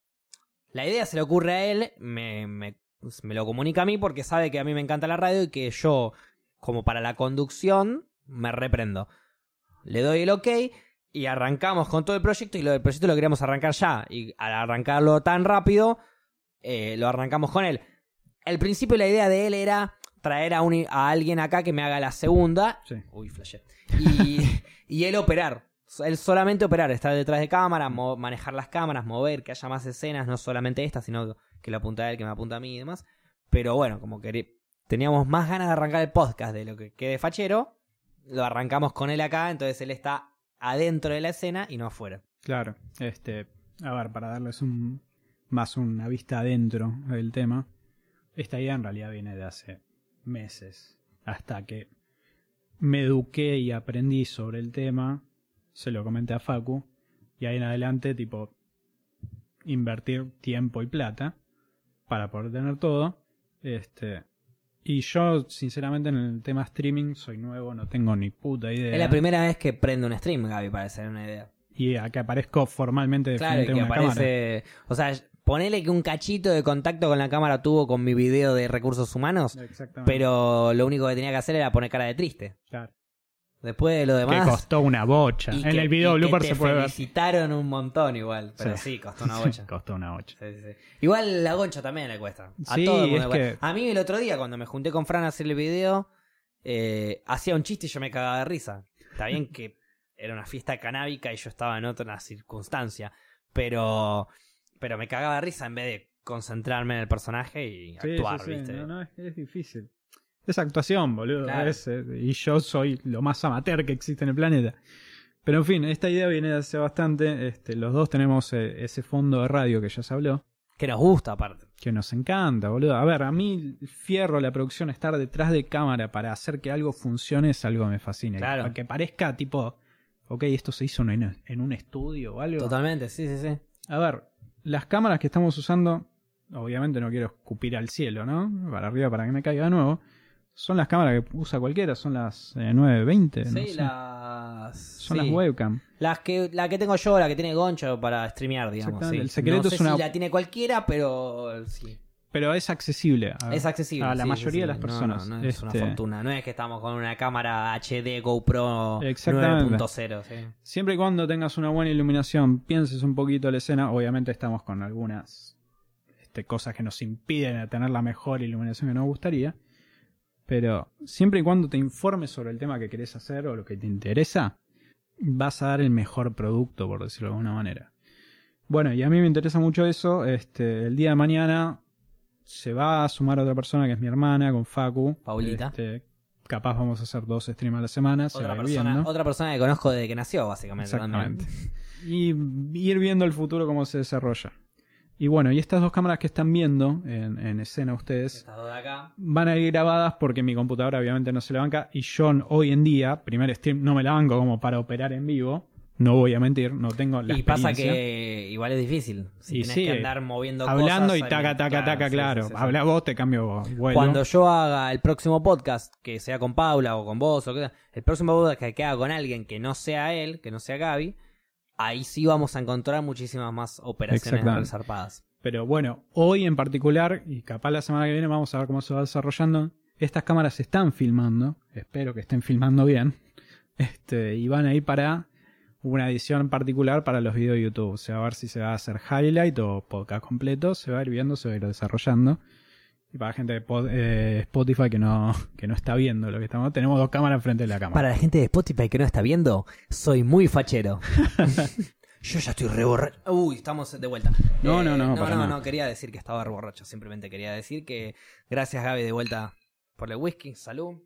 La idea se le ocurre a él, me, me, me lo comunica a mí porque sabe que a mí me encanta la radio y que yo, como para la conducción, me reprendo. Le doy el ok y arrancamos con todo el proyecto y lo del proyecto lo queríamos arrancar ya. Y al arrancarlo tan rápido, eh, lo arrancamos con él. Al principio la idea de él era traer a, un, a alguien acá que me haga la segunda Sí. Uy, flashé. Y, y él operar. Él solamente operar, estar detrás de cámara, manejar las cámaras, mover, que haya más escenas, no solamente esta, sino que lo apunta a él, que me apunta a mí y demás. Pero bueno, como que teníamos más ganas de arrancar el podcast de lo que quede fachero, lo arrancamos con él acá, entonces él está adentro de la escena y no afuera. Claro, este, a ver, para darles un más una vista adentro del tema, esta idea en realidad viene de hace meses, hasta que me eduqué y aprendí sobre el tema, se lo comenté a Facu, y ahí en adelante, tipo, invertir tiempo y plata para poder tener todo, este, y yo, sinceramente, en el tema streaming soy nuevo, no tengo ni puta idea. Es la primera vez que prendo un stream, Gaby, para hacer una idea. y a que aparezco formalmente de Claro, y frente a una cámara. aparece. O sea, ponele que un cachito de contacto con la cámara tuvo con mi video de recursos humanos, Exactamente. pero lo único que tenía que hacer era poner cara de triste. Claro. Después de lo Que demás. costó una bocha. y En que- el video y que blooper te se puede ver. felicitaron un montón igual, pero Sí. sí, costó una bocha. costó una bocha. Sí, sí, sí. Igual la goncha también le cuesta. A Sí, todo el mundo es le cuesta. que- A mí el otro día, cuando me junté con Fran a hacer el video, eh, hacía un chiste y yo me cagaba de risa. Está bien que era una fiesta canábica y yo estaba en otra circunstancia, pero, pero me cagaba de risa en vez de concentrarme en el personaje y Sí, actuar, sí, sí. ¿viste? No, no, es, es difícil. Es actuación, boludo. Claro. es, eh, y yo soy lo más amateur que existe en el planeta. Pero en fin, esta idea viene de hace bastante. Este, los dos tenemos eh, ese fondo de radio que ya se habló. Que nos gusta, aparte. Que nos encanta, boludo. A ver, a mí fierro, la producción, estar detrás de cámara para hacer que algo funcione es algo que me fascina. Claro. Que parezca tipo, ok, esto se hizo en, en un estudio o algo. Totalmente, sí, sí, sí. A ver, las cámaras que estamos usando, obviamente no quiero escupir al cielo, ¿no? Para arriba para que me caiga de nuevo. Son las cámaras que usa cualquiera, son las eh, 920. no Sí, sé. las. Son sí. las webcam. Las que, la que tengo yo, la que tiene Goncho para streamear, digamos. Sí. el secreto no sé es una- si la tiene cualquiera, pero sí. Pero es accesible. A, Es accesible. a la sí, mayoría de las personas. No, no, no es una Este, fortuna. No es que estamos con una cámara HD GoPro Exactamente. 9.0. sí. Siempre y cuando tengas una buena iluminación, pienses un poquito la escena. Obviamente estamos con algunas este, cosas que nos impiden tener la mejor iluminación que nos gustaría. Pero siempre y cuando te informes sobre el tema que querés hacer o lo que te interesa, vas a dar el mejor producto, por decirlo de alguna manera. Bueno, y a mí me interesa mucho eso. Este, el día de mañana se va a sumar otra persona que es mi hermana, con Facu. Paulita. Este, capaz vamos a hacer dos streams a la semana. se Otra va a persona, viendo. otra persona que conozco desde que nació, básicamente. Exactamente. Y ir viendo el futuro cómo se desarrolla. Y bueno, y estas dos cámaras que están viendo en, en escena ustedes Estas dos de acá. van a ir grabadas porque mi computadora obviamente no se la banca y yo hoy en día, primer stream, no me la banco como para operar en vivo. No voy a mentir, no tengo la y pasa que igual es difícil. Si Y tenés sí, que andar moviendo Hablando cosas, y taca, taca, taca, claro. sí. Habla vos, te cambio vuelo. Cuando yo haga el próximo podcast, que sea con Paula o con vos, o que el próximo podcast que- haga con alguien que no sea él, que no sea Gaby, ahí sí vamos a encontrar muchísimas más operaciones zarpadas. Pero bueno, hoy en particular, y capaz la semana que viene vamos a ver cómo se va desarrollando. Estas cámaras se están filmando, espero que estén filmando bien. Este, y van a ir para una edición particular para los videos de YouTube. O sea, a ver si se va a hacer highlight o podcast completo. Se va a ir viendo, se va a ir desarrollando. Y para la gente de pod- eh, Spotify que no, que no está viendo lo que estamos, tenemos dos cámaras frente de la cámara. Para la gente de Spotify que no está viendo, soy muy fachero. Yo ya estoy re borracho. Uy, estamos de vuelta. No, no, no, No, para no, nada. no, quería decir que estaba re borracho. Simplemente quería decir que gracias, Gaby, de vuelta por el whisky. Salud.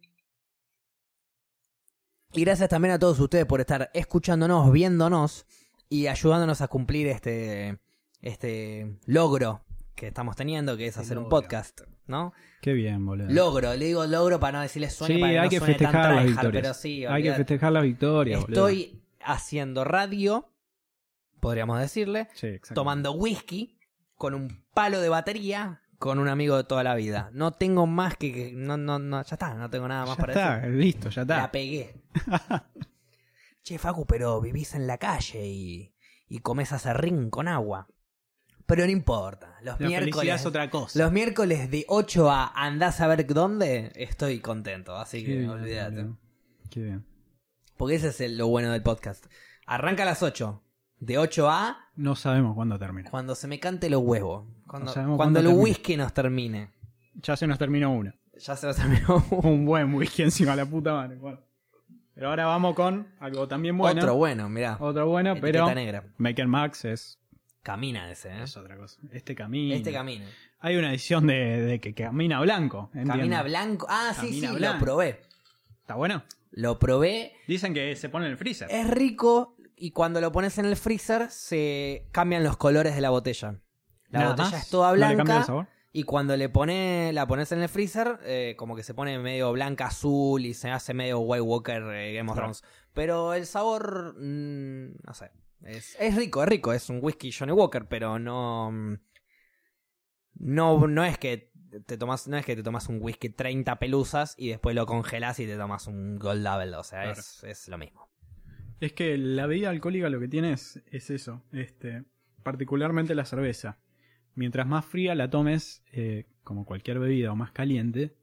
Y gracias también a todos ustedes por estar escuchándonos, viéndonos y ayudándonos a cumplir este, este logro que estamos teniendo, que es hacer un podcast, ¿no? Qué bien, boludo. Logro, le digo logro para no decirle suene, sí, para que hay no que suene tan festejar las tryhard, victorias. pero sí, hay que festejar las victorias, boludo. Estoy haciendo radio, podríamos decirle, Sí, tomando whisky con un palo de batería con un amigo de toda la vida. No tengo más que... que- no, no, no, ya está, no tengo nada más Ya para está, decir. listo, ya La está. pegué. che, Facu, pero vivís en la calle y, y comes acerrín con agua. Pero no importa. Los La miércoles... es otra cosa. Los miércoles de 8 a andás a ver dónde, estoy contento. Así Qué que olvídate. Qué bien. Porque ese es el- lo bueno del podcast. Arranca a las 8. De 8 a No sabemos cuándo termina. cuando se me cante los huevos. Cuando, No cuando el termina. whisky nos termine. Ya se nos terminó uno. Ya se nos terminó. Un buen whisky encima, la puta madre. Bueno. Pero ahora vamos con algo también bueno. Otro bueno, mirá. Otro bueno, Etiqueta pero negra. Maker Max es, Camina ese, ¿eh? es otra cosa. Este camino. Este camina. Hay una edición de, de que camina blanco. entiendo. Camina blanco. Ah, sí, Camina sí, blanco. lo probé. ¿Está bueno? Lo probé. Dicen que se pone en el freezer. Es rico y cuando lo pones en el freezer se cambian los colores de la botella. La Nada botella más. es toda ¿No le cambia blanca el sabor? y cuando le pone, la pones en el freezer, eh, como que se pone medio blanca azul y se hace medio White Walker eh, Game of Claro. Thrones. Pero el sabor, mm, no sé. Es, es rico, es rico. Es un whisky Johnny Walker, pero no. mm, No, no es que te tomas, no es que te tomas un whisky 30 pelusas y después lo congelas y te tomas un Gold Label. O sea, Claro. es, es lo mismo. Es que la bebida alcohólica lo que tiene es, es eso, este, particularmente la cerveza. Mientras más fría la tomes, eh, como cualquier bebida o más caliente,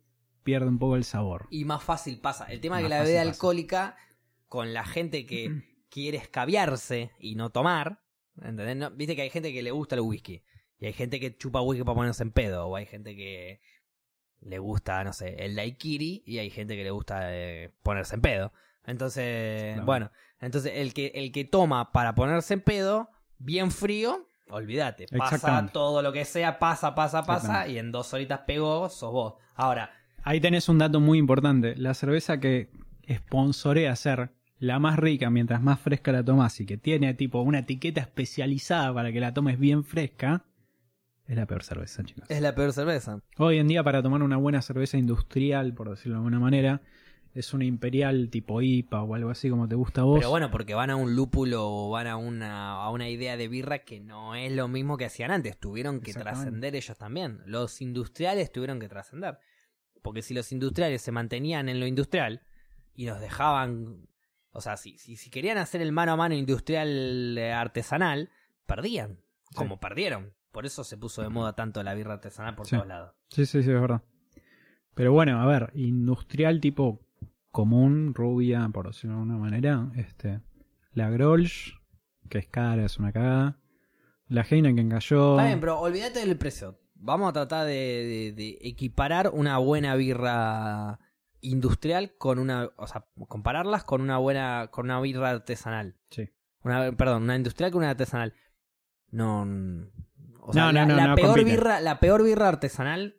pierde un poco el sabor. Y más fácil pasa. El tema es que Más la bebida pasa. alcohólica, con la gente que quiere escabiarse y no tomar, ¿entendés? No- Viste que hay gente que le gusta el whisky. Y hay gente que chupa whisky para ponerse en pedo. O hay gente que le gusta, no sé, el daiquiri. Y hay gente que le gusta eh, ponerse en pedo. Entonces, bueno. Entonces, el que, el que toma para ponerse en pedo, bien frío, olvídate. Pasa todo lo que sea, pasa, pasa, pasa. Y en dos horitas pegó, sos vos. Ahora, Ahí tenés un dato muy importante. La cerveza que sponsorea ser la más rica mientras más fresca la tomas y que tiene tipo una etiqueta especializada para que la tomes bien fresca, es la peor cerveza, chicos. es la peor cerveza. Hoy en día para tomar una buena cerveza industrial, por decirlo de alguna manera, es una imperial tipo IPA o algo así como te gusta a vos. Pero bueno, porque van a un lúpulo o van a una, a una idea de birra que no es lo mismo que hacían antes. Tuvieron que trascender ellos también. Los industriales tuvieron que trascender. Porque si los industriales se mantenían en lo industrial y nos dejaban... O sea, si, si, si querían hacer el mano a mano industrial eh, artesanal, perdían. Sí. Como perdieron. Por eso se puso de moda tanto la birra artesanal por Sí. todos lados. Sí, sí, sí, es verdad. Pero bueno, a ver, industrial tipo común, rubia, por decirlo de alguna manera, este, la Grolsch, que es cara, es una cagada. La Heineken cayó. Está bien, pero olvídate del precio. Vamos a tratar de, de- de equiparar una buena birra industrial con una, o sea, compararlas con una buena, con una birra artesanal. Sí. Una, perdón, una industrial con una artesanal. No, o sea, No, no, la, no, la peor birra, la peor birra artesanal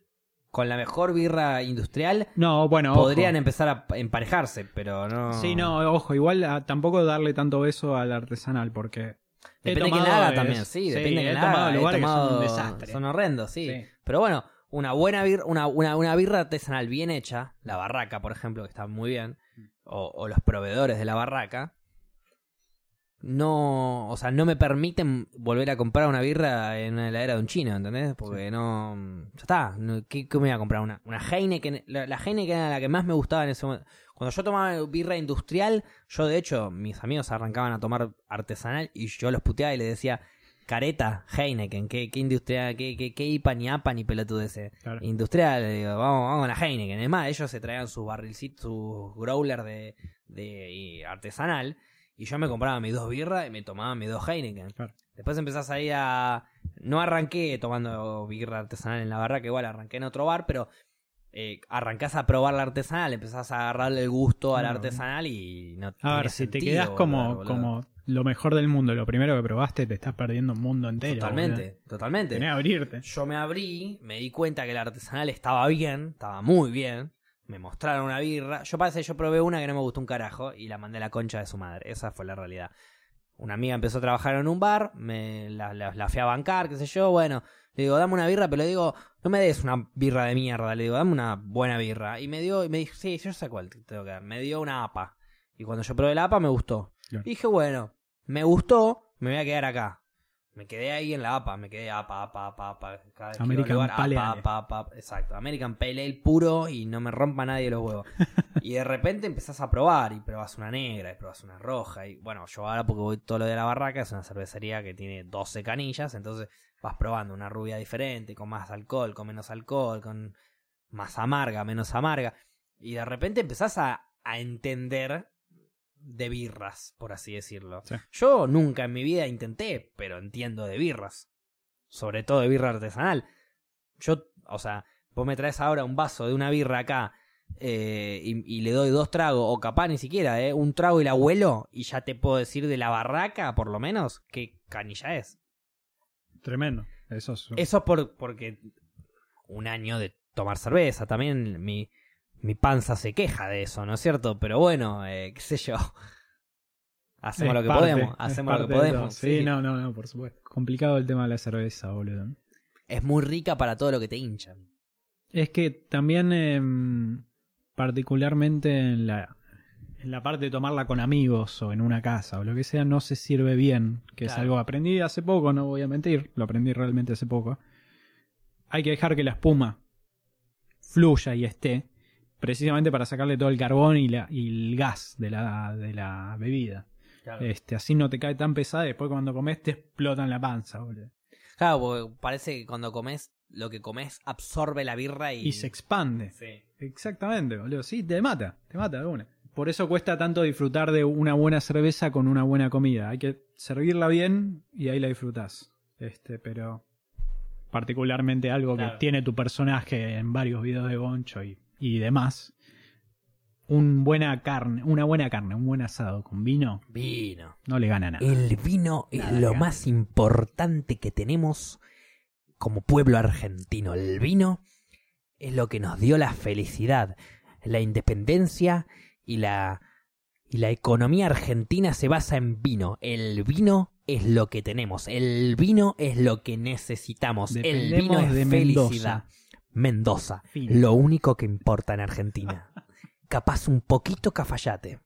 con la mejor birra industrial No, bueno, ojo. podrían empezar a emparejarse, pero no. Sí, no, ojo, igual a- tampoco darle tanto beso al artesanal porque... Depende de quién tomado haga es- también, sí, depende de quién tomado haga. Lugares que son un tomado- desastre. Son horrendos, sí. Sí. Pero bueno, una buena birra, una, una, una birra artesanal bien hecha, la barraca, por ejemplo, que está muy bien, o, o los proveedores de la barraca, no, o sea, no me permiten volver a comprar una birra en la heladera de un chino, ¿entendés? Porque no, ya está, no- ¿qué, qué me voy a comprar? Una, una Heineken, la, la Heineken era la que más me gustaba en ese momento. Cuando yo tomaba birra industrial, yo de hecho, mis amigos arrancaban a tomar artesanal y yo los puteaba y les decía, careta, Heineken, qué, qué industrial, qué, qué, qué IPA ni APA ni pelotudeces. Claro. Industrial, digo, vamos, vamos a la Heineken. Es más, ellos se traían sus barrilcitos, sus growler de, de artesanal. Y yo me compraba mis dos birras y me tomaba mis dos Heineken. Claro. Después empezás a ir a... No arranqué tomando birra artesanal en la barra, que igual arranqué en otro bar, pero eh, arrancás a probar la artesanal, empezás a agarrarle el gusto a la artesanal y no A ver, si te quedás como, boludo, como lo mejor del mundo, lo primero que probaste, te estás perdiendo un mundo entero. Totalmente, boludo. totalmente. Tenés abrirte. Yo me abrí, me di cuenta que el artesanal estaba bien, estaba muy bien. Me mostraron una birra. Yo parece yo probé una que no me gustó un carajo y la mandé a la concha de su madre. Esa fue la realidad. Una amiga empezó a trabajar en un bar, me la, la, la fui a bancar, qué sé yo. Bueno, le digo, dame una birra, pero le digo, no me des una birra de mierda. Le digo, dame una buena birra. Y me dio, y me dijo, sí, yo sé cuál te tengo que dar. Me dio una APA. Y cuando yo probé la APA me gustó. Claro. Y dije, bueno, me gustó, me voy a quedar acá. Me quedé ahí en la APA, me quedé APA, APA, APA, APA. Cada vez que American lugar, Pale APA, Ale. APA, APA. Exacto, American Pale Ale puro y no me rompa nadie los huevos. y de repente empezás a probar y probás una negra y probás una roja. Y bueno, yo ahora porque voy todo lo de la barraca, es una cervecería que tiene 12 canillas, entonces vas probando una rubia diferente, con más alcohol, con menos alcohol, con más amarga, menos amarga. Y de repente empezás a, a entender de birras, por así decirlo. Sí. Yo nunca en mi vida intenté, pero entiendo de birras. Sobre todo de birra artesanal. Yo, o sea, vos me traes ahora un vaso de una birra acá eh, y, y le doy dos tragos, o capaz ni siquiera, eh, un trago y el abuelo, y ya te puedo decir de la barraca, por lo menos, qué canilla es. Tremendo. Eso es. Eso por, porque un año de tomar cerveza, también mi, mi panza se queja de eso, ¿no es cierto? Pero bueno, eh, qué sé yo. Hacemos es lo que parte, podemos, hacemos lo que podemos. Sí, sí. no, no, no, por supuesto. Complicado el tema de la cerveza, boludo. Es muy rica para todo lo que te hinchan. Es que también, em, particularmente en la, en la parte de tomarla con amigos o en una casa o lo que sea, no se sirve bien, que es algo que aprendí hace poco, no voy a mentir, lo aprendí realmente hace poco. Hay que dejar que la espuma fluya y esté, precisamente para sacarle todo el carbón y, la, y el gas de la, de la bebida. Este, así no te cae tan pesada y después cuando comes te explota en la panza, boludo. Claro, porque parece que cuando comes, lo que comes absorbe la birra y... Y se expande. Sí. Exactamente, boludo. Sí, te mata, te mata de una. Por eso cuesta tanto disfrutar de una buena cerveza con una buena comida. Hay que servirla bien y ahí la disfrutás. Este, pero particularmente algo Claro. que tiene tu personaje en varios videos de Goncho y, y demás. Un buena carne, una buena carne, un buen asado con vino, Vino. no le gana nada. El vino es lo gana. más importante que tenemos como pueblo argentino. El vino es lo que nos dio la felicidad, la independencia y la y la economía argentina se basa en vino. El vino es lo que tenemos. El vino es lo que necesitamos. el vino es de felicidad. Mendoza, Fin. lo único que importa en Argentina. Capaz un poquito cafayate.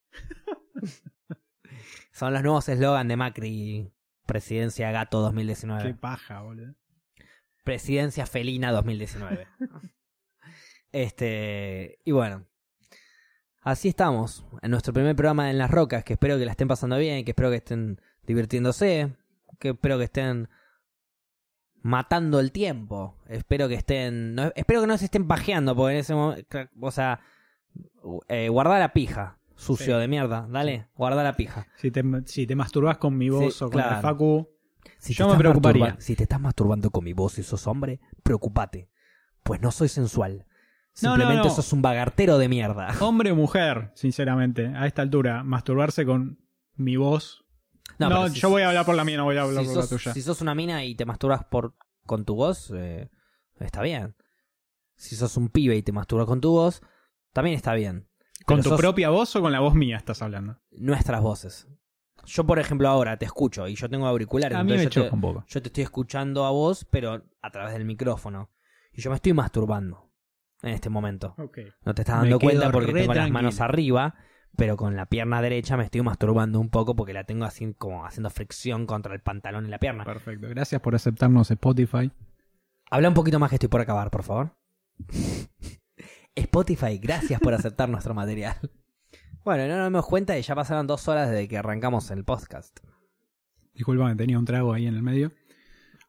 Son los nuevos eslogan de Macri, Presidencia Gato Qué 2019. paja, boludo. Presidencia Felina 2019. este, y bueno. Así estamos, en nuestro primer programa en Las Rocas, que espero que la estén pasando bien, que espero que estén divirtiéndose, que espero que estén matando el tiempo, espero que estén, no, espero que no se estén pajeando, porque en ese momento, o sea, eh, guarda la pija, sucio Sí. de mierda, dale, guarda la pija. Si te, si te masturbas con mi voz Sí, o con la claro. Facu, Si Yo me preocuparía. Si te estás masturbando con mi voz y sos hombre, preocupate. Pues no soy sensual. No, no, Simplemente no. sos un bagartero de mierda. hombre o mujer, sinceramente, a esta altura, masturbarse con mi voz. No, pero si- yo voy a hablar por la mía, no voy a hablar si por la sos, tuya. si sos una mina y te masturbas por, con tu voz, eh, está bien. Si sos un pibe y te masturbas con tu voz, también está bien. ¿Con Pero tu sos propia voz o con la voz mía estás hablando? Nuestras voces. Yo, por ejemplo, ahora te escucho y yo tengo auriculares. A mí me yo te- choca un poco. Yo te estoy escuchando a vos, pero a través del micrófono. Y yo me estoy masturbando en este momento. Ok. No te estás dando cuenta porque tengo las manos arriba, pero con la pierna derecha me estoy masturbando un poco porque la tengo así como haciendo fricción contra el pantalón y la pierna. Perfecto. Gracias por aceptarnos Spotify. Habla un poquito más que estoy por acabar, por favor. Spotify, gracias por aceptar nuestro material. Bueno, no nos dimos cuenta y ya pasaron dos horas desde que arrancamos el podcast. Disculpame, tenía un trago ahí en el medio.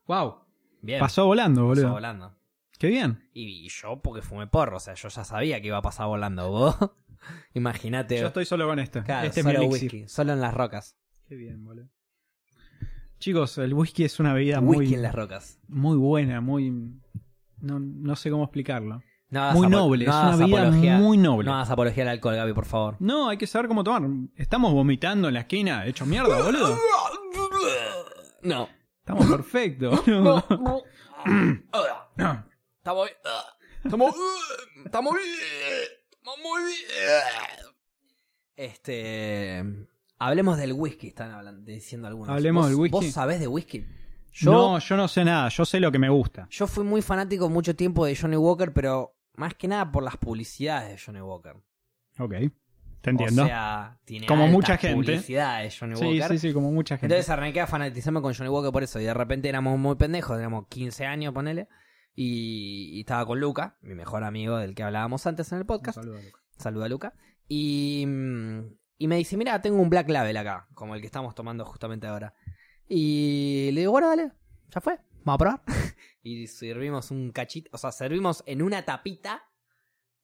¡Wow! Bien. Pasó volando, boludo. pasó volando. Qué bien. Y yo porque fumé porro, o sea, yo ya sabía que iba a pasar volando. Vos, imagínate. Yo estoy solo con esto. Claro, este es mi solo elixir. whisky, solo en las rocas. Qué bien, boludo. Chicos, el whisky es una bebida whisky muy, en las rocas. muy buena, muy... No, no sé cómo explicarlo. No Muy noble, no es una bebida apología- muy noble. No hagas apología al alcohol, Gaby, por favor. No, hay que saber cómo tomar. Estamos vomitando en la esquina, hecho mierda, boludo. No. Estamos perfectos. Estamos bien. Estamos. Estamos. Estamos muy bien. Este. Hablemos del whisky, están hablando, diciendo algunos. Hablemos ¿Vos- del whisky. ¿Vos sabés de whisky? Yo, No, yo no sé nada, yo sé lo que me gusta. yo fui muy fanático mucho tiempo de Johnny Walker, pero más que nada por las publicidades de Johnny Walker. Ok, te entiendo. O sea, tiene Como altas mucha gente. publicidades Johnny sí, Walker. sí, sí, como mucha gente. Entonces arranqué a fanatizarme con Johnny Walker por eso. Y de repente éramos muy pendejos, éramos 15 años, ponele. Y, y estaba con Luca, mi mejor amigo del que hablábamos antes en el podcast. saludo, Luca. Saluda a Luca. Y, y me dice, mira, tengo un Black Label acá, como el que estamos tomando justamente ahora. Y le digo, bueno, dale, ya fue, vamos a probar. y servimos un cachito, o sea, servimos en una tapita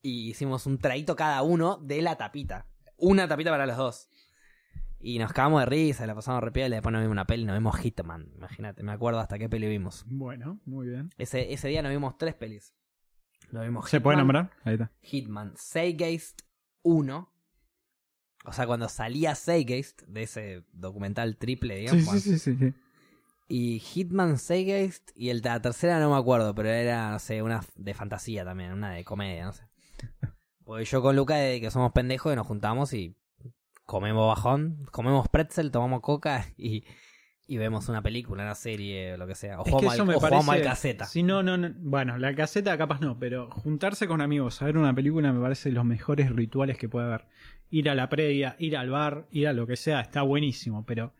y hicimos un traguito cada uno de la tapita. Una tapita para los dos. Y nos cagamos de risa, la pasamos re piola, y después nos vimos una peli, nos vimos Hitman, imagínate, me acuerdo hasta qué peli vimos. Bueno, muy bien. Ese, ese día nos vimos tres pelis. Nos vimos ¿Se puede Hitman, nombrar? Ahí está. Hitman Seigeist 1. O sea, cuando salía Seigeist de ese documental triple, digamos. Sí, sí, sí, sí, sí. Y Hitman Seigeist y el, la tercera no me acuerdo, pero era, no sé, una de fantasía también, una de comedia, no sé. Porque yo con Luca, de que somos pendejos, y nos juntamos y comemos bajón, comemos pretzel, tomamos coca y, y vemos una película, una serie, lo que sea. O Es que jugamos, eso al, me o jugamos parece. al caseta. Sí, no, no, no. Bueno, la caseta capaz no, pero juntarse con amigos a ver una película me parece los mejores rituales que puede haber. Ir a la previa, ir al bar, ir a lo que sea, está buenísimo, pero.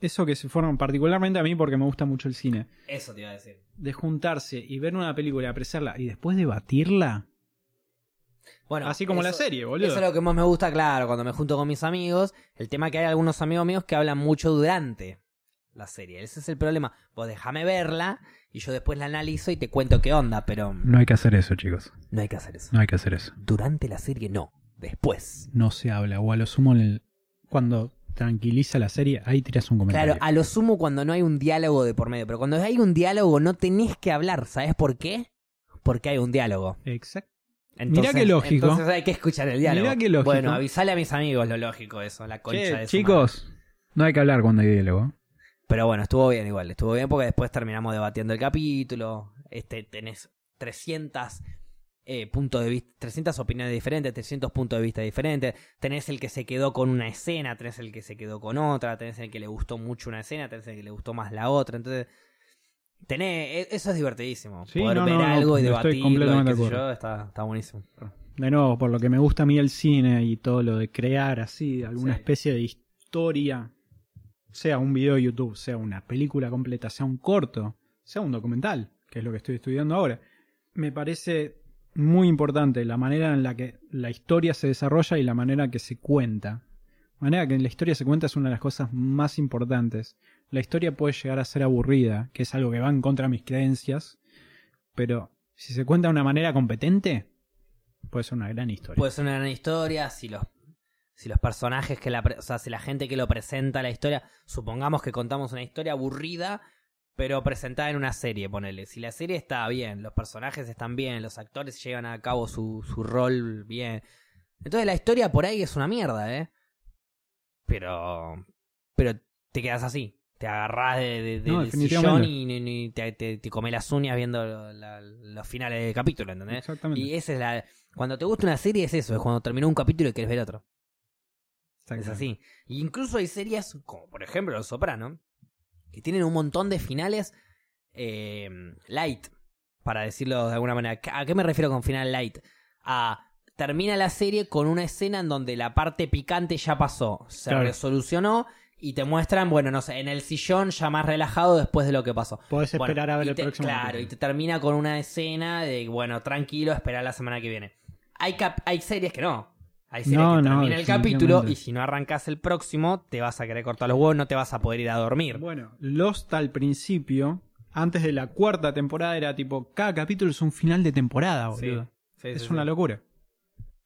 Eso que se forman, particularmente a mí porque me gusta mucho el cine, Eso te iba a decir. de juntarse y ver una película, apreciarla y después debatirla, Bueno, así como la serie, boludo. Eso es lo que más me gusta, claro, cuando me junto con mis amigos. El tema que hay algunos amigos míos que hablan mucho durante la serie. Ese es el problema. Vos déjame verla y yo después la analizo y te cuento qué onda, pero No hay que hacer eso, chicos. no hay que hacer eso. No hay que hacer eso. Durante la serie no, después. No se habla, o a lo sumo en el- cuando tranquiliza la serie, ahí tiras un comentario. Claro, a lo sumo cuando no hay un diálogo de por medio. Pero cuando hay un diálogo no tenés que hablar. ¿Sabes por qué? Porque hay un diálogo. Exacto. Entonces, Mirá qué lógico. Entonces hay que escuchar el diálogo. Mirá qué lógico. Bueno, avisale a mis amigos lo lógico eso, la concha Che, de su madre. chicos, no hay que hablar cuando hay diálogo. Pero bueno, estuvo bien igual, estuvo bien porque después terminamos debatiendo el capítulo, este tenés 300 eh, puntos de vista, 300 opiniones diferentes, 300 puntos de vista diferentes, tenés el que se quedó con una escena, tenés el que se quedó con otra, tenés el que le gustó mucho una escena, tenés el que le gustó más la otra, entonces tenés, e- eso es divertidísimo, Sí, poder no, ver no, no, algo y estoy debatirlo, y qué sé yo, está, está buenísimo. De nuevo, por lo que me gusta a mí el cine y todo lo de crear así, alguna Sí. especie de historia, sea un video de YouTube, sea una película completa, sea un corto, sea un documental, que es lo que estoy estudiando ahora, me parece muy importante la manera en la que la historia se desarrolla y la manera que se cuenta. La manera que la historia se cuenta es una de las cosas más importantes. La historia puede llegar a ser aburrida, que es algo que va en contra de mis creencias, pero si se cuenta de una manera competente, puede ser una gran historia. Puede ser una gran historia si los si los personajes que la o sea, si la gente que lo presenta la historia, supongamos que contamos una historia aburrida, pero presentada en una serie, ponele. Si la serie está bien, los personajes están bien, los actores llevan a cabo su, su rol bien. Entonces la historia por ahí es una mierda, ¿eh? Pero pero te quedas así. Te agarrás de, de- de- No, del sillón y, te, te, te comes las uñas viendo lo- la- los finales de capítulo, ¿entendés? Exactamente. Y esa es la. Cuando te gusta una serie es eso, es cuando terminó un capítulo y quieres ver otro. Es así. Y incluso hay series, como por ejemplo Los Soprano, que tienen un montón de finales eh, light, para decirlo de alguna manera. ¿A qué me refiero con final light? A termina la serie con una escena en donde la parte picante ya pasó, se Claro. resolucionó y te muestran, bueno, no sé, en el sillón ya más relajado después de lo que pasó. Podés Bueno, esperar a ver el te- próximo. Claro, capítulo. y te termina con una escena de, bueno, tranquilo, esperar la semana que viene. Hay, cap- hay series que no. Hay series No, que no, termina el capítulo y si no arrancas el próximo, te vas a querer cortar los huevos, no te vas a poder ir a dormir. Bueno, Lost al principio, antes de la cuarta temporada, era tipo, cada capítulo es un final de temporada, boludo. sí, es sí, una locura.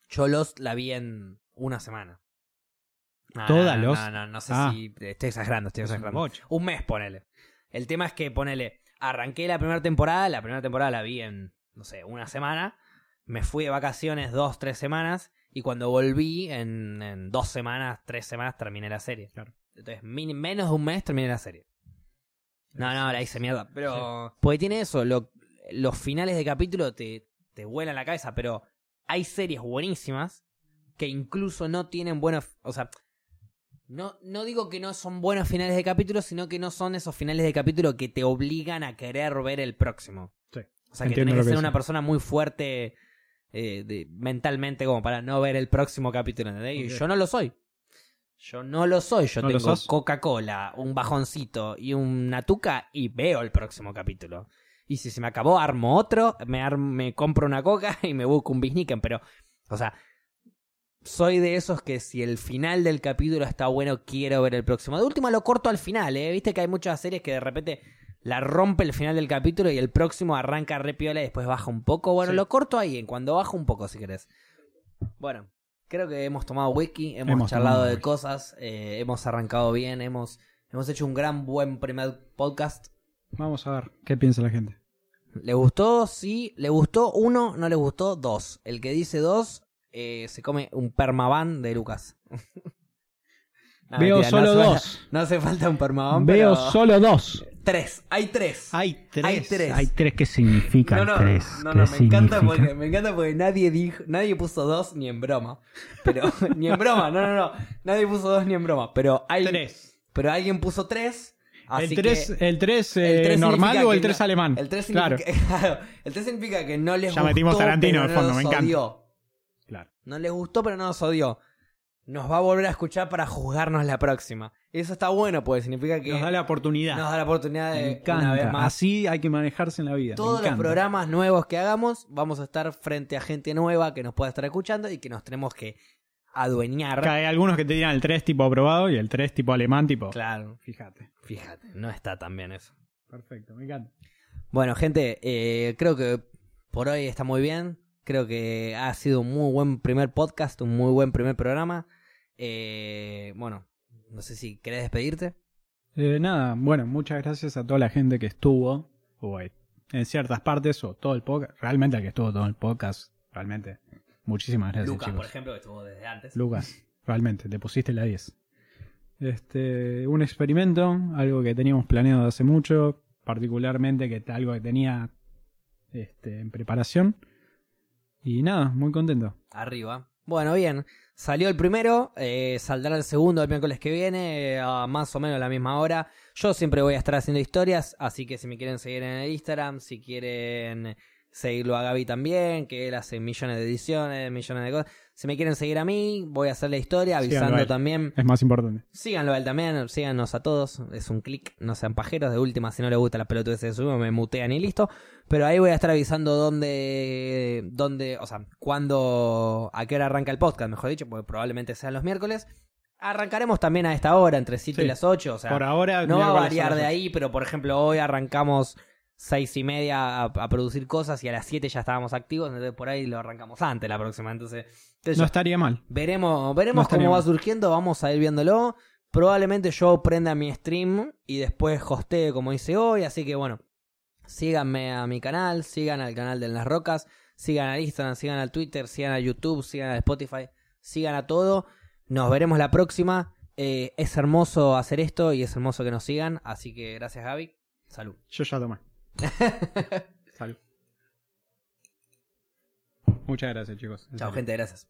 Yo Lost la vi en una semana. No, ¿Toda no, Lost? No, no, no sé Ah. si. Estoy exagerando, estoy exagerando. boche. Un mes, ponele. El tema es que, ponele. Arranqué la primera temporada, la primera temporada la vi en, no sé, una semana. Me fui de vacaciones dos, tres semanas. Y cuando volví, en, en dos semanas, tres semanas, terminé la serie. Claro. Entonces, min- menos de un mes terminé la serie. No, no, la hice mierda. Pero. Porque tiene eso, lo- los finales de capítulo te, te vuelan la cabeza, pero hay series buenísimas que incluso no tienen buenos. O sea, no, no digo que no son buenos finales de capítulo, sino que no son esos finales de capítulo que te obligan a querer ver el próximo. Sí. O sea, que lo que que ser una persona muy fuerte eh, de- mentalmente como para no ver el próximo capítulo, ¿entendés? Y yo no lo soy. Yo no lo soy. Yo ¿No lo tengo? Coca-Cola, un bajoncito y una tuca y veo el próximo capítulo. Y si se me acabó, armo otro, me, ar- me compro una coca y me busco un bisniken. Pero, o sea, soy de esos que si el final del capítulo está bueno, quiero ver el próximo. De última lo corto al final, ¿eh? Viste que hay muchas series que de repente la rompe el final del capítulo y el próximo arranca re piola y después baja un poco. Bueno, Sí. lo corto ahí, en cuando baja un poco, si querés. Bueno, creo que hemos tomado wiki, hemos, Hemos charlado de wiki. cosas, eh, hemos arrancado bien, hemos, hemos hecho un gran, buen primer podcast. Vamos a ver qué piensa la gente. ¿Le gustó? Sí. ¿Le gustó? Uno, no le gustó, dos. El que dice dos, eh, se come un permaban de Lucas. No, Veo mentira, no solo hace dos. falta- no hace falta un permaban, Veo pero... solo dos. Tres, hay tres. Hay tres. Hay tres. Hay tres. ¿Qué significa no, no, tres? no, ¿Qué no, me encanta, porque, me encanta porque nadie dijo, nadie puso dos ni en broma. Pero, ni en broma, no, no, no. Nadie puso dos ni en broma. Pero hay, Tres. pero alguien puso tres. Así ¿El tres, que el tres, el eh, tres normal o el tres no- alemán? El 3 Claro. significa, claro, el 3 significa que no les Ya gustó. metimos Tarantino de fondo, me encanta. odió. No les gustó, pero no nos odió. Nos va a volver a escuchar para juzgarnos la próxima. Eso está bueno, pues significa que Nos da la oportunidad. nos da la oportunidad me de encanta. una vez más. Así hay que manejarse en la vida. me Todos los encanta. programas nuevos que hagamos, vamos a estar frente a gente nueva que nos pueda estar escuchando y que nos tenemos que adueñar. Acá hay algunos que te dirán el 3 tipo aprobado y el 3 tipo alemán tipo. Claro, Fíjate. fíjate, no está tan bien eso. Perfecto, me encanta. Bueno, gente, eh, creo que por hoy está muy bien. Creo que ha sido un muy buen primer podcast, un muy buen primer programa. Eh, bueno, no sé si querés despedirte. Eh, nada, bueno, muchas gracias a toda la gente que estuvo o en ciertas partes o todo el podcast. Realmente al que estuvo todo el podcast, realmente. Muchísimas gracias, Lucas, chicos. por ejemplo, que estuvo desde antes. Lucas, realmente, te pusiste la 10. Este, un experimento, algo que teníamos planeado hace mucho, particularmente que algo que tenía este, en preparación. Y nada, muy contento. Arriba. Bueno, bien. Salió el primero, eh, saldrá el segundo el miércoles que viene, a más o menos la misma hora. Yo siempre voy a estar haciendo historias, así que si me quieren seguir en el Instagram, si quieren seguirlo a Gaby también, que él hace millones de ediciones, millones de cosas. Si me quieren seguir a mí, voy a hacer la historia, avisando también. Es más importante. Síganlo a él también, síganos a todos. Es un clic, no sean pajeros. De última, si no les gusta la pelota que se sube, me mutean y listo. Pero ahí voy a estar avisando dónde, dónde, o sea, cuándo, a qué hora arranca el podcast, mejor dicho, porque probablemente sean los miércoles. Arrancaremos también a esta hora, entre 7 y las 8. O sea, Por ahora, no va a variar de ahí, pero por ejemplo, hoy arrancamos seis y media a, a producir cosas y a las 7 ya estábamos activos, entonces por ahí lo arrancamos antes la próxima. Entonces, No estaría mal. Veremos, veremos cómo va mal. surgiendo, vamos a ir viéndolo. Probablemente yo prenda mi stream y después hostee como hice hoy, así que bueno, síganme a mi canal, sigan al canal de Las Rocas, sigan al Instagram, sigan al Twitter, sigan a YouTube, sigan a Spotify, sigan a todo. Nos veremos la próxima. Eh, es hermoso hacer esto y es hermoso que nos sigan, así que gracias Gaby. Salud. Yo ya tomé. Salud. Muchas gracias, chicos. Chao gente, gracias.